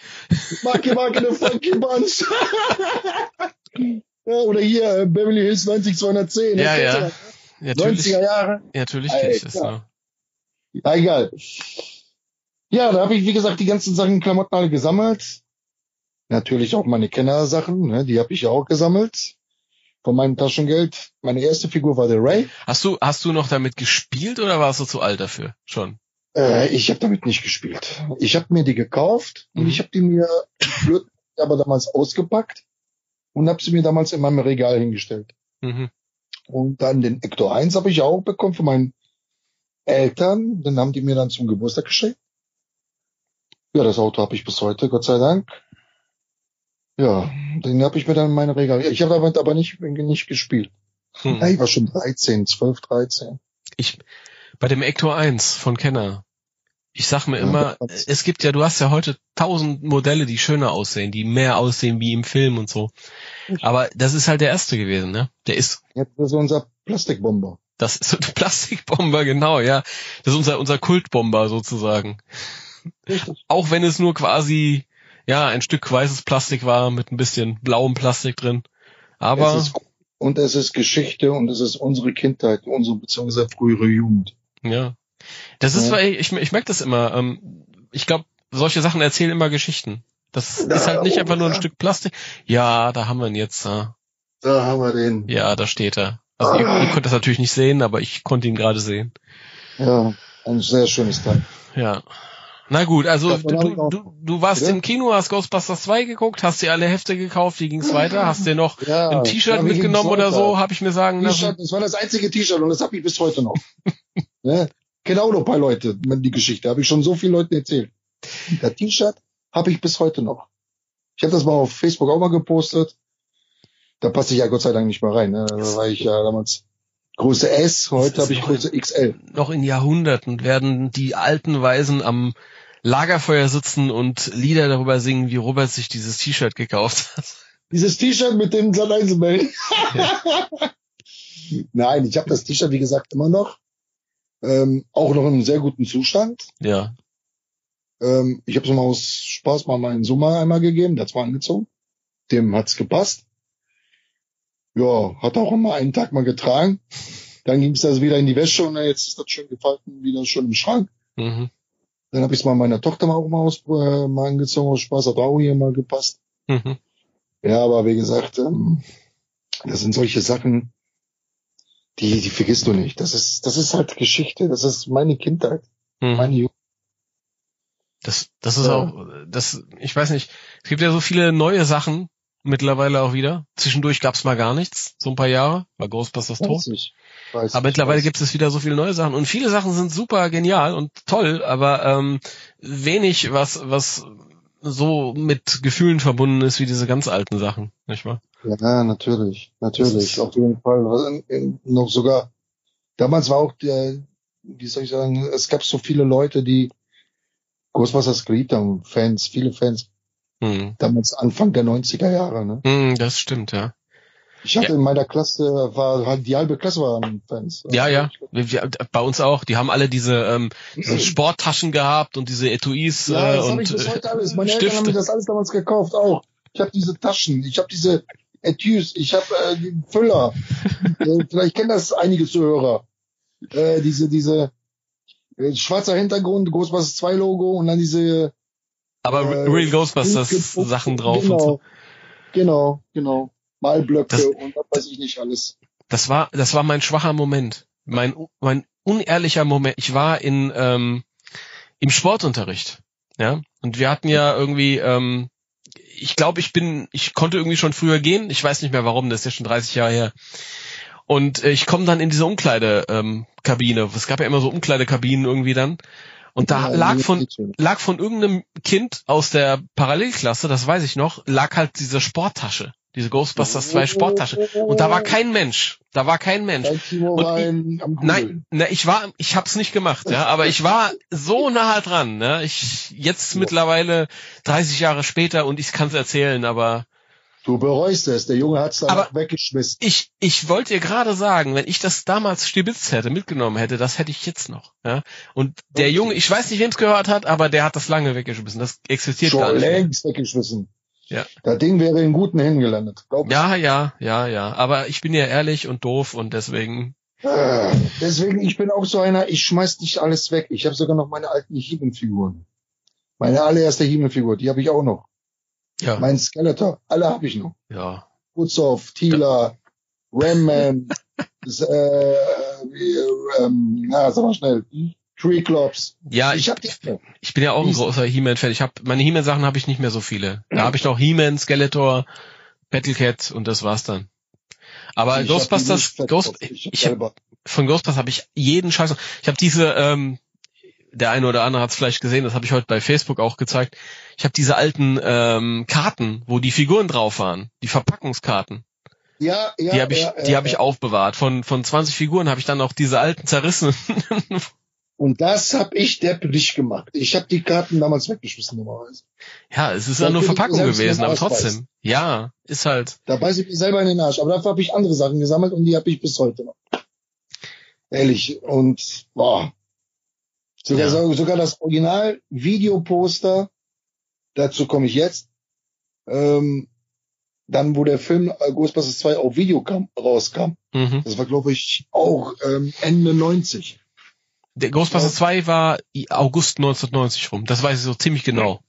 Marky Mark in the Funky Bunch. ja, oder hier äh, Beverly Hills 90210.
Ja,
ne?
ja.
Das?
Natürlich,
90er Jahre.
natürlich kenn ich das. Noch.
Ja, egal. Ja, da habe ich, wie gesagt, die ganzen Sachen, Klamotten alle gesammelt. Natürlich auch meine Kenner-Sachen, ne, die habe ich ja auch gesammelt. Von meinem Taschengeld. Meine erste Figur war der Ray.
Hast du, hast du noch damit gespielt oder warst du zu alt dafür? Schon.
Äh, ich habe damit nicht gespielt. Ich habe mir die gekauft und
Mhm.
ich habe die mir blöd, aber damals ausgepackt und habe sie mir damals in meinem Regal hingestellt.
Mhm.
Und dann den Ector 1 habe ich auch bekommen von meinen Eltern. Den haben die mir dann zum Geburtstag geschenkt. Ja, das Auto habe ich bis heute, Gott sei Dank. Ja, den habe ich mir dann in meine Regal. Ich habe damit aber nicht, nicht gespielt.
Hm.
Ja, ich war schon 13, 12, 13.
Ich, bei dem Ector 1 von Kenner, ich sag mir
Ja,
immer,
das-
es gibt ja, du hast ja heute tausend Modelle, die schöner aussehen, die mehr aussehen wie im Film und so. Aber das ist halt der erste gewesen, ne? Der ist,
Jetzt ist unser Plastikbomber.
das ist so ein Plastikbomber, genau, ja. Das ist unser, unser Kultbomber sozusagen.
Richtig.
Auch wenn es nur quasi, ja, ein Stück weißes Plastik war mit ein bisschen blauem Plastik drin. Aber,
es ist, und es ist Geschichte und es ist unsere Kindheit, unsere beziehungsweise frühere Jugend.
Ja. Das ist,
Ja.
weil ich, ich merke das immer. Ähm, ich glaube, solche Sachen erzählen immer Geschichten. Das
Ja,
ist halt nicht
oh,
einfach nur ein
ja.
Stück Plastik. Ja, da haben wir ihn jetzt. äh,
Da haben wir den.
Ja, da steht er. Also ihr, ihr könnt das natürlich nicht sehen, aber ich konnte ihn gerade sehen.
Ja, ein sehr schönes Teil.
Ja. Na gut, also du, du, du, warst
Bitte?
im Kino, hast Ghostbusters 2 geguckt, hast dir alle Hefte gekauft, wie ging's weiter? Hast dir noch
Ja,
ein T-Shirt mitgenommen oder so, habe ich mir sagen lassen.
T-Shirt, das war das einzige T-Shirt und das habe ich bis heute noch. ne? Kenn auch noch ein paar Leute, die Geschichte. Habe ich schon so vielen Leuten erzählt. Das T-Shirt habe ich bis heute noch. Ich habe das mal auf Facebook auch mal gepostet. Da passe ich ja Gott sei Dank nicht mehr rein. Ne? War ich ja damals Größe S, heute habe ich Größe XL.
Noch in Jahrhunderten werden die alten Weisen am Lagerfeuer sitzen und Lieder darüber singen, wie Robert sich dieses T-Shirt gekauft hat.
Dieses T-Shirt mit dem 1 Bell. Nein, ich habe das T-Shirt, wie gesagt, immer noch. Ähm, auch noch in einem sehr guten Zustand.
Ja.
Ähm, ich habe es mal aus Spaß mal meinen Sommer einmal gegeben, der hat's mal angezogen. Dem hat's gepasst. Ja, hat auch immer einen Tag mal getragen. Dann ging's das wieder in die Wäsche und jetzt ist das schön gefalten, wieder schön im Schrank.
Mhm.
Dann habe ich es mal meiner Tochter mal auch mal, aus, äh, mal angezogen aus Spaß, hat auch hier mal gepasst.
Mhm.
Ja, aber wie gesagt, ähm, das sind solche Sachen, die, die vergisst du nicht. Das ist, das ist halt Geschichte, das ist meine Kindheit,
Mhm.
meine Jugend.
Das, das ist
Ja.
auch, das, ich weiß nicht, es gibt ja so viele neue Sachen mittlerweile auch wieder. Zwischendurch gab's mal gar nichts, so ein paar Jahre, war Ghostbusters tot.
Weiß
Aber mittlerweile
weiß.
gibt es wieder so viele neue Sachen und viele Sachen sind super genial und toll, aber ähm, wenig, was was so mit Gefühlen verbunden ist wie diese ganz alten Sachen, nicht wahr?
Ja, natürlich, natürlich, auf jeden Fall. Noch sogar, damals war auch der, wie soll ich sagen, es gab so viele Leute, die Ghostbusters geliebt haben, Fans, viele Fans,
Hm.
damals Anfang der 90er Jahre, ne?
Hm, das stimmt, ja.
Ich hatte
Ja.
in meiner Klasse, war halt die halbe Klasse waren Fans.
Ja, ja. Wir, wir, bei uns auch. Die haben alle diese, ähm, diese Sporttaschen gehabt und diese Etuis
Ja,
äh,
das habe
und
ich bis heute
äh,
alles. Meine Eltern haben mir
Stifte.
das alles damals gekauft, auch. Ich habe diese Taschen, ich habe diese Etuis, ich habe äh, Füller. äh, vielleicht kennen das einige Zuhörer. Äh, diese, diese äh, schwarzer Hintergrund, Ghostbusters 2 Logo und dann diese
Aber
äh,
Real Ghostbusters Sachen drauf
Genau,
und so.
genau, genau. Malblöcke
Das-
und was weiß ich nicht alles.
Das war, das war mein schwacher Moment. Mein, mein unehrlicher Moment. Ich war in, ähm, im Sportunterricht. Ja. Und wir hatten ja irgendwie, ähm, ich glaube, ich bin, ich konnte irgendwie schon früher gehen. Ich weiß nicht mehr warum, das ist ja schon 30 Jahre her. Und äh, ich komme dann in diese Umkleide, ähm, Kabine. Es gab ja immer so Umkleidekabinen irgendwie dann. Und da
Ja,
lag von, lag von irgendeinem Kind aus der Parallelklasse, das weiß ich noch, lag halt diese Sporttasche. Diese Ghostbusters 2 Sporttasche. Und da war kein Mensch. Da war kein Mensch. Und ich- Nein, ne, ich war, ich hab's nicht gemacht, ja, aber ich war so nah dran, ne? Ich jetzt mittlerweile 30 Jahre später und ich kann's erzählen, aber
Du bereust es, der Junge hat's dann
Aber-
weggeschmissen.
ich ich wollte dir gerade sagen, wenn ich das damals stibitzt hätte, mitgenommen hätte, das hätte ich jetzt noch, ja? Und der
Okay.
Junge, ich weiß nicht, wem's gehört hat, aber der hat das lange weggeschmissen. Das existiert gar
Schon
nicht. mehr.
längst weggeschmissen.
Ja.
Das Ding wäre in guten Händen gelandet, glaub ich.
Ja, ja, ja, ja, aber ich bin ja ehrlich und doof und deswegen
Äh, Deswegen, ich bin auch so einer, ich schmeiß nicht alles weg. Ich habe sogar noch meine alten He-Man-Figuren. Meine allererste He-Man-Figur, die habe ich auch noch.
Ja,
Mein Skeletor, alle habe ich noch.
ja.
Utsoff, Tila, Ramman, äh, äh, ähm, na, sag mal schnell, Triclops.
Ja,
ich
ich. Ich bin ja auch ein großer He-Man-Fan. Ich habe meine He-Man-Sachen habe ich nicht mehr so viele. Da habe ich noch He-Man, Skeletor, Battlecat und das war's dann. Aber
Ich
Ghostbusters, Ghost.
Ich
ich hab, von Ghostbusters habe ich jeden Scheiß. Ich habe diese, ähm, der eine oder andere hat es vielleicht gesehen, das habe ich heute bei Facebook auch gezeigt. Ich habe diese alten ähm, Karten, wo die Figuren drauf waren, die Verpackungskarten.
Ja, ja,
die habe ich,
ja,
die
ja,
habe ich
ja.
aufbewahrt. Von von 20 Figuren habe ich dann auch diese alten zerrissen.
Und das habe ich depplich gemacht. Ich habe die Karten damals weggeschmissen normalerweise.
ja, es ist ja nur
ich
Verpackung gewesen, aber trotzdem. Ja, ist halt.
Da beiß ich mir selber in den Arsch. Aber dafür habe ich andere Sachen gesammelt und die habe ich bis heute noch. Ehrlich. Und boah. Sogar,
Ja.
so- sogar das Original-Videoposter, dazu komme ich jetzt. Ähm, dann, wo der Film Ghostbusters 2 auf Video kam, rauskam.
Mhm.
Das war, glaube ich, auch ähm, Ende 90.
Der Ghostbusters 2 war August 1990 rum. Das weiß ich so ziemlich genau.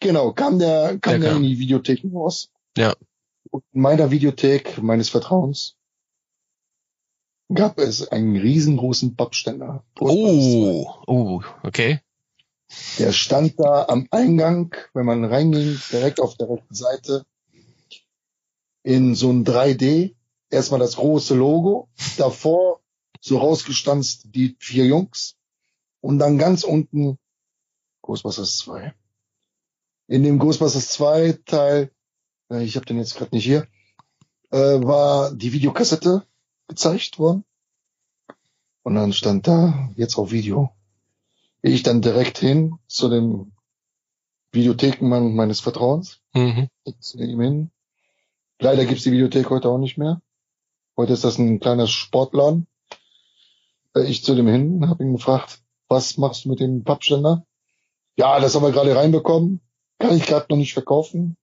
Genau, kam der, kam
Der
der,
kam.
in die Videothek raus.
Ja.
Und in meiner Videothek meines Vertrauens gab es einen riesengroßen Pappständer.
Oh, oh, okay.
Der stand da am Eingang, wenn man reinging, direkt auf der rechten Seite, in so ein 3D. Erstmal das große Logo, davor so rausgestanzt die vier Jungs und dann ganz unten Ghostbusters 2. In dem Ghostbusters 2 Teil, äh, ich habe den jetzt gerade nicht hier, äh, war die Videokassette gezeigt worden. Und dann stand da, jetzt auf Video. Ich dann direkt hin zu dem Videothekenmann meines Vertrauens.
Mhm.
zu ihm hin. Leider gibt's die Videothek heute auch nicht mehr. Heute ist das ein kleiner Sportladen. Ich zu dem hin, habe ihn gefragt, was machst du mit dem Pappständer? Ja, das haben wir gerade reinbekommen. Kann ich gerade noch nicht verkaufen.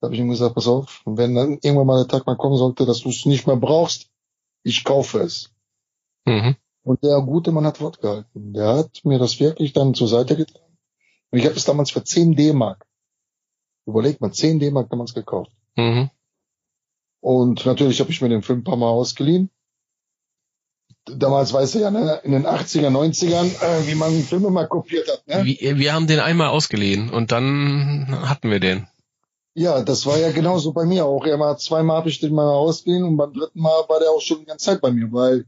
Da habe ich ihm gesagt, pass auf, wenn dann irgendwann mal der Tag mal kommen sollte, dass du es nicht mehr brauchst, ich kaufe es.
Mhm.
Und der gute Mann hat Wort gehalten. Der hat mir das wirklich dann zur Seite getragen. Und ich habe es damals für 10 D-Mark. Überlegt mal, 10 D-Mark damals gekauft.
Mhm.
Und natürlich habe ich mir den Film ein paar Mal ausgeliehen. Damals weißt du ja, ne, in den 80er, 90ern, äh, wie man Filme mal kopiert hat. Ne?
Wir, wir haben den einmal ausgeliehen und dann hatten wir den.
Ja, das war ja genauso bei mir auch. Immer zweimal habe ich den mal ausgeliehen und beim dritten Mal war der auch schon die ganze Zeit bei mir, weil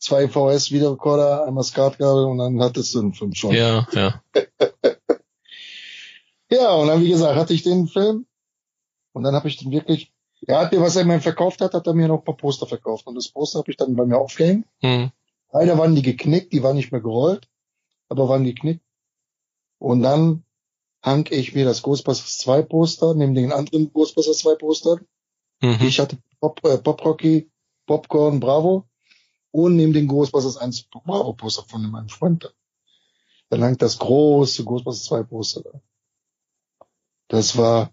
zwei VS-Videorekorder, einmal Skatkabel und dann hattest du den Film schon.
Ja, ja.
Ja, und dann, wie gesagt, hatte ich den Film. Und dann habe ich den wirklich, er hat mir, was er mir verkauft hat, hat er mir noch ein paar Poster verkauft. Und das Poster habe ich dann bei mir aufgehängt.
Mhm.
Leider waren die geknickt, die waren nicht mehr gerollt, aber waren geknickt. Und dann hang ich mir das Ghostbusters 2 Poster, neben den anderen Ghostbusters 2 Postern.
Mhm.
Ich hatte Pop, äh, Pop Rocky, Popcorn, Bravo. Und neben den Ghostbusters 1 Bravo Poster von meinem Freund. Dann hang das große Ghostbusters 2 Poster da. Das war,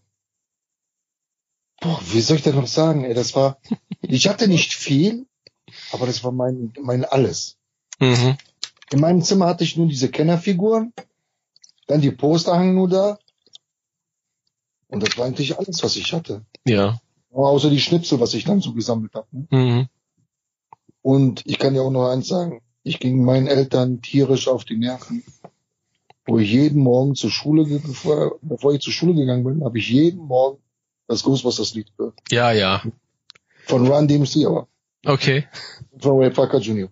boah, wie soll ich das noch sagen, ey, das war, ich hatte nicht viel, aber das war mein, mein alles.
Mhm.
In meinem Zimmer hatte ich nur diese Kennerfiguren, dann die Poster hangen nur da. Und das war eigentlich alles, was ich hatte.
Ja.
Außer die Schnipsel, was ich dann so gesammelt habe. Ne?
Mhm.
Und ich kann ja auch noch eins sagen. Ich ging meinen Eltern tierisch auf die Nerven. Wo ich jeden Morgen zur Schule, bevor, bevor ich zur Schule gegangen bin, habe ich jeden Morgen das Ghostbusters Lied gehört.
Ja, ja.
Von Run DMC, aber
Okay.
von Ray Parker Jr.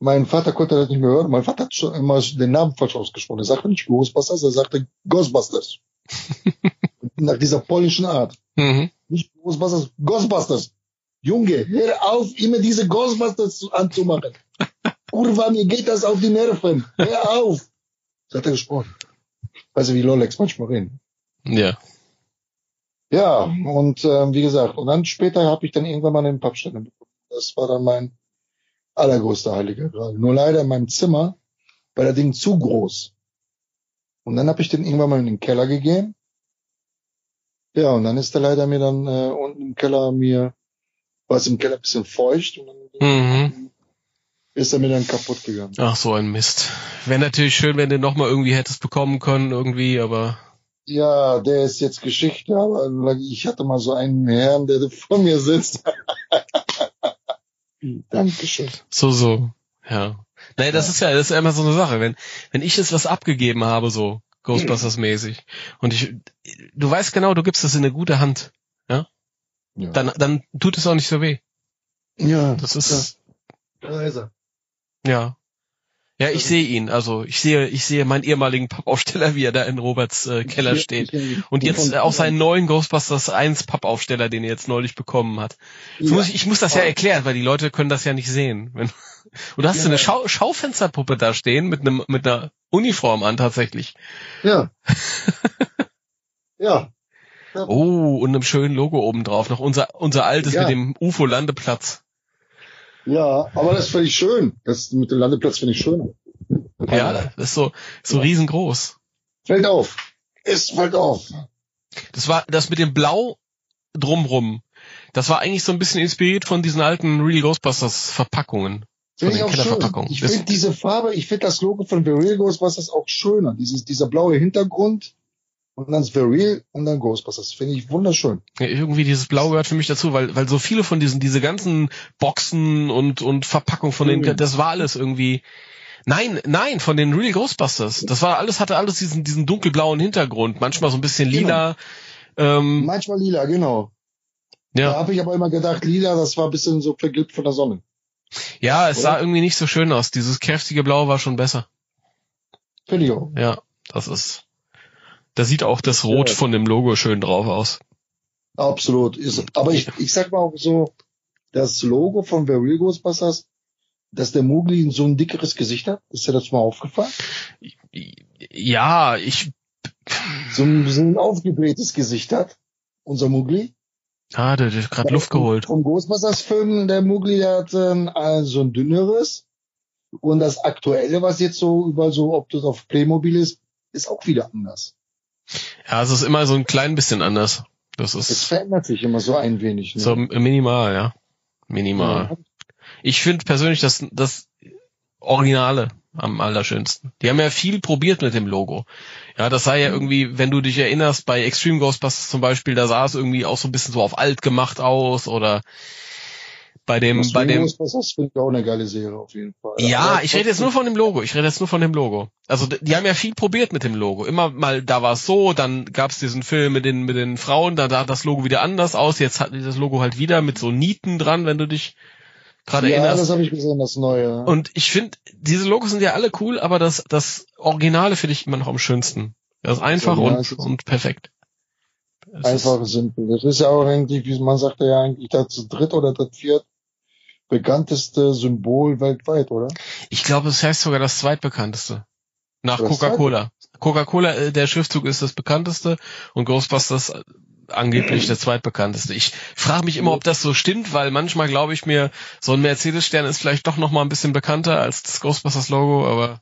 Mein Vater konnte das nicht mehr hören. Mein Vater hat schon immer den Namen falsch ausgesprochen. Er sagte nicht Ghostbusters, er sagte Ghostbusters. Nach dieser polnischen Art.
Mhm.
Nicht Ghostbusters, Ghostbusters. Junge, hör auf, immer diese Ghostbusters zu- anzumachen. Kurva, mir geht das auf die Nerven. Hör auf. So hat er gesprochen. Weißt du, wie Lolex manchmal reden.
Ja.
Ja, und ähm, wie gesagt, und dann später habe ich dann irgendwann mal einen Pappständer bekommen. Das war dann mein allergrößter heiliger Gral. Nur leider in meinem Zimmer war der Ding zu groß. Und dann habe ich den irgendwann mal in den Keller gegeben. Ja, und dann ist der leider mir dann äh, unten im Keller mir, war es im Keller ein bisschen feucht und dann
Mhm.
ist er mir dann kaputt gegangen.
Ach, so ein Mist. Wäre natürlich schön, wenn du noch mal irgendwie hättest bekommen können, irgendwie, aber
Ja, der ist jetzt Geschichte, aber ich hatte mal so einen Herrn, der vor mir sitzt. Dankeschön.
so, so. Ja. Naja, das ist ja, das ist ja immer so eine Sache. Wenn, wenn ich jetzt was abgegeben habe, so Ghostbusters-mäßig, und ich, du weißt genau, du gibst das in eine gute Hand,
Ja,
dann, dann tut es auch nicht so weh.
ja
Das ist,
Da ist er.
ja. Ja, ich sehe ihn. Also ich sehe, ich sehe meinen ehemaligen Pappaufsteller, wie er da in Roberts äh, Keller steht. Und jetzt äh, auch seinen neuen Ghostbusters 1 Pappaufsteller, den er jetzt neulich bekommen hat. Ich, muss, ich muss das ja erklären, weil die Leute können das ja nicht sehen. Wenn, und du hast so eine Schau Schaufensterpuppe da stehen mit einem mit einer Uniform an tatsächlich.
Ja. ja.
Oh, und einem schönen Logo oben drauf. Noch unser unser altes
Ja.
mit dem UFO-Landeplatz.
Ja, aber das finde ich schön. Das mit dem Landeplatz finde ich schön.
Ja, das ist so so riesengroß.
Fällt auf. Es fällt auf.
Das war das mit dem Blau drumrum. Das war eigentlich so ein bisschen inspiriert von diesen alten Real Ghostbusters Verpackungen. Von
Finde ich auch schön. Ich finde diese Farbe, ich finde das Logo von The Real Ghostbusters auch schöner. Dieses, dieser blaue Hintergrund und dann The Real und dann Ghostbusters. Finde ich wunderschön.
Ja, irgendwie dieses Blau gehört für mich dazu, weil, weil so viele von diesen, diese ganzen Boxen und, und Verpackungen von den,
Mhm.
das war alles irgendwie, nein, nein, von den Real Ghostbusters. Das war alles, hatte alles diesen, diesen dunkelblauen Hintergrund, manchmal so ein bisschen
Genau.
lila, ähm,
Manchmal lila, genau. Da
ja.
habe ich aber immer gedacht, lila, das war ein bisschen so vergilbt von der Sonne.
Ja, es
Oder?
sah irgendwie nicht so schön aus. Dieses kräftige Blau war schon besser.
Finde ich auch.
Ja, das ist, da sieht auch das Rot
Ja.
von dem Logo schön drauf aus.
Absolut. Ist, aber ich, ich sag mal auch so, das Logo von The Real Ghostbusters, dass der Mowgli so ein dickeres Gesicht hat? Ist dir das mal aufgefallen?
Ja, ich,
So ein, so ein aufgeblähtes Gesicht hat, unser Mowgli.
ah, der, der hat gerade Luft geholt.
Vom Ghostbusters-Film, der Mowgli, der hat äh, so ein dünneres. Und das Aktuelle, was jetzt so überall so, ob das auf Playmobil ist, ist auch wieder anders.
Ja, es ist immer so ein klein bisschen anders. Das
Es
ist
verändert sich immer so ein wenig. Ne?
so minimal, ja. Minimal.
Ja.
Ich finde persönlich das, das Originale am allerschönsten. Die haben ja viel probiert mit dem Logo. Ja, das sah ja
Mhm.
irgendwie, wenn du dich erinnerst, bei Extreme Ghostbusters zum Beispiel, da sah es irgendwie auch so ein bisschen so auf alt gemacht aus oder bei dem,
Das
bei dem,
Ghostbusters finde ich auch eine geile Serie auf jeden Fall.
ja, ich rede jetzt nur von dem Logo. Ich rede jetzt nur von dem Logo. Also die haben ja viel probiert mit dem Logo. Immer mal, da war es so, dann gab es diesen Film mit den mit den Frauen, da sah das Logo wieder anders aus. Jetzt hat das Logo halt wieder mit so Nieten dran, wenn du dich gerade
ja,
erinnerst.
das habe ich gesehen, das neue.
Und ich finde, diese Logos sind ja alle cool, aber das das Originale finde ich immer noch am schönsten. Das ist einfach
Original
und
ist-
und perfekt. Es
Einfach
ist-
simpel. Das ist ja auch eigentlich, wie man sagt ja eigentlich, das dritt oder das viert bekannteste Symbol weltweit, oder?
Ich glaube, es heißt sogar das zweitbekannteste. Nach Coca-Cola. Coca-Cola, äh, der Schriftzug ist das bekannteste und Ghostbusters äh, angeblich der zweitbekannteste. Ich frage mich immer, ob das so stimmt, weil manchmal glaube ich mir, so ein Mercedes-Stern ist vielleicht doch noch mal ein bisschen bekannter als das Ghostbusters-Logo, aber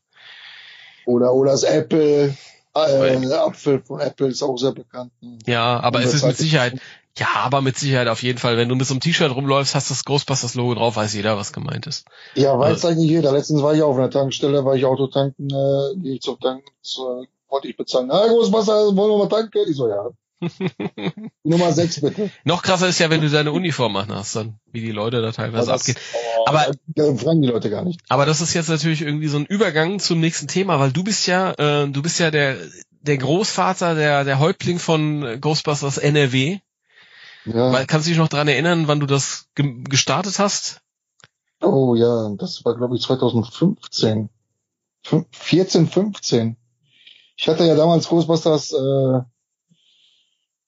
Oder, oder das Apple, äh, der Apfel von Apple ist auch sehr bekannt.
ja, aber es ist mit Sicherheit, ja, aber mit Sicherheit auf jeden Fall, wenn du mit so einem T-Shirt rumläufst, hast das Ghostbusters-Logo drauf, weiß jeder, was gemeint ist.
Ja, weiß
Also-
eigentlich jeder. Letztens war ich auf einer Tankstelle, war ich Auto tanken, äh, gehe ich zum Tanken, zu, wollte ich bezahlen. Na, Großwasser, wollen wir mal tanken? Ich so, ja. Nummer 6 bitte.
Noch krasser ist ja, wenn du deine Uniform machen hast, dann, wie die Leute da teilweise
das,
abgehen.
oh,
Aber-
da fragen die Leute gar nicht.
Aber das ist jetzt natürlich irgendwie so ein Übergang zum nächsten Thema, weil du bist ja, äh, du bist ja der der Großvater, der der Häuptling von Ghostbusters NRW.
Ja.
Kannst du dich noch dran erinnern, wann du das ge gestartet hast?
Oh ja, das war glaube ich 2015. Fün- 14, 15. Ich hatte ja damals Ghostbusters, äh,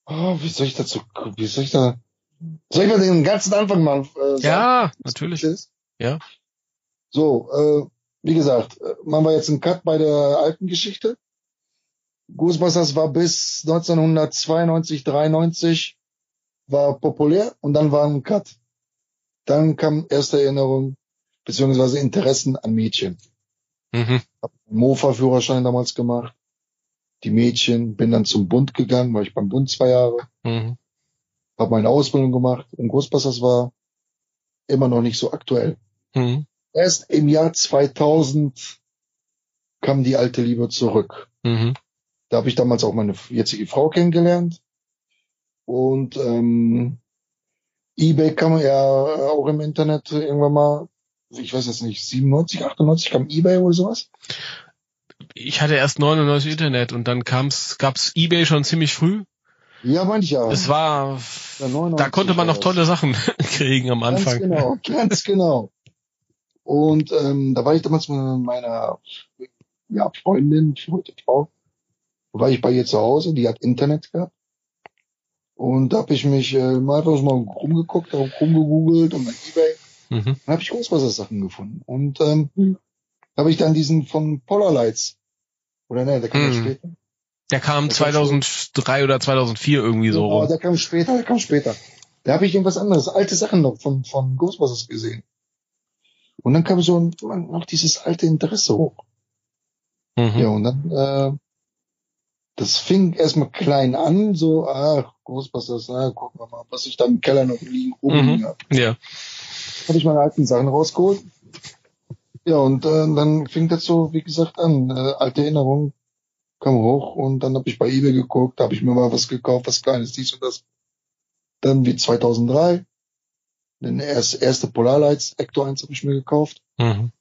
oh, wie soll ich dazu, wie soll ich da, soll ich mal den ganzen Anfang mal äh, sagen?
Ja, natürlich.
ist?
Ja.
So, äh, wie gesagt, äh, machen wir jetzt einen Cut bei der alten Geschichte. Ghostbusters war bis 1992, 93 war populär und dann war ein Cut. Dann kam erste Erinnerung beziehungsweise Interessen an Mädchen.
Mhm.
Hab einen Mofa-Führerschein damals gemacht. Die Mädchen, bin dann zum Bund gegangen, war ich beim Bund zwei Jahre,
Mhm.
habe meine Ausbildung gemacht und Ghostbusters war immer noch nicht so aktuell.
Mhm.
Erst im Jahr 2000 kam die alte Liebe zurück.
Mhm.
Da habe ich damals auch meine jetzige Frau kennengelernt. Und ähm, eBay kam ja auch im Internet irgendwann mal, ich weiß jetzt nicht, 97, 98 kam eBay oder sowas.
Ich hatte erst 99 Internet und dann kam's, gab's eBay schon ziemlich früh.
Ja, meinte ich ja.
Es war,
Ja, 99
da konnte man noch tolle Sachen kriegen am
Ganz
Anfang.
genau, ganz genau. Und ähm, da war ich damals mit meiner ja, Freundin, heute Frau, war ich bei ihr zu Hause, die hat Internet gehabt. Und da habe ich mich äh, mal einfach mal rumgeguckt, auch rumgegoogelt und bei Ebay.
Mhm.
Dann habe ich Großwassersachen gefunden. Und ähm, habe ich dann diesen von Polarlights. Oder ne, der kam ja
Mhm.
später.
Der kam
Der kam
2003 oder 2004 irgendwie so
Ja,
rum.
der kam später, der kam später. Da habe ich irgendwas anderes, alte Sachen noch von, von Ghostbusters gesehen. Und dann kam so ein, noch dieses alte Interesse hoch.
Mhm.
Ja, und dann, äh, das fing erstmal klein an, so, ach, Ghostbusters, na, gucken wir mal, was ich da im Keller noch liegen, rumliegen
Mhm.
hab.
Ja.
Habe ich meine alten Sachen rausgeholt. Ja, und äh, dann fing das so, wie gesagt, an. Äh, alte Erinnerungen kam hoch und dann habe ich bei eBay geguckt, habe ich mir mal was gekauft, was kleines, dies und das. Dann wie 2003, den erst, erste Polarlights, Ecto 1 habe ich mir gekauft.
Mhm.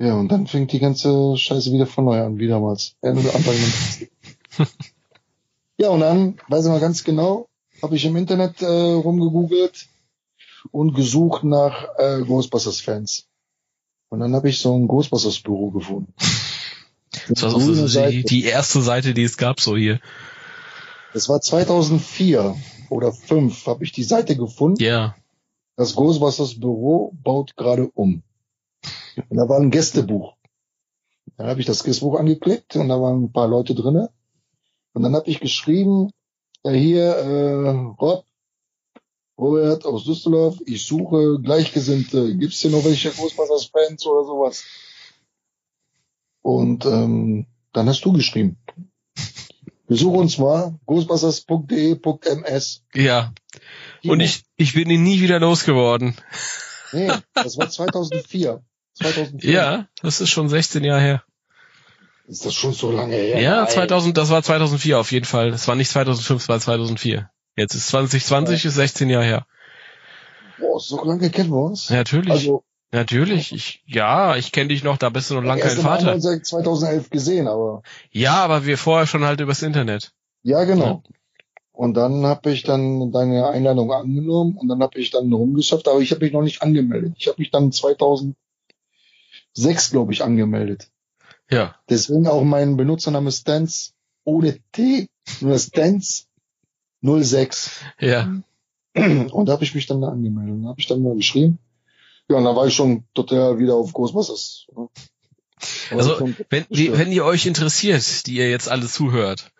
Ja, und dann fängt die ganze Scheiße wieder von neu an, wie damals. Ende Anfang der 90er. Ja, und dann, weiß ich mal ganz genau, habe ich im Internet äh, rumgegoogelt und gesucht nach äh, Ghostbusters-Fans. Und dann habe ich so ein Ghostbusters-Büro gefunden.
Das war so
Seite.
die, die erste Seite, die es gab, so hier.
Das war 2004 oder 5 habe ich die Seite gefunden.
Ja.
das Ghostbusters Büro baut gerade um. Und da war ein Gästebuch. Dann habe ich das Gästebuch angeklickt und da waren ein paar Leute drinne. Und dann habe ich geschrieben, ja hier, äh, Rob, Robert aus Düsseldorf, ich suche Gleichgesinnte. Gibt's hier noch welche Ghostbusters-Fans oder sowas? Und ähm, dann hast du geschrieben. Besuche uns mal ghostbusters.de.ms.
Ja. Und ich, ich bin ihn nie wieder losgeworden.
Nee, das war 2004. 2004.
Ja, das ist schon 16 Jahre her.
Ist das schon so lange her?
Ja,
Nein.
2000, das war 2004 auf jeden Fall. Das war nicht 2005, das war 2004. Jetzt ist 2020, ist 16 Jahre her.
Boah, so lange kennen wir uns.
Ja, natürlich.
Also,
Natürlich. Ich, ja, ich kenne dich noch, da bist du noch lange kein Vater.
uns seit 2011 gesehen, aber
Ja, aber wir vorher schon halt übers Internet.
ja, genau. Und dann habe ich dann deine Einladung angenommen und dann habe ich dann rumgeschafft, aber ich habe mich noch nicht angemeldet. Ich habe mich dann 2006, glaube ich, angemeldet.
Ja.
Deswegen auch mein Benutzername Stans ohne T, nur Stans 06.
Ja.
Und da habe ich mich dann da angemeldet. Da habe ich dann mal geschrieben. Ja, und da war ich schon total wieder auf Ghostbusters. ne?
Also, wenn, wie, wenn ihr euch interessiert, die ihr jetzt alle zuhört,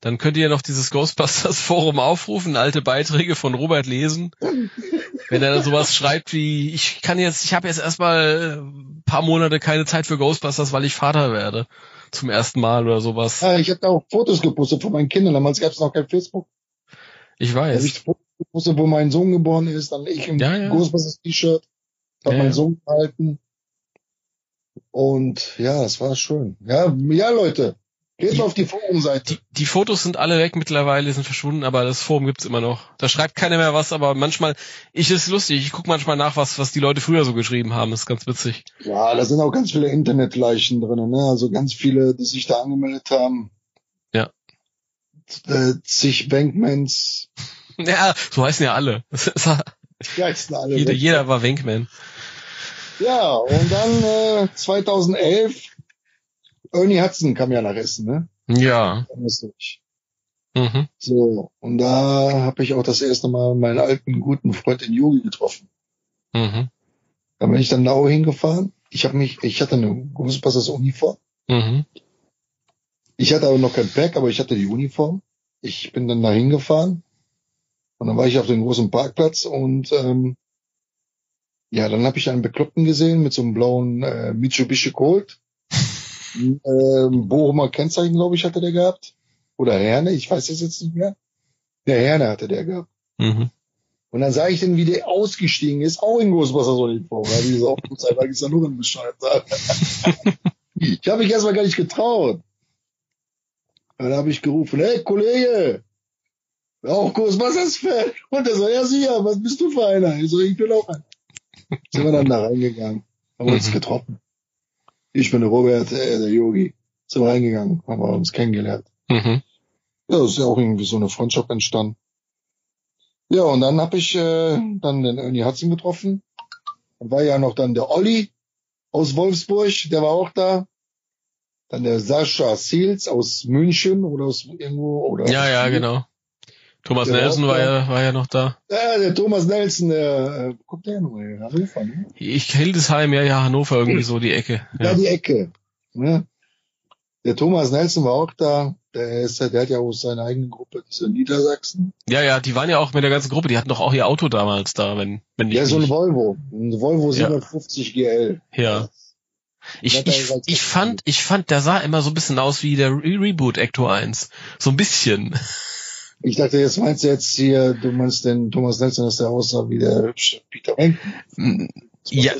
dann könnt ihr noch dieses Ghostbusters Forum aufrufen, alte Beiträge von Robert lesen. Wenn er dann sowas schreibt wie, ich kann jetzt, ich habe jetzt erstmal ein paar Monate keine Zeit für Ghostbusters, weil ich Vater werde. Zum ersten Mal oder sowas.
Ah, ich habe da auch Fotos gepostet von meinen Kindern. Damals gab es noch kein Facebook.
Ich weiß.
ich Fotos gepostet, wo mein Sohn geboren ist. Dann ich im
Ja, ja.
Ghostbusters T-Shirt. Hab
Ja,
meinen
ja.
Sohn gehalten. Und ja, das war schön. Ja, ja, Leute. Geht
Die-
auf die Forumseite.
Die, die Fotos sind alle weg mittlerweile, sind verschwunden, aber das Forum gibt's immer noch. Da schreibt keiner mehr was, aber manchmal, ich ist lustig, ich guck manchmal nach, was, was die Leute früher so geschrieben haben, ist ganz witzig.
Ja, da sind auch ganz viele Internetleichen drin, ne? Also ganz viele, die sich da angemeldet haben.
Ja.
Äh, zig Bankmans.
Ja, so heißen ja alle.
Die heißen alle.
jeder, jeder war Wankman.
Ja, und dann äh, 2011, Ernie Hudson kam ja nach Essen, ne?
Ja. Mhm.
So, und da habe ich auch das erste Mal meinen alten guten Freund in Yogi getroffen.
Mhm.
Da bin ich dann nach hingefahren. Ich habe mich, ich hatte eine Ghostbusters Uniform.
Mhm.
Ich hatte aber noch kein Pack, aber ich hatte die Uniform. Ich bin dann da hingefahren. Und dann war ich auf dem großen Parkplatz und ähm, ja, dann habe ich einen Bekloppten gesehen mit so einem blauen äh, Mitsubishi Colt. Ähm, Bochumer Kennzeichen, glaube ich, hatte der gehabt. Oder Herne, ich weiß es jetzt nicht mehr. Der Herne hatte der gehabt.
Mhm.
Und dann sah ich dann, wie der ausgestiegen ist, auch in Ghostbusters Uniform. Da habe ich gesagt, oh, sei Dank ist ja nur Bescheid. ich habe mich erstmal gar nicht getraut. Dann habe ich gerufen, hey Kollege, auch Ghostbusters-Fan. Und er so, ja sicher, was bist du für einer? Ich so, ich bin auch ein. Sind wir dann da reingegangen, haben uns
Mhm.
getroffen. Ich bin der Robert, äh, der Yogi. Sind wir reingegangen, haben wir uns kennengelernt.
Mhm.
Ja, ist ja auch irgendwie so eine Freundschaft entstanden. Ja, und dann habe ich äh, dann den Ernie Hudson getroffen. Dann war ja noch dann der Olli aus Wolfsburg, der war auch da. Dann der Sascha Seals aus München oder aus irgendwo oder
Ja, ja, genau. Thomas
Der
Nelson war ja, war ja noch da.
Ja, der Thomas Nelson, der äh, guckt der noch her, Hannover, ne?
Ich Hildesheim, ja, ja, Hannover, irgendwie so die Ecke.
Ja,
Ja.
die Ecke. Ne? Der Thomas Nelson war auch da. Der ist, der hat ja auch seine eigene Gruppe, in Niedersachsen.
ja, ja, die waren ja auch mit der ganzen Gruppe, die hatten doch auch ihr Auto damals da, wenn, wenn ich
Ja, so ein Volvo. Ein Volvo
Ja.
750 GL.
Ja. Ich, ich, ich fand, ich fand, der sah immer so ein bisschen aus wie der Re Reboot Ecto 1. So ein bisschen.
Ich dachte, jetzt meinst du jetzt hier, du meinst den Thomas Nelson, dass der aussah wie der hübsche Peter Wenken.
Ja.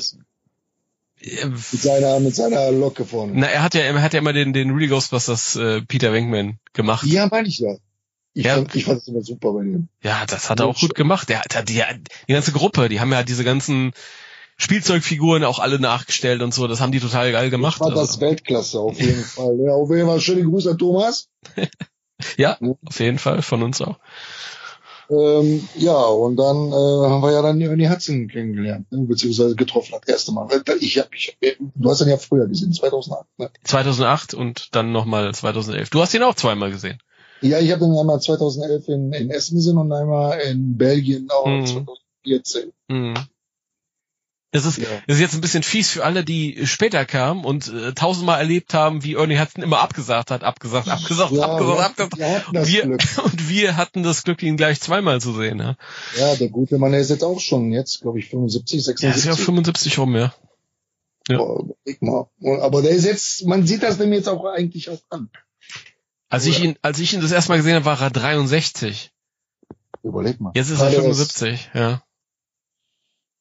Mit seiner, mit seiner Locke vorne.
Na, er hat ja, er hat ja immer den, den Real Ghostbusters äh, Peter Venkman gemacht.
Ja, meine ich ja. Ich,
Ja.
fand, ich fand das immer super bei dem.
Ja, das hat er auch gut gemacht. Der hat die, die ganze Gruppe, die haben ja diese ganzen Spielzeugfiguren auch alle nachgestellt und so. Das haben die total geil gemacht.
Ich fand das
Also,
Weltklasse, auf jeden Fall. Ja, auf jeden Fall schöne Grüße an Thomas.
ja, auf jeden Fall von uns auch.
Ähm, ja, und dann äh, haben wir ja dann Ernie Hudson kennengelernt, ne, beziehungsweise getroffen das erste Mal. Ich hab, ich hab, du hast ihn ja früher gesehen, 2008. Ne?
2008 und dann nochmal 2011. Du hast ihn auch zweimal gesehen.
Ja, ich habe ihn einmal 2011 in, in Essen gesehen und einmal in Belgien auch
Mhm.
14.
Mhm. Das ist,
Ja.
ist jetzt ein bisschen fies für alle, die später kamen und äh, tausendmal erlebt haben, wie Ernie Hudson immer abgesagt hat, abgesagt, abgesagt,
Ja,
abgesagt,
wir-
abgesagt.
wir hatten das
wir. Und wir hatten das Glück, ihn gleich zweimal zu sehen. Ja,
Ja, der gute Mann, der ist jetzt auch schon jetzt, glaube ich, 75,
ja ist
76.
ja 75 rum, ja. ja.
Boah. Aber der ist jetzt, man sieht das dem jetzt auch eigentlich auch an.
Als ich ihn, als ich ihn das erste Mal gesehen habe, war er 63.
Überleg mal.
Jetzt ist er
Gerade
75, ja.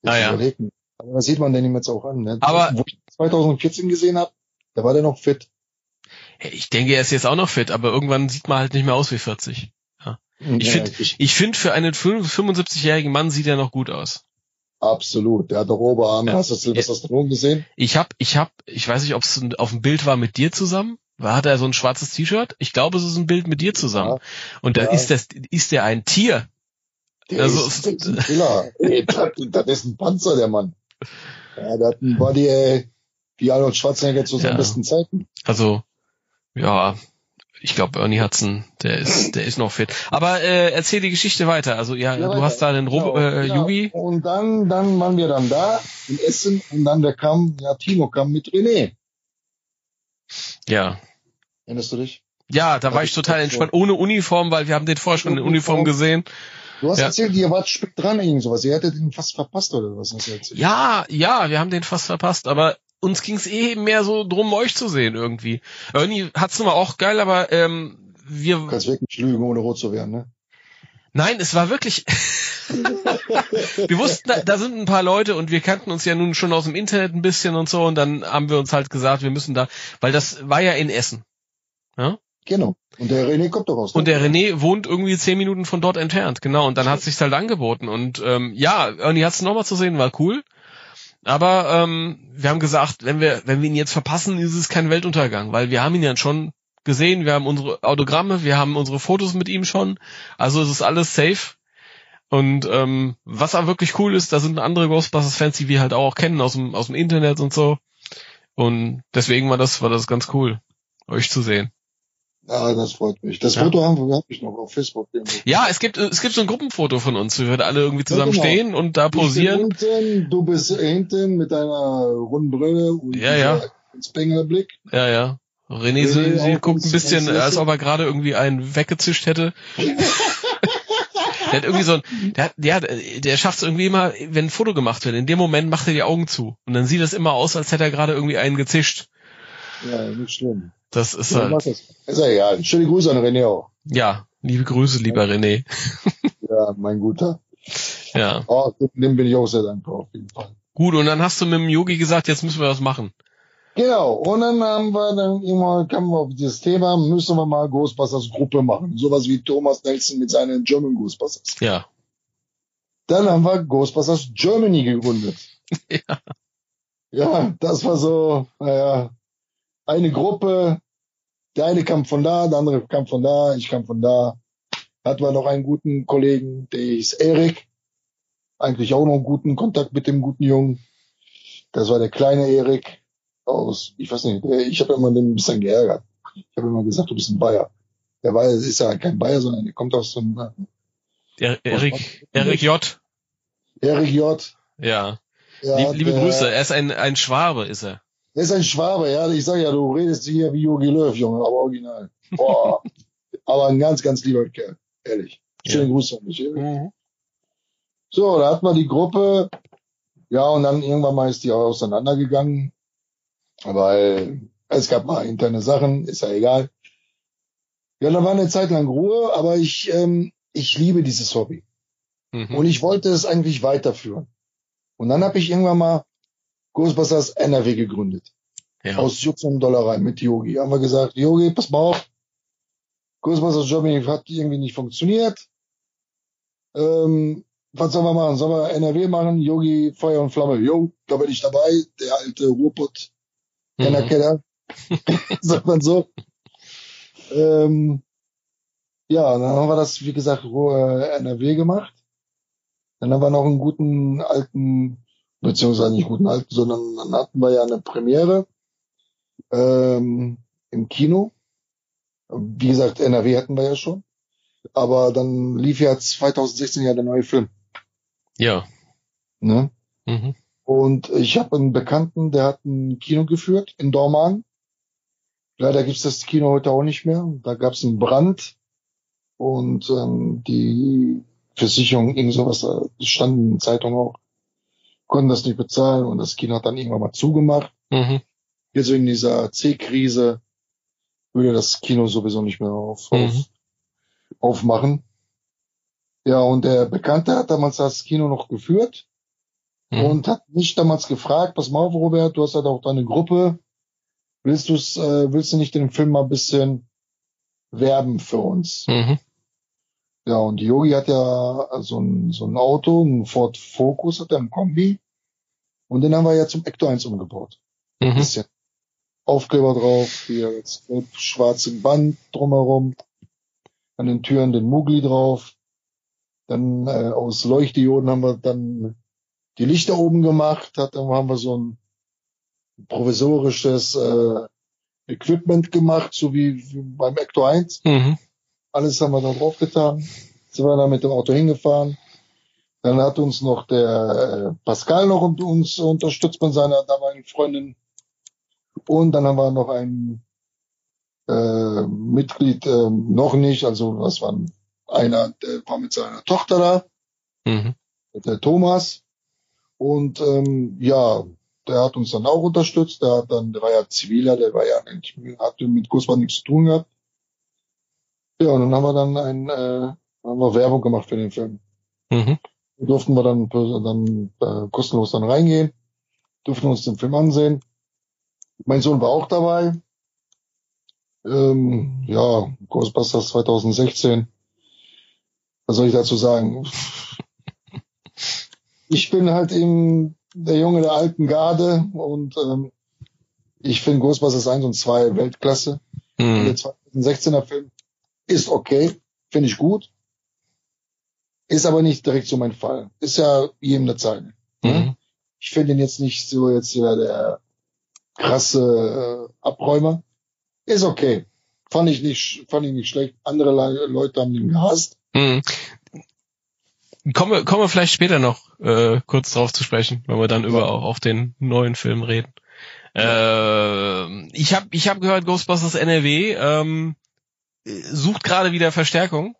Jetzt
Ah, ja.
überleg mal. Aber das sieht man denn ihm jetzt auch an. Ne?
Aber-
Wo ich ihn 2014 gesehen habe, da war der noch fit.
Ich denke, er ist jetzt auch noch fit, aber irgendwann sieht man halt nicht mehr aus wie 40. Ich
Ja,
finde, ich finde, für einen 75-jährigen Mann sieht er noch gut aus.
Absolut. Der hat doch Oberarme.
Ja.
Hast du Sylvester Stallone gesehen?
Ich hab, ich hab, ich weiß nicht, ob es auf dem Bild war mit dir zusammen. War hat er so ein schwarzes T-Shirt? Ich glaube, es ist ein Bild mit dir zusammen.
Ja.
Und da
Ja.
ist das, ist der ein Tier.
Der
Also-
ist, der ist ein Killer. Ey, das, das ist ein Panzer, der Mann. Ja, der hat ein Body, ey, wie Arnold Schwarzenegger zu seinen
Ja.
besten Zeiten.
Also, ja, ich glaube, Ernie Hudson, der ist, der ist noch fit. Aber äh, erzähl die Geschichte weiter. Also ja,
Ja,
du
weiter.
hast da den Rob,
Genau,
äh. Yugi.
Und dann, dann waren wir dann da in Essen und dann der kam, ja, Timo kam mit René.
Ja.
Erinnerst du dich?
Ja, da war ich total entspannt, ohne Uniform, weil wir haben den vorher schon in Uniform gesehen.
Du hast
Ja.
erzählt, ihr wart spät dran, irgend sowas. Ihr hättet ihn fast verpasst oder was hast du erzählt?
Ja, ja, wir haben den fast verpasst, aber uns ging's eh mehr so drum, euch zu sehen irgendwie. Ernie hat's nun mal auch geil, aber ähm, wir,
Du kannst wirklich lügen, ohne rot zu werden, ne?
nein, es war wirklich, wir wussten, da, da sind ein paar Leute und wir kannten uns ja nun schon aus dem Internet ein bisschen und so und dann haben wir uns halt gesagt, wir müssen da, weil das war ja in Essen.
Genau. Und der René kommt doch aus.
Und der René wohnt irgendwie zehn Minuten von dort entfernt, genau. Und dann hat sich's halt angeboten. Und ähm, ja, Ernie hat's nochmal zu sehen, war cool. Aber ähm, wir haben gesagt, wenn wir, wenn wir ihn jetzt verpassen, ist es kein Weltuntergang, weil wir haben ihn ja schon gesehen, wir haben unsere Autogramme, wir haben unsere Fotos mit ihm schon. Also es ist alles safe. Und ähm, was aber wirklich cool ist, da sind andere Ghostbusters-Fans, die wir halt auch kennen aus dem, aus dem Internet und so. Und deswegen war das, war das ganz cool, euch zu sehen.
Ja, das freut mich. Das
Ja.
Foto haben wir, hab ich noch auf Facebook.
Ja, es gibt, es gibt so ein Gruppenfoto von uns, wir da alle irgendwie zusammen
Ja, genau.
stehen und da
Ich bin
posieren.
unten, du bist hinten mit deiner runden Brille und
Ja, ja.
Spenglerblick.
Ja, ja. René,
René
sie, guckt ein bisschen, als ob er gerade irgendwie einen weggezischt hätte. der hat irgendwie so ein, der hat, der, der schafft es irgendwie immer, wenn ein Foto gemacht wird, in dem Moment macht er die Augen zu. Und dann sieht das immer aus, als hätte er gerade irgendwie einen gezischt.
Ja, nicht schlimm.
Das ist
Ja,
halt,
das. Ist ja egal. Schöne Grüße an René auch.
ja, liebe Grüße, lieber René.
Ja, mein Guter.
Ja.
Oh, dem bin ich auch sehr dankbar, auf jeden Fall.
Gut, und dann hast du mit dem Yogi gesagt, jetzt müssen wir was machen.
Genau. Und dann haben wir dann immer, kamen wir auf dieses Thema, müssen wir mal Ghostbusters Gruppe machen. Sowas wie Thomas Nelson mit seinen German Ghostbusters.
Ja.
Dann haben wir Ghostbusters Germany gegründet.
Ja.
Ja, das war so, naja, eine Gruppe. Der eine kam von da, der andere kam von da, ich kam von da. Hatten wir noch einen guten Kollegen, der hieß Erik. Eigentlich auch noch einen guten Kontakt mit dem guten Jungen. Das war der kleine Erik aus, ich weiß nicht, ich habe immer den ein bisschen geärgert. Ich habe immer gesagt, du bist ein Bayer. Der war, ist ja kein Bayer, sondern der kommt aus dem äh,
Er, Erik, Erik J.
Erik J.
Ja.
Ja,
Lieb, liebe
der-
Grüße. Er ist ein, ein Schwabe, ist er.
Er ist ein Schwabe, ja. Ich sag ja, du redest hier wie Jogi Löw, Junge, aber original. Boah. aber ein ganz, ganz lieber Kerl. Ehrlich. Schönen
Ja.
Gruß an mich. Erik. So, da hat man die Gruppe. Ja, und dann irgendwann mal ist die auch auseinandergegangen. Weil es gab mal interne Sachen, ist ja egal. Ja, da war eine Zeit lang Ruhe, aber ich, ähm, ich liebe dieses Hobby.
Mhm.
Und ich wollte es eigentlich weiterführen. Und dann habe ich irgendwann mal Ghostbusters NRW gegründet.
Ja.
Aus Jux und Dollerei mit Yogi. Haben wir gesagt, Yogi, pass mal auf. Ghostbusters Germany hat irgendwie nicht funktioniert. Ähm, was sollen wir machen? Sollen wir NRW machen? Yogi, Feuer und Flamme. Jo, da bin ich dabei. Der alte Ruhrpott. Kenner,
Mhm.
Kenner. Sagt man so. Ähm, ja, dann haben wir das, wie gesagt, Ru- äh, NRW gemacht. Dann haben wir noch einen guten alten, beziehungsweise nicht guten alten, sondern dann hatten wir ja eine Premiere ähm, im Kino. Wie gesagt, NRW hatten wir ja schon. Aber dann lief ja 2016 ja der neue Film.
Ja.
Ne?
Mhm.
Und ich habe einen Bekannten, der hat ein Kino geführt in Dormagen. Leider gibt's das Kino heute auch nicht mehr. Da gab's einen Brand und ähm, die Versicherung, irgend sowas, stand in der Zeitung auch, konnten das nicht bezahlen und das Kino hat dann irgendwann mal zugemacht.
Mhm.
Jetzt wegen dieser C-Krise würde das Kino sowieso nicht mehr auf,
Mhm.
auf, aufmachen. Ja, und der Bekannte hat damals das Kino noch geführt
Mhm.
und hat mich damals gefragt, pass mal auf, Robert, du hast halt auch deine Gruppe. Willst du's, äh, willst du nicht den Film mal ein bisschen werben für uns?
Mhm.
Ja, und Yogi hat ja so ein, so ein Auto, ein Ford Focus hat er, ein Kombi. Und den haben wir ja zum Ecto 1 umgebaut.
Mhm.
Bisschen Aufkleber drauf, hier das schwarze Band drumherum. An den Türen den Mugli drauf. Dann äh, aus Leuchtdioden haben wir dann die Lichter oben gemacht. Hat, dann haben wir so ein provisorisches äh, Equipment gemacht, so wie, wie beim Ecto 1.
Mhm.
Alles haben wir da drauf getan. Sind wir dann mit dem Auto hingefahren. Dann hat uns noch der äh, Pascal noch und uns unterstützt mit seiner damaligen Freundin. Und dann haben wir noch ein äh, Mitglied äh, noch nicht, also das war einer, der war mit seiner Tochter da,
Mhm.
der Thomas. Und ähm, ja, der hat uns dann auch unterstützt. Der hat dann, der war ja Ziviler, der war ja eigentlich, hatte mit Gussmann nichts zu tun gehabt. Ja, und dann haben wir dann ein, äh, haben wir Werbung gemacht für den Film.
Mhm.
Durften wir dann, dann äh, kostenlos dann reingehen, durften uns den Film ansehen. Mein Sohn war auch dabei. Ähm, ja, Ghostbusters 2016. Was soll ich dazu sagen? Ich bin halt eben der Junge der alten Garde und ähm, ich finde Ghostbusters 1 und 2 Weltklasse. Der
Mhm.
2016er Film ist okay, finde ich gut. Ist aber nicht direkt so mein Fall. Ist ja jedem eine Zeit.
Mhm.
Ich finde ihn jetzt nicht so jetzt ja der krasse äh, Abräumer. Ist okay. Fand ich nicht, fand ich nicht schlecht. Andere Le Leute haben ihn gehasst.
Mhm. Kommen wir, kommen wir vielleicht später noch äh, kurz drauf zu sprechen, wenn wir dann über auch, auch den neuen Film reden. Äh, ich habe ich hab gehört, Ghostbusters NRW ähm, sucht gerade wieder Verstärkung.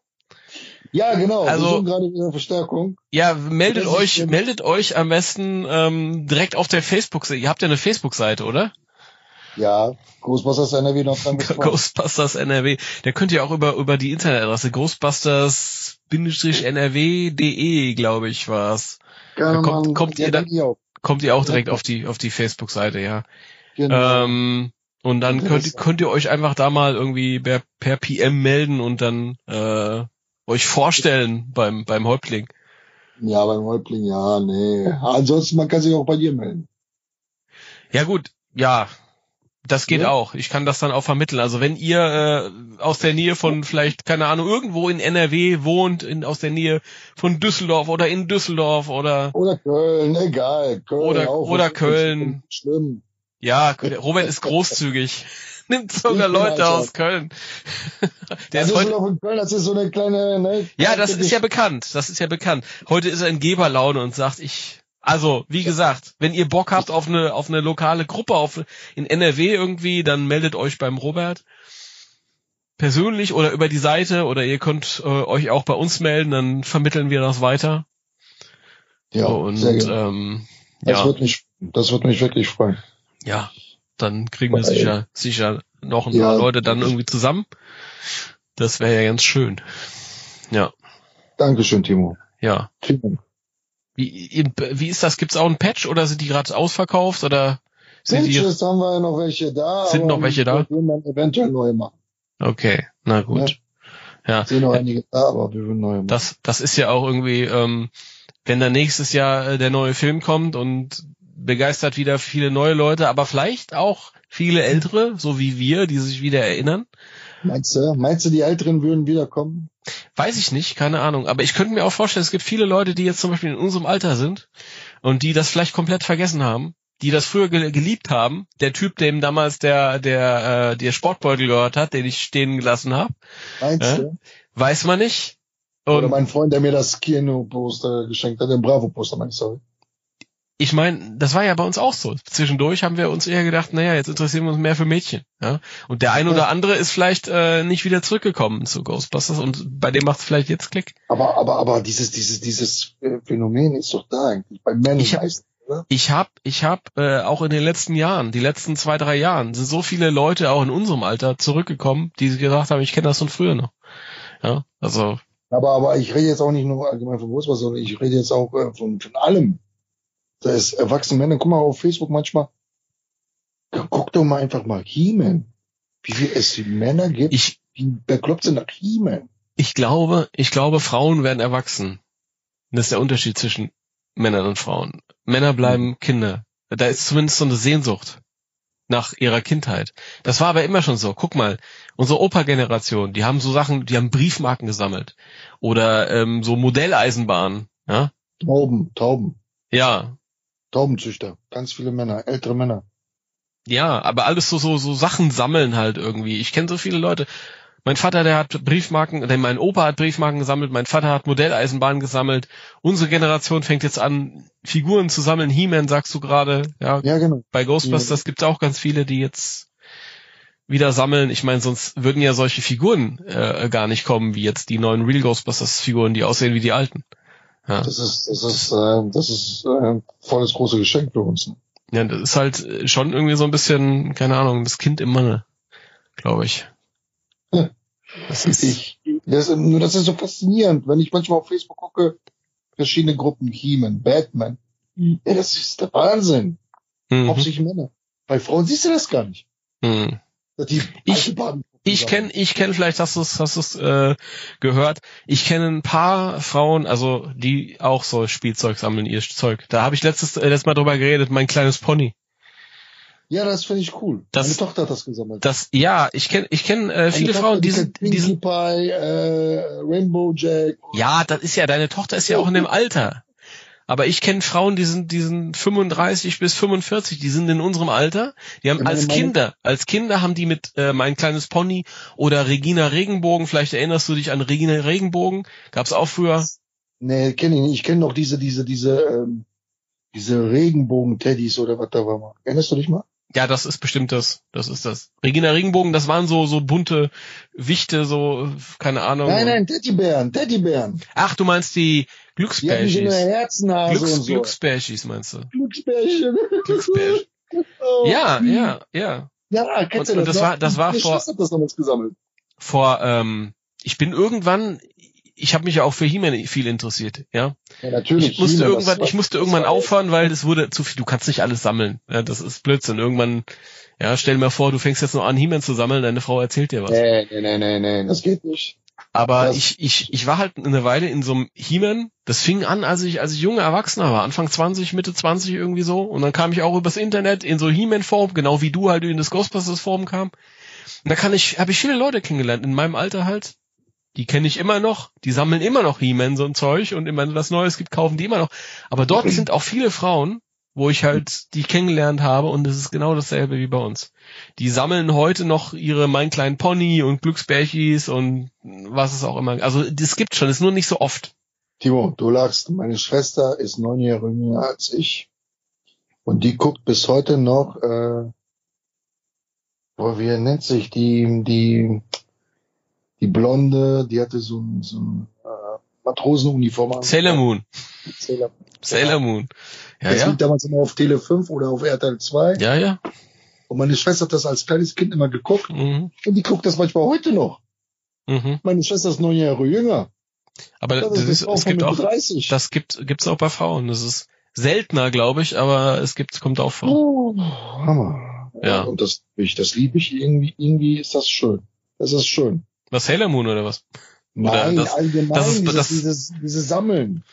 Ja, genau.
Also-
wir suchen gerade wieder Verstärkung.
Ja, meldet
Das
euch, meldet euch am besten ähm, direkt auf der Facebook-Seite. Ihr habt ja eine Facebook-Seite, oder?
Ja, Ghostbusters NRW Nordrhein-Westfalen.
Ghostbusters NRW. Da könnt ihr auch über über die Internetadresse Ghostbusters-nrw.de, glaube ich, war's. Da kommt- kommt
ja,
ihr dann-. Kommt ihr auch direkt auf die auf die Facebook-Seite, ja.
Genau.
Ähm, und dann könnt, könnt ihr euch einfach da mal irgendwie per, per PM melden und dann äh, euch vorstellen beim beim Häuptling.
ja, beim Häuptling, ja, nee. Ansonsten, man kann sich auch bei dir melden.
Ja gut, ja, das geht
Ja.
auch. Ich kann das dann auch vermitteln. Also wenn ihr äh, aus der Nähe von vielleicht keine Ahnung irgendwo in NRW wohnt, in aus der Nähe von Düsseldorf oder in Düsseldorf oder
Oder Köln, egal. Köln
Oder-
auch,
oder Köln.
Schlimm.
Ja, Robert ist großzügig. Nimmt sogar Leute aus Köln. Der
Das
ist heute
in Köln, das ist so eine kleine, ne?
Ja, das ist ja bekannt. Das ist ja bekannt. Heute ist er in Geberlaune und sagt, ich, also, wie gesagt, wenn ihr Bock habt auf eine, auf eine lokale Gruppe auf, in NRW irgendwie, dann meldet euch beim Robert. Persönlich oder über die Seite oder ihr könnt äh, euch auch bei uns melden, dann vermitteln wir das weiter.
Ja,
und
sehr gerne.
ähm,
Das
ja,
wird mich, das wird mich wirklich freuen.
Ja, dann kriegen wir
Weil-
sicher, sicher noch ein
Ja.
paar Leute dann irgendwie zusammen. Das wäre ja ganz schön. Ja,
Dankeschön, Timo.
ja.
Dank.
Wie, wie ist das? Gibt's auch einen Patch oder sind die gerade ausverkauft oder sind die?
Pitches haben wir noch welche da.
Sind noch welche da?
Wir würden dann eventuell neue machen.
Okay, na gut. Ja,
Sind noch einige da, aber wir würden neue machen.
das das ist ja auch irgendwie, ähm, wenn dann nächstes Jahr äh, der neue Film kommt und begeistert wieder viele neue Leute, aber vielleicht auch viele ältere, so wie wir, die sich wieder erinnern.
Meinst du, meinst du, die Älteren würden wiederkommen?
Weiß ich nicht, keine Ahnung. Aber ich könnte mir auch vorstellen, es gibt viele Leute, die jetzt zum Beispiel in unserem Alter sind und die das vielleicht komplett vergessen haben, die das früher ge geliebt haben. Der Typ, dem damals der der äh, der Sportbeutel gehört hat, den ich stehen gelassen habe,
Meinst du?
weiß man nicht.
Oder
Und
mein Freund, der mir das Kino-Poster geschenkt hat, den Bravo-Poster, mein sorry.
Ich meine, das war ja bei uns auch so. Zwischendurch haben wir uns eher gedacht, naja, jetzt interessieren wir uns mehr für Mädchen. Ja? Und der ein oder andere ist vielleicht äh, nicht wieder zurückgekommen zu Ghostbusters und bei dem macht es vielleicht jetzt Klick.
Aber, aber, aber dieses, dieses, dieses äh, Phänomen ist doch da eigentlich. Bei Männern
Ich hab-
meistens, oder?
Ich hab, ich hab äh, auch in den letzten Jahren, die letzten zwei, drei Jahren, sind so viele Leute auch in unserem Alter zurückgekommen, die gesagt haben, ich kenne das von früher noch. Ja, also
Aber, aber ich rede jetzt auch nicht nur allgemein von Ghostbusters, sondern ich rede jetzt auch äh, von, von allem. Da ist erwachsene Männer, guck mal auf Facebook manchmal, guck doch mal einfach mal He-Man. Wie viel es Männer gibt,
ich,
die bekloppt sind nach He-Man.
ich glaube, ich glaube, Frauen werden erwachsen. Das ist der Unterschied zwischen Männern und Frauen. Männer bleiben Kinder. Da ist zumindest so eine Sehnsucht nach ihrer Kindheit. Das war aber immer schon so. Guck mal, unsere Opa-Generation, die haben so Sachen, die haben Briefmarken gesammelt oder ähm, so Modelleisenbahnen. Ja,
Tauben, Tauben,
ja,
Taubenzüchter, ganz viele Männer, ältere Männer.
Ja, aber alles so so so Sachen sammeln halt irgendwie. Ich kenne so viele Leute. Mein Vater, der hat Briefmarken, denn mein Opa hat Briefmarken gesammelt, mein Vater hat Modelleisenbahnen gesammelt. Unsere Generation fängt jetzt an, Figuren zu sammeln. He-Man sagst du gerade, ja.
Ja, genau.
Bei Ghostbusters gibt's auch ganz viele, die jetzt wieder sammeln. Ich meine, sonst würden ja solche Figuren äh, gar nicht kommen, wie jetzt die neuen Real Ghostbusters Figuren, die aussehen wie die alten. Ja,
Das ist, das ist, äh, das ist äh, voll das große Geschenk für uns.
ja das ist halt schon irgendwie so ein bisschen, keine Ahnung, das Kind im Manne, glaube ich.
Hm.
Das ist,
Ich, das, nur das ist so faszinierend, wenn ich manchmal auf Facebook gucke, verschiedene Gruppen, He-Man, Batman. Ja, das ist der Wahnsinn.
Mhm.
Hauptsächlich Männer. Bei Frauen siehst du das gar nicht.
Mhm.
Die
Ich-
Baden-
Ich kenne, ich kenne, vielleicht hast du es, hast du es äh, gehört. Ich kenne ein paar Frauen, also die auch so Spielzeug sammeln, ihr Zeug. Da habe ich letztes, äh, letztes Mal drüber geredet, mein kleines Pony.
Ja, das finde ich cool.
Das-
Meine Tochter hat das gesammelt.
Das, ja, ich kenne, ich kenne äh, viele
Tochter,
Frauen, die sind, die sind,
Pie, äh, Rainbow Jack.
ja, das ist ja, deine Tochter ist ja auch in dem Alter. Aber ich kenne Frauen, die sind, die sind 35 bis 45, die sind in unserem Alter. Die haben als Kinder, als Kinder haben die mit äh, mein kleines Pony oder Regina Regenbogen, vielleicht erinnerst du dich an Regina Regenbogen, gab's auch früher.
Nee, kenne ich nicht. Ich kenne noch diese, diese, diese, ähm, diese Regenbogen-Teddys oder was da war mal. Erinnerst du dich mal?
Ja, das ist bestimmt das. Das ist das. Regina Regenbogen, das waren so so bunte Wichte, so keine Ahnung.
Nein, nein, Teddybären, Teddybären.
Ach, du meinst die
Herznase
Glücks,
und so.
Glücksbärchis meinst du?
Glücksbärchen.
Glücksbärchen.
Oh.
Ja, ja, ja.
Ja, kennst
Und-
du
und
das?
das
noch?
war- das war vor-
hat das damals gesammelt.
Vor ähm, ich bin irgendwann ich habe mich ja auch für He-Man viel interessiert, ja.
Ja, natürlich.
Ich musste irgendwann,
das
ich musste irgendwann aufhören, weil es wurde zu viel. Du kannst nicht alles sammeln. Ja, das ist Blödsinn. Irgendwann, ja, stell dir mal vor, du fängst jetzt noch an, He-Man zu sammeln, deine Frau erzählt dir was.
Nee, nee, nee, nee, nee, das geht nicht.
Aber
Das-
ich, ich, ich war halt eine Weile in so einem He-Man. Das fing an, als ich, als ich junger Erwachsener war, Anfang 20, Mitte 20 irgendwie so. Und dann kam ich auch übers Internet in so He-Man-Forum, genau wie du halt in das Ghostbusters-Forum kam. Und da kann ich, habe ich viele Leute kennengelernt, in meinem Alter halt. Die kenne ich immer noch, die sammeln immer noch He-Man so ein Zeug und immer wenn was Neues gibt, kaufen die immer noch. Aber dort sind auch viele Frauen, wo ich halt die kennengelernt habe und es ist genau dasselbe wie bei uns. Die sammeln heute noch ihre Mein kleinen Pony und Glücksbärchis und was es auch immer. Also das gibt schon, ist nur nicht so oft.
Timo, du lachst. Meine Schwester ist neun Jahre jünger als ich. Und die guckt bis heute noch, äh, boah, wie nennt sich die, die, die Blonde, die hatte so ein, so ein äh, Matrosenuniform an.
Sailor Moon.
Sailor
Sailor Moon. Ja,
das
ja.
lief damals immer auf Tele 5 oder auf RTL 2.
Ja, ja.
Und meine Schwester hat das als kleines Kind immer geguckt.
Mhm.
Und die guckt das manchmal heute noch.
Mhm.
Meine Schwester ist neun Jahre jünger.
Aber
Das
das
ist
es gibt auch,
30.
das gibt, gibt's auch bei Frauen. Das ist seltener, glaube ich, aber es gibt, kommt auch vor.
Oh, Hammer.
Ja.
Und das, ich, das liebe ich irgendwie, irgendwie ist das schön. Das ist schön.
Was Sailor Moon oder was?
Nein,
das-
allgemein,
das ist- das-
dieses, dieses Sammeln.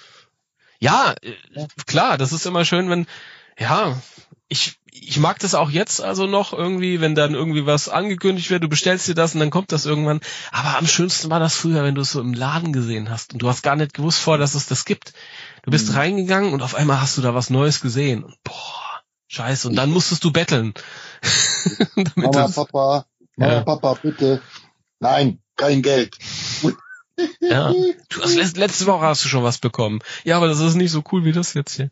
Ja,
Ja.
klar, das ist immer schön, wenn, ja, ich, ich mag das auch jetzt also noch irgendwie, wenn dann irgendwie was angekündigt wird, du bestellst dir das und dann kommt das irgendwann. Aber am schönsten war das früher, wenn du es so im Laden gesehen hast und du hast gar nicht gewusst vor, dass es das gibt. Du bist
Mhm.
reingegangen und auf einmal hast du da was Neues gesehen. Und boah, scheiße. Und dann musstest du betteln.
Mama, Papa, Mama,
Ja.
Papa, bitte. Nein, kein Geld.
Ja. Du hast letzte, letzte Woche hast du schon was bekommen. Ja, aber das ist nicht so cool wie das jetzt hier.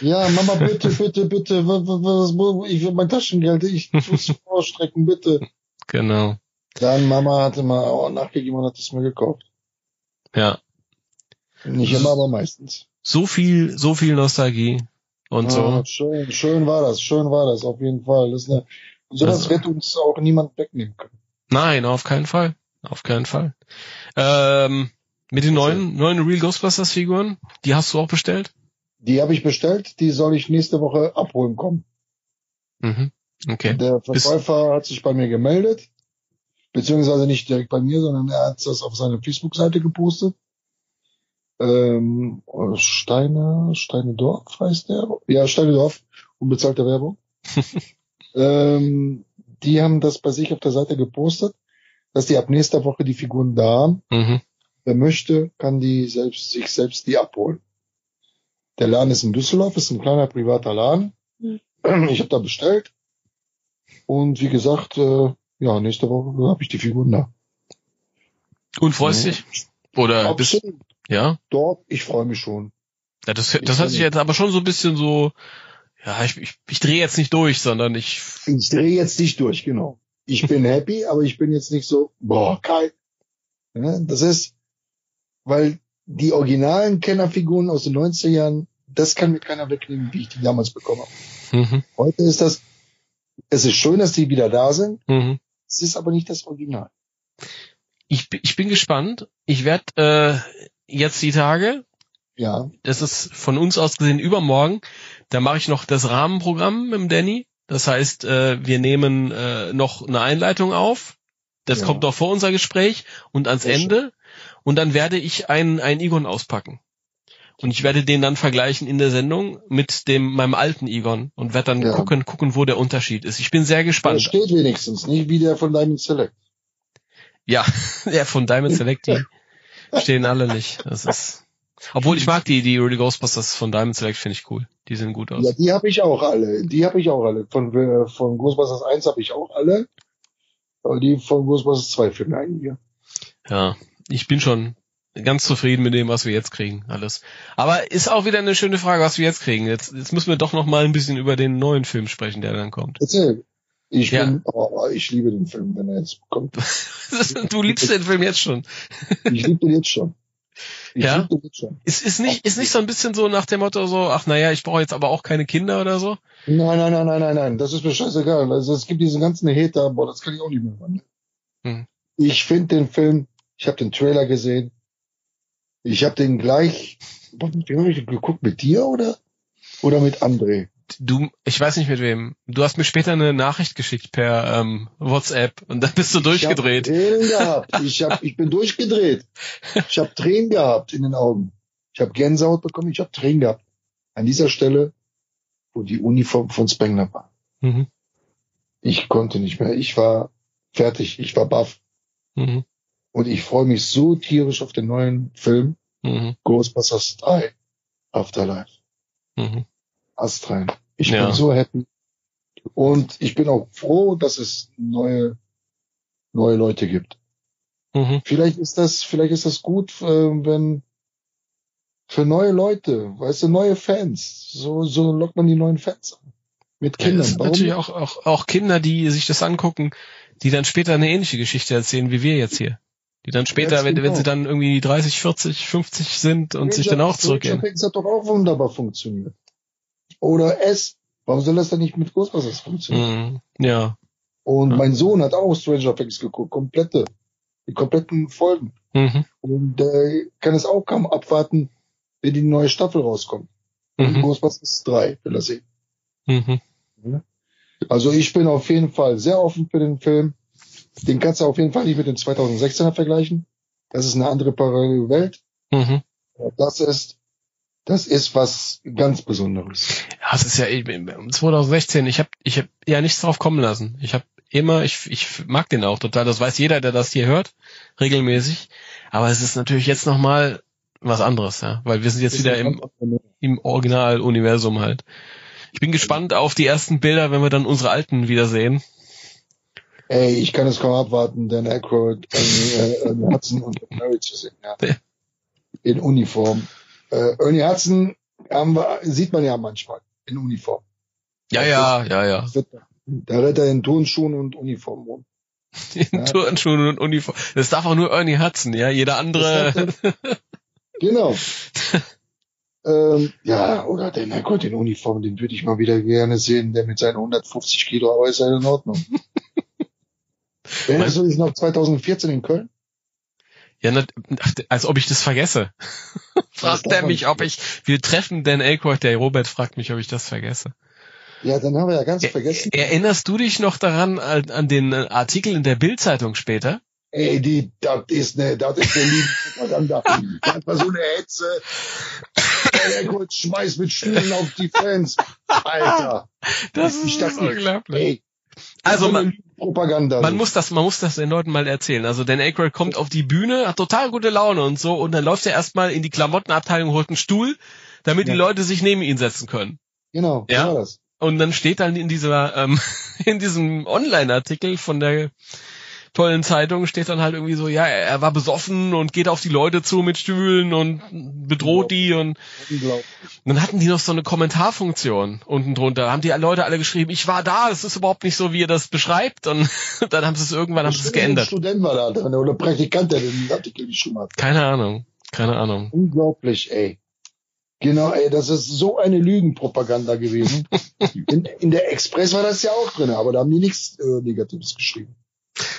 Ja, Mama, bitte, bitte, bitte, was, was, was, ich will mein Taschengeld, ich muss vorstrecken, bitte.
Genau.
Dann Mama hatte mal auch nachgegeben und hat es mir gekauft.
Ja.
Nicht immer, aber meistens.
So viel, so viel Nostalgie und so.
Ah, schön, schön war das, schön war das, auf jeden Fall. Das ist eine, sowas
Also-
wird uns auch niemand wegnehmen können.
Nein, auf keinen Fall. Auf keinen Fall. Ähm, mit den neuen, neuen Real Ghostbusters Figuren, die hast du auch bestellt?
Die habe ich bestellt, die soll ich nächste Woche abholen kommen.
Mhm. Okay.
Der
Bis-
Verkäufer hat sich bei mir gemeldet, beziehungsweise nicht direkt bei mir, sondern er hat das auf seine Facebook-Seite gepostet. Ähm, Steine, Steine Dorf heißt der? Ja, Steine Dorf, unbezahlte Werbung. ähm, die haben das bei sich auf der Seite gepostet, dass die ab nächster Woche die Figuren da haben.
Mhm.
Wer möchte, kann die selbst, sich selbst die abholen. Der Laden ist in Düsseldorf, ist ein kleiner privater Laden. Ich habe da bestellt. Und wie gesagt, äh, ja, nächste Woche habe ich die Figuren da.
Und freust
Ja.
dich? Oder bist,
Absolut.
ja?
Doch, ich freue mich schon.
Ja, das, das hat sich jetzt aber schon so ein bisschen so, ja, ich, ich, ich drehe jetzt nicht durch, sondern ich,
Ich drehe jetzt nicht durch, genau. Ich bin happy, aber ich bin jetzt nicht so, boah, geil. Ja, das ist, weil die originalen Kennerfiguren aus den 90er Jahren, das kann mir keiner wegnehmen, wie ich die damals bekommen habe.
mhm,
Heute ist das, es ist schön, dass die wieder da sind,
mhm.
es ist aber nicht das Original.
Ich, bin- ich bin gespannt. Ich werde äh, jetzt die Tage,
Ja,
das ist von uns aus gesehen übermorgen, da mache ich noch das Rahmenprogramm mit dem Danny. Das heißt, äh, wir nehmen äh, noch eine Einleitung auf. Das
Ja.
kommt noch vor unser Gespräch und ans
Sehr schön.
Ende. Und dann werde ich einen, einen Egon auspacken. Und ich werde den dann vergleichen in der Sendung mit dem meinem alten Egon und werde dann
Ja.
gucken, gucken, wo der Unterschied ist. Ich bin sehr
der
gespannt.
steht wenigstens, nicht wie der von Diamond Select.
Ja, ja, von Diamond Select, die stehen alle nicht. Das ist. Obwohl ich mag die, die Really Ghostbusters von Diamond Select finde ich cool. Die sehen gut aus.
Ja, die habe ich auch alle. Die habe ich auch alle. Von, äh, von Ghostbusters 1 habe ich auch alle. Aber die von Ghostbusters 2 fehlen einige.
Ja, ich bin schon ganz zufrieden mit dem, was wir jetzt kriegen, alles. Aber ist auch wieder eine schöne Frage, was wir jetzt kriegen. Jetzt, jetzt müssen wir doch noch mal ein bisschen über den neuen Film sprechen, der dann kommt.
Erzähl. Ich
Ja.
bin, oh, ich liebe den Film, wenn er jetzt kommt.
du liebst den Film jetzt schon.
Ich liebe den jetzt schon. Ich
Ja?
den.
Ist, ist nicht, ist nicht so ein bisschen so nach dem Motto so, ach naja, ich brauche jetzt aber auch keine Kinder oder so?
Nein, nein, nein, nein, nein, nein. Das ist mir scheißegal. Also es gibt diese ganzen Hater, boah, das kann ich auch nicht mehr hören.
Hm.
Ich finde den Film, ich habe den Trailer gesehen. Ich habe den gleich, boah, wem habe ich den geguckt? Mit dir oder? Oder mit André?
Du, ich weiß nicht mit wem. Du hast mir später eine Nachricht geschickt per ähm, WhatsApp und dann bist du durchgedreht.
Ich habe Tränen gehabt. Ich, hab, ich bin durchgedreht. Ich habe Tränen gehabt in den Augen. Ich habe Gänsehaut bekommen, ich habe Tränen gehabt. An dieser Stelle, wo die Uniform von Spengler war.
Mhm.
Ich konnte nicht mehr. Ich war fertig. Ich war baff.
Mhm.
Und ich freue mich so tierisch auf den neuen Film
Mhm.
Ghostbusters 3 Afterlife.
Mhm.
Astrein. Ich
Ja.
bin so happy. Und ich bin auch froh, dass es neue, neue Leute gibt.
Mhm.
Vielleicht ist das, vielleicht ist das gut, äh, wenn für neue Leute, weißt du, neue Fans. So, so lockt man die neuen Fans an. Mit
Ja,
Kindern.
das sind
Warum
natürlich auch, auch, auch Kinder, die sich das angucken, die dann später eine ähnliche Geschichte erzählen, wie wir jetzt hier. Die dann später, wenn, wenn
genau.
sie dann irgendwie 30, 40, 50 sind und sich dann auch zurückgehen.
Things hat doch auch wunderbar funktioniert. Oder S. Warum soll das denn nicht mit Ghostbusters funktionieren?
Mhm. Ja.
Und
Ja.
mein Sohn hat auch Stranger Things geguckt, komplette, die kompletten Folgen.
Mhm.
Und äh, kann es auch kaum abwarten, wenn die neue Staffel rauskommt.
Mhm.
Ghostbusters 3 will er sehen.
Mhm.
Also ich bin auf jeden Fall sehr offen für den Film. Den kannst du auf jeden Fall nicht mit dem 2016er vergleichen. Das ist eine andere parallele Welt.
Mhm.
Das ist, das ist was ganz Besonderes.
Es ist ja ich bin- 2016. Ich habe ich hab ja nichts drauf kommen lassen. Ich habe immer, ich, ich mag den auch total. Das weiß jeder, der das hier hört, regelmäßig. Aber es ist natürlich jetzt noch mal was anderes, ja, weil wir sind jetzt wieder im, im Original-Universum halt. Ich bin gespannt auf die ersten Bilder, wenn wir dann unsere alten wiedersehen.
Ey, ich kann es kaum abwarten, Dan Aykroyd, Ernie, äh, Ernie Hudson und Murray zu sehen. Ja. In Uniform. Äh, Ernie Hudson haben wir, sieht man ja manchmal in Uniform.
Ja, ja, ja, ja.
Da rennt er in Turnschuhen und Uniform rum.
In
Ja.
Turnschuhen und Uniform. Das darf auch nur Ernie Hudson, ja. Jeder andere.
Genau. ähm, ja, oder den Aykroyd in Uniform, den würde ich mal wieder gerne sehen, der mit seinen 150 Kilo, aber ist ja in Ordnung. Erinnerst du dich noch 2014 in Köln?
Ja, als ob ich das vergesse. fragt er mich, ob ich, wir treffen Dan Aykroyd, der Robert fragt mich, ob ich das vergesse.
Ja, dann haben wir ja ganz
Er,
vergessen.
erinnerst du dich noch daran, an, an den äh, Artikel in der Bildzeitung später?
Ey, die, das ist ne, das ist eine Lügenpropaganda. Das war so eine Hetze. Der Aykroyd schmeißt mit Stühlen auf die Fans. Alter.
Das
Ich
ist
dachte,
unglaublich.
Ey,
Also man,
Lügenpropaganda.
man muss das, man muss das den Leuten mal erzählen. Also Dan Aykroyd kommt auf die Bühne, hat total gute Laune und so, und dann läuft er erstmal in die Klamottenabteilung, holt einen Stuhl, damit
Ja.
die Leute sich neben ihn setzen können.
Genau,
Ja.
das.
Und dann steht dann in dieser, ähm, in diesem Online-Artikel von der tollen Zeitung steht dann halt irgendwie so, ja, er war besoffen und geht auf die Leute zu mit Stühlen und bedroht die und dann hatten die noch so eine Kommentarfunktion unten drunter. Da haben die Leute alle geschrieben, ich war da, es ist überhaupt nicht so, wie ihr das beschreibt und dann haben sie es irgendwann haben sie es
Bestimmt ein
geändert.
Student war da drin oder Praktikant, der den Artikel geschrieben hat.
Keine Ahnung, keine Ahnung.
Unglaublich, ey. Genau, ey, das ist so eine Lügenpropaganda gewesen. In, in der Express war das ja auch drin, aber da haben die nichts äh, Negatives geschrieben.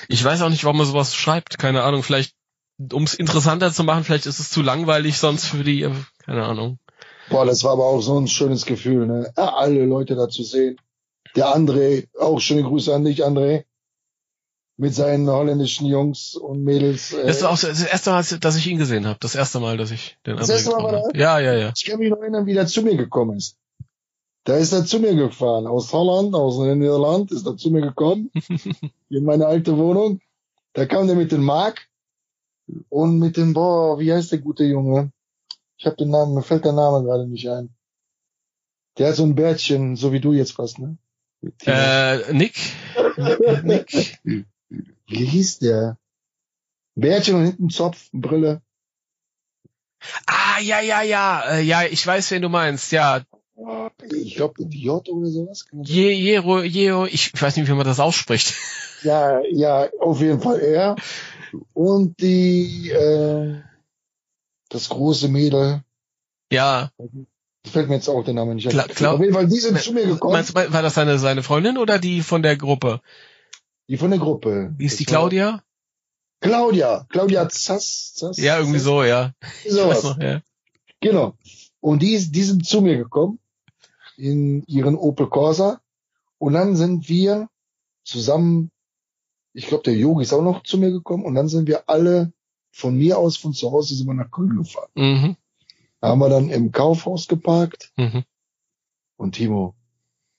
Ich weiß auch nicht, warum man sowas schreibt, keine Ahnung, vielleicht um es interessanter zu machen, vielleicht ist es zu langweilig sonst für die, keine Ahnung.
Boah, das war aber auch so ein schönes Gefühl, ne? Alle Leute da zu sehen. Der André, auch schöne Grüße an dich, André. Mit seinen holländischen Jungs und Mädels. Äh,
Das ist auch das erste Mal, dass ich ihn gesehen habe. Das erste Mal, dass ich den
Das
André
erste Mal war
habe. Ja, ja, ja.
ich kann mich noch erinnern, wie der zu mir gekommen ist. Da ist er zu mir gefahren, aus Holland, aus den Niederland, ist er zu mir gekommen, in meine alte Wohnung. Da kam der mit dem Mark und mit dem, boah, wie heißt der gute Junge? Ich habe den Namen, mir fällt der Name gerade nicht ein. Der hat so ein Bärtchen, so wie du jetzt fast, ne?
Äh, Nick? Nick?
Wie hieß der? Bärtchen und hinten Zopf, Brille.
Ah, ja, ja, ja. Äh, ja, ich weiß, wen du meinst. Ja.
Ich glaube, J oder sowas.
Je, Jero, Jero, ich, weiß nicht, wie man das ausspricht.
Ja, ja, auf jeden Fall er. Und die, äh, das große Mädel,
Ja.
fällt mir jetzt auch der Name nicht ein.
Kla- Kla-
auf jeden Fall, die sind zu mir gekommen,
Meinst war das seine, seine Freundin oder die von der Gruppe?
die von der Gruppe.
Wie ist die
Das
Claudia?
Claudia, Claudia Zass, Zass
Ja, irgendwie
Zass,
so, ja.
Sowas.
noch, ja.
Genau. Und die, die sind zu mir gekommen in ihren Opel Corsa. Und dann sind wir zusammen, ich glaube, der Yogi ist auch noch zu mir gekommen. Und dann sind wir alle von mir aus, von zu Hause, sind wir nach Köln gefahren.
Mhm.
Da haben wir dann im Kaufhaus geparkt.
Mhm.
Und Timo,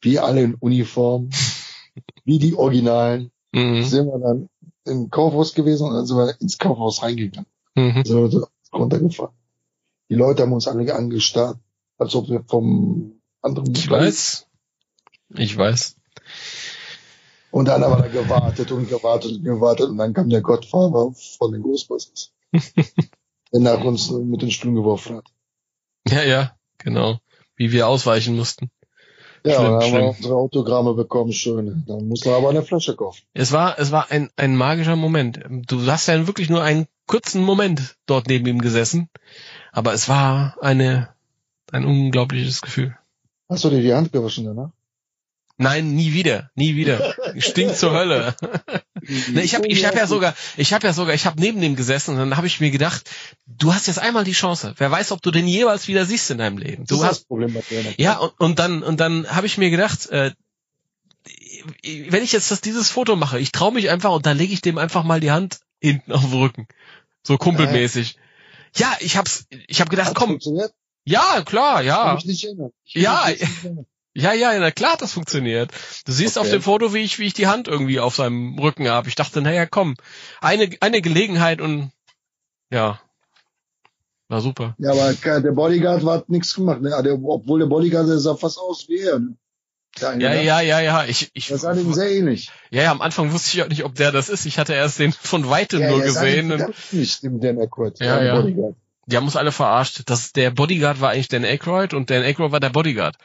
wir alle in Uniform, wie die Originalen,
Mhm.
sind wir dann im Kaufhaus gewesen und dann sind wir ins Kaufhaus reingegangen.
Mhm.
sind wir runtergefahren. Die Leute haben uns alle angestarrt, als ob wir vom anderen
Ich weiß. Ich weiß.
Und dann haben wir da gewartet und gewartet und gewartet und dann kam der Gottfahrer von den Ghostbusters. der nach uns mit den Stühlen geworfen hat.
Ja, ja, genau. Wie wir ausweichen mussten.
Ja,
Schlimm,
dann haben
schlimm.
wir unsere Autogramme bekommen, schön. Dann mussten wir aber eine Flasche kaufen.
Es war, es war ein, ein magischer Moment. Du hast ja wirklich nur einen kurzen Moment dort neben ihm gesessen. Aber es war eine, ein unglaubliches Gefühl.
Hast du dir die Hand gewaschen danach?
Nein, nie wieder, nie wieder. Stinkt zur Hölle. Ne, ich habe ich hab ja sogar, ich habe ja sogar, ich habe neben dem gesessen und dann habe ich mir gedacht, du hast jetzt einmal die Chance. Wer weiß, ob du den jeweils wieder siehst in deinem Leben.
Das
Du
das
hast
Problem bei Trainer.
ja und, und dann und dann habe ich mir gedacht, äh, wenn ich jetzt das, dieses Foto mache, ich traue mich einfach und dann lege ich dem einfach mal die Hand hinten auf den Rücken, so kumpelmäßig. Ja, ich hab's, ich habe gedacht, komm,
funktioniert?
Ja, klar, ja,
mich nicht erinnern. Ich
Ja,
nicht erinnern.
ja, ja, na klar, hat das funktioniert. Du siehst auf
Okay.
dem Foto, wie ich, wie ich die Hand irgendwie auf seinem Rücken habe. Ich dachte, naja, komm, eine, eine Gelegenheit und ja, war super.
Ja, aber der Bodyguard hat nichts gemacht, ne? Der, obwohl der Bodyguard der sah fast aus wie er. Ne?
Ja,
ne?
ja, ja, ja. Ich, ich,
Das sah dem sehr ähnlich.
ja, ja, am Anfang wusste ich auch nicht, ob der das ist. Ich hatte erst den von weitem
Ja,
nur
sah
gesehen. Und
ganz nicht, dem Dan Aykroyd.
Ja,
der
ja.
Bodyguard.
Die haben uns alle verarscht. Das, der Bodyguard war eigentlich Dan Aykroyd und Dan Aykroyd war der Bodyguard.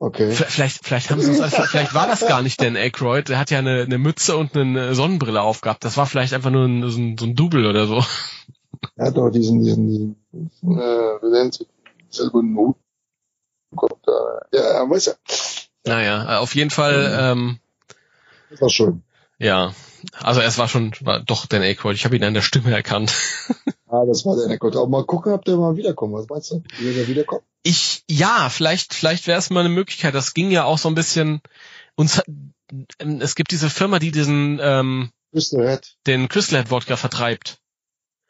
Okay.
Vielleicht, vielleicht haben sie uns, alles- vielleicht war das gar nicht Dan Aykroyd. Der hat ja eine, eine Mütze und eine Sonnenbrille aufgehabt. Das war vielleicht einfach nur ein, so, ein, so ein Double oder so.
Er hat doch diesen, diesen, diesen äh, wie nennt sich. Kommt da. Ja, weiß ja.
Naja, auf jeden Fall, ähm,
Das war schön.
ja. Also es war schon, war doch Dan Aykroyd. Ich habe ihn an der Stimme erkannt.
Ah, das war der Aykroyd. Aber mal gucken, ob der mal wiederkommt. Was meinst du? Wie der wiederkommt?
Ich, ja, vielleicht, vielleicht wäre es mal eine Möglichkeit. Das ging ja auch so ein bisschen, uns, es gibt diese Firma, die diesen, ähm,
Crystal
den Crystal Head Wodka vertreibt.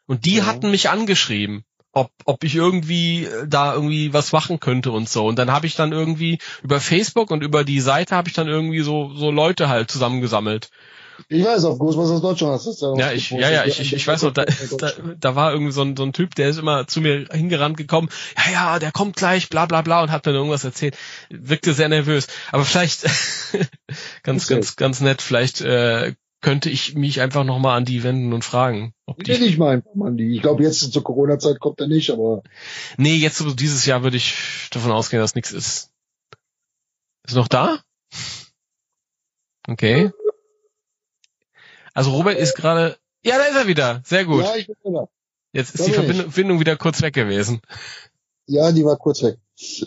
Und die
Ja.
hatten mich angeschrieben, ob, ob ich irgendwie äh, da irgendwie was machen könnte und so. Und dann habe ich dann irgendwie über Facebook und über die Seite habe ich dann irgendwie so, so Leute halt zusammengesammelt.
Ich weiß, auf Ghostbusters Deutschland hast du es
Ja, ich, ja, ja, ich, ich, ich weiß noch, da, da, da war irgendwie so ein, so ein Typ, der ist immer zu mir hingerannt gekommen, ja, ja, der kommt gleich, bla bla bla und hat mir dann irgendwas erzählt. Wirkte sehr nervös. Aber vielleicht, ganz, ganz, ganz nett, vielleicht äh, könnte ich mich einfach nochmal an die wenden und fragen, ob
Nee,
die.
nicht mal einfach, Mann. Die- Ich glaube, jetzt zur Corona-Zeit kommt er nicht, aber
Nee, jetzt so dieses Jahr würde ich davon ausgehen, dass nichts ist. Ist noch da? Okay. Also Robert ist gerade. Ja, da ist er wieder. Sehr gut.
ja, ich bin da.
Jetzt ist
da
die. Verbindung, wieder kurz weg gewesen.
Ja, die war kurz weg.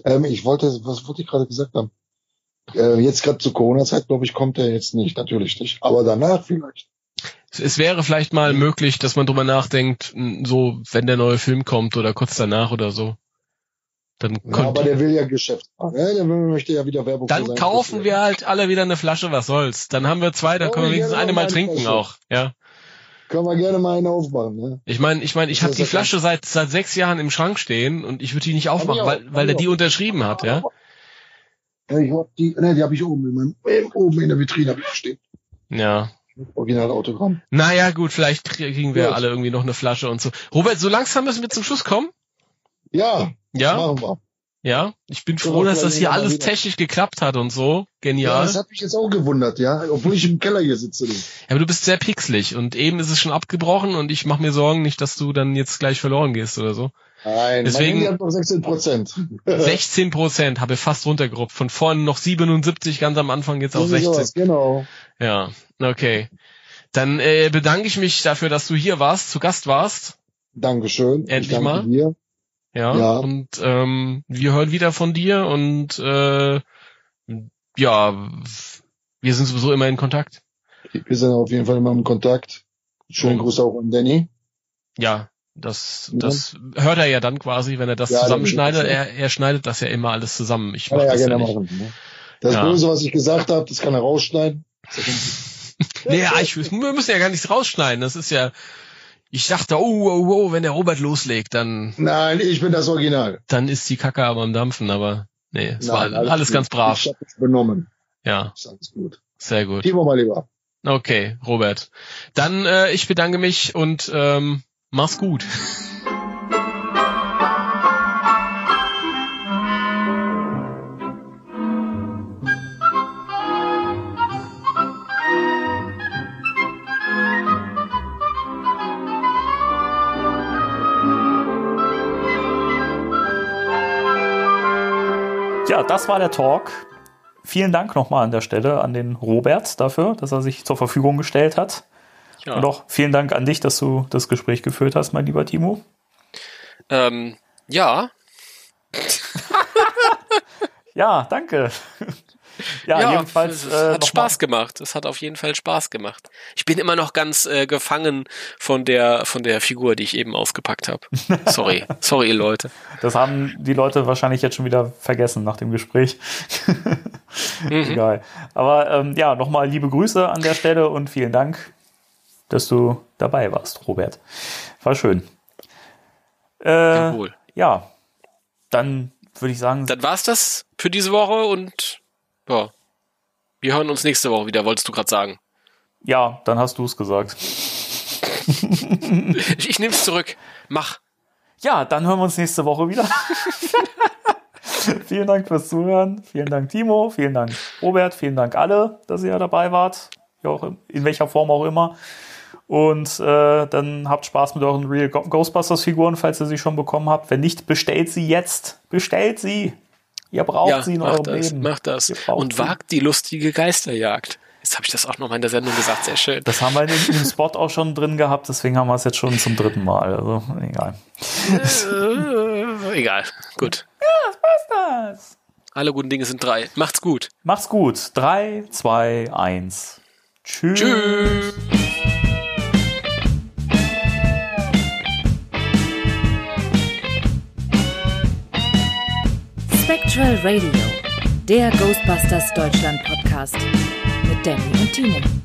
Ähm, ich wollte, was wollte ich gerade gesagt haben? Äh, jetzt gerade zur Corona-Zeit, glaube ich, kommt er jetzt nicht, natürlich nicht. Aber danach vielleicht.
Es, es wäre vielleicht mal möglich, dass man drüber nachdenkt, so, wenn der neue Film kommt oder kurz danach oder so. Dann,
Ja, aber der will ja Geschäft machen. Ja, der möchte ja wieder Werbung
dann kaufen
Produkt.
wir halt alle wieder eine Flasche, was soll's. Dann haben wir zwei, dann können wir
ja,
wenigstens
ja,
eine mal trinken
Flasche.
auch. Ja.
Können wir gerne mal einen aufmachen. Ne?
Ich meine, ich meine, ich habe die
ja
Flasche seit seit sechs Jahren im Schrank stehen und ich würde die nicht aufmachen,
auch,
weil weil der die unterschrieben hat, ja.
Ja, ich hab die, ne, die habe ich oben in meinem, oben in der Vitrine habe ich stehen.
Ja.
Original Autogramm.
Naja, gut, vielleicht kriegen wir
Gut.
alle irgendwie noch eine Flasche und so. Robert, so langsam müssen wir zum Schluss kommen.
Ja,
Ja, ja. Ich bin froh, dass das hier alles technisch geklappt hat und so.
Ja,
Genial.
das hat mich jetzt auch gewundert, ja, obwohl ich im Keller hier sitze.
Ja, aber du bist sehr pixelig und eben ist es schon abgebrochen und ich mache mir Sorgen nicht, dass du dann jetzt gleich verloren gehst oder so.
Nein,
Deswegen-
mein Handy hat noch 16 Prozent.
16 Prozent habe fast runtergeruppt. Von vorne noch 77, ganz am Anfang jetzt auf 16.
Genau.
Ja, okay. Dann äh, bedanke ich mich dafür, dass du hier warst, zu Gast warst.
Dankeschön.
Endlich
ich danke
mal.
Dir.
Ja.
Ja.
Und ähm, wir hören wieder von dir und äh, ja, wir sind sowieso immer in Kontakt.
Wir sind auf jeden Fall immer im Kontakt. Schönen. Gruß auch an Danny.
Ja, das,
Ja.
das hört er ja dann quasi, wenn er das
Ja,
zusammenschneidet. Er, er schneidet das ja immer alles zusammen. Ich mach
ja
das ja
gerne
nicht.
machen. Ne? Das
Ja.
Böse, was ich gesagt habe, das kann er rausschneiden.
Nee, ja, ich, wir müssen ja gar nichts rausschneiden. Das ist ja. Ich dachte, oh, oh, oh, wenn der Robert loslegt, dann,
Nein, ich bin das Original.
dann ist die Kacke aber am Dampfen, aber nee, es
Nein,
war alles,
gut.
ganz brav.
Ich hab mich benommen.
Ja,
Ist alles gut.
sehr gut.
Timo mal lieber.
Okay, Robert. Dann äh, ich bedanke mich und ähm, mach's gut.
Ja, das war der Talk. Vielen Dank nochmal an der Stelle an den Robert dafür, dass er sich zur Verfügung gestellt hat.
Ja.
Und auch vielen Dank an dich, dass du das Gespräch geführt hast, mein lieber Timo.
Ähm, ja,
Ja, danke. ja, jedenfalls.
es
äh,
hat Spaß
mal-
gemacht. Es hat auf jeden Fall Spaß gemacht. Ich bin immer noch ganz äh, gefangen von der von der Figur, die ich eben ausgepackt habe. Sorry, sorry, ihr Leute.
Das haben die Leute wahrscheinlich jetzt schon wieder vergessen nach dem Gespräch.
Mhm.
Egal. Aber ähm, ja, nochmal liebe Grüße an der Stelle und vielen Dank, dass du dabei warst, Robert. War schön. Äh, ja, dann würde ich sagen,
Dann war's das für diese Woche und ja, wir hören uns nächste Woche wieder. Wolltest du gerade sagen?
ja, dann hast du es gesagt.
Ich, ich nehme es zurück. Mach.
Ja, dann hören wir uns nächste Woche wieder. vielen Dank fürs Zuhören. Vielen Dank, Timo. Vielen Dank, Robert. Vielen Dank alle, dass ihr dabei wart. Auch in welcher Form auch immer. Und äh, dann habt Spaß mit euren Real Ghostbusters-Figuren, falls ihr sie schon bekommen habt. Wenn nicht, bestellt sie jetzt. Bestellt sie. Ihr braucht
ja,
sie in
macht
eurem
das,
Leben.
macht das. Und
sie.
wagt die lustige Geisterjagd. Jetzt habe ich das auch noch mal in der Sendung gesagt, sehr schön.
Das haben wir in dem Spot auch schon drin gehabt, deswegen haben wir es jetzt schon zum dritten Mal. Also, egal.
Äh, egal, gut.
Das.
Alle guten Dinge sind drei. Macht's gut.
Macht's gut. Drei, zwei, eins. Tschüss.
Tschüss.
Spectral Radio, der Ghostbusters Deutschland Podcast mit Danny und Timo.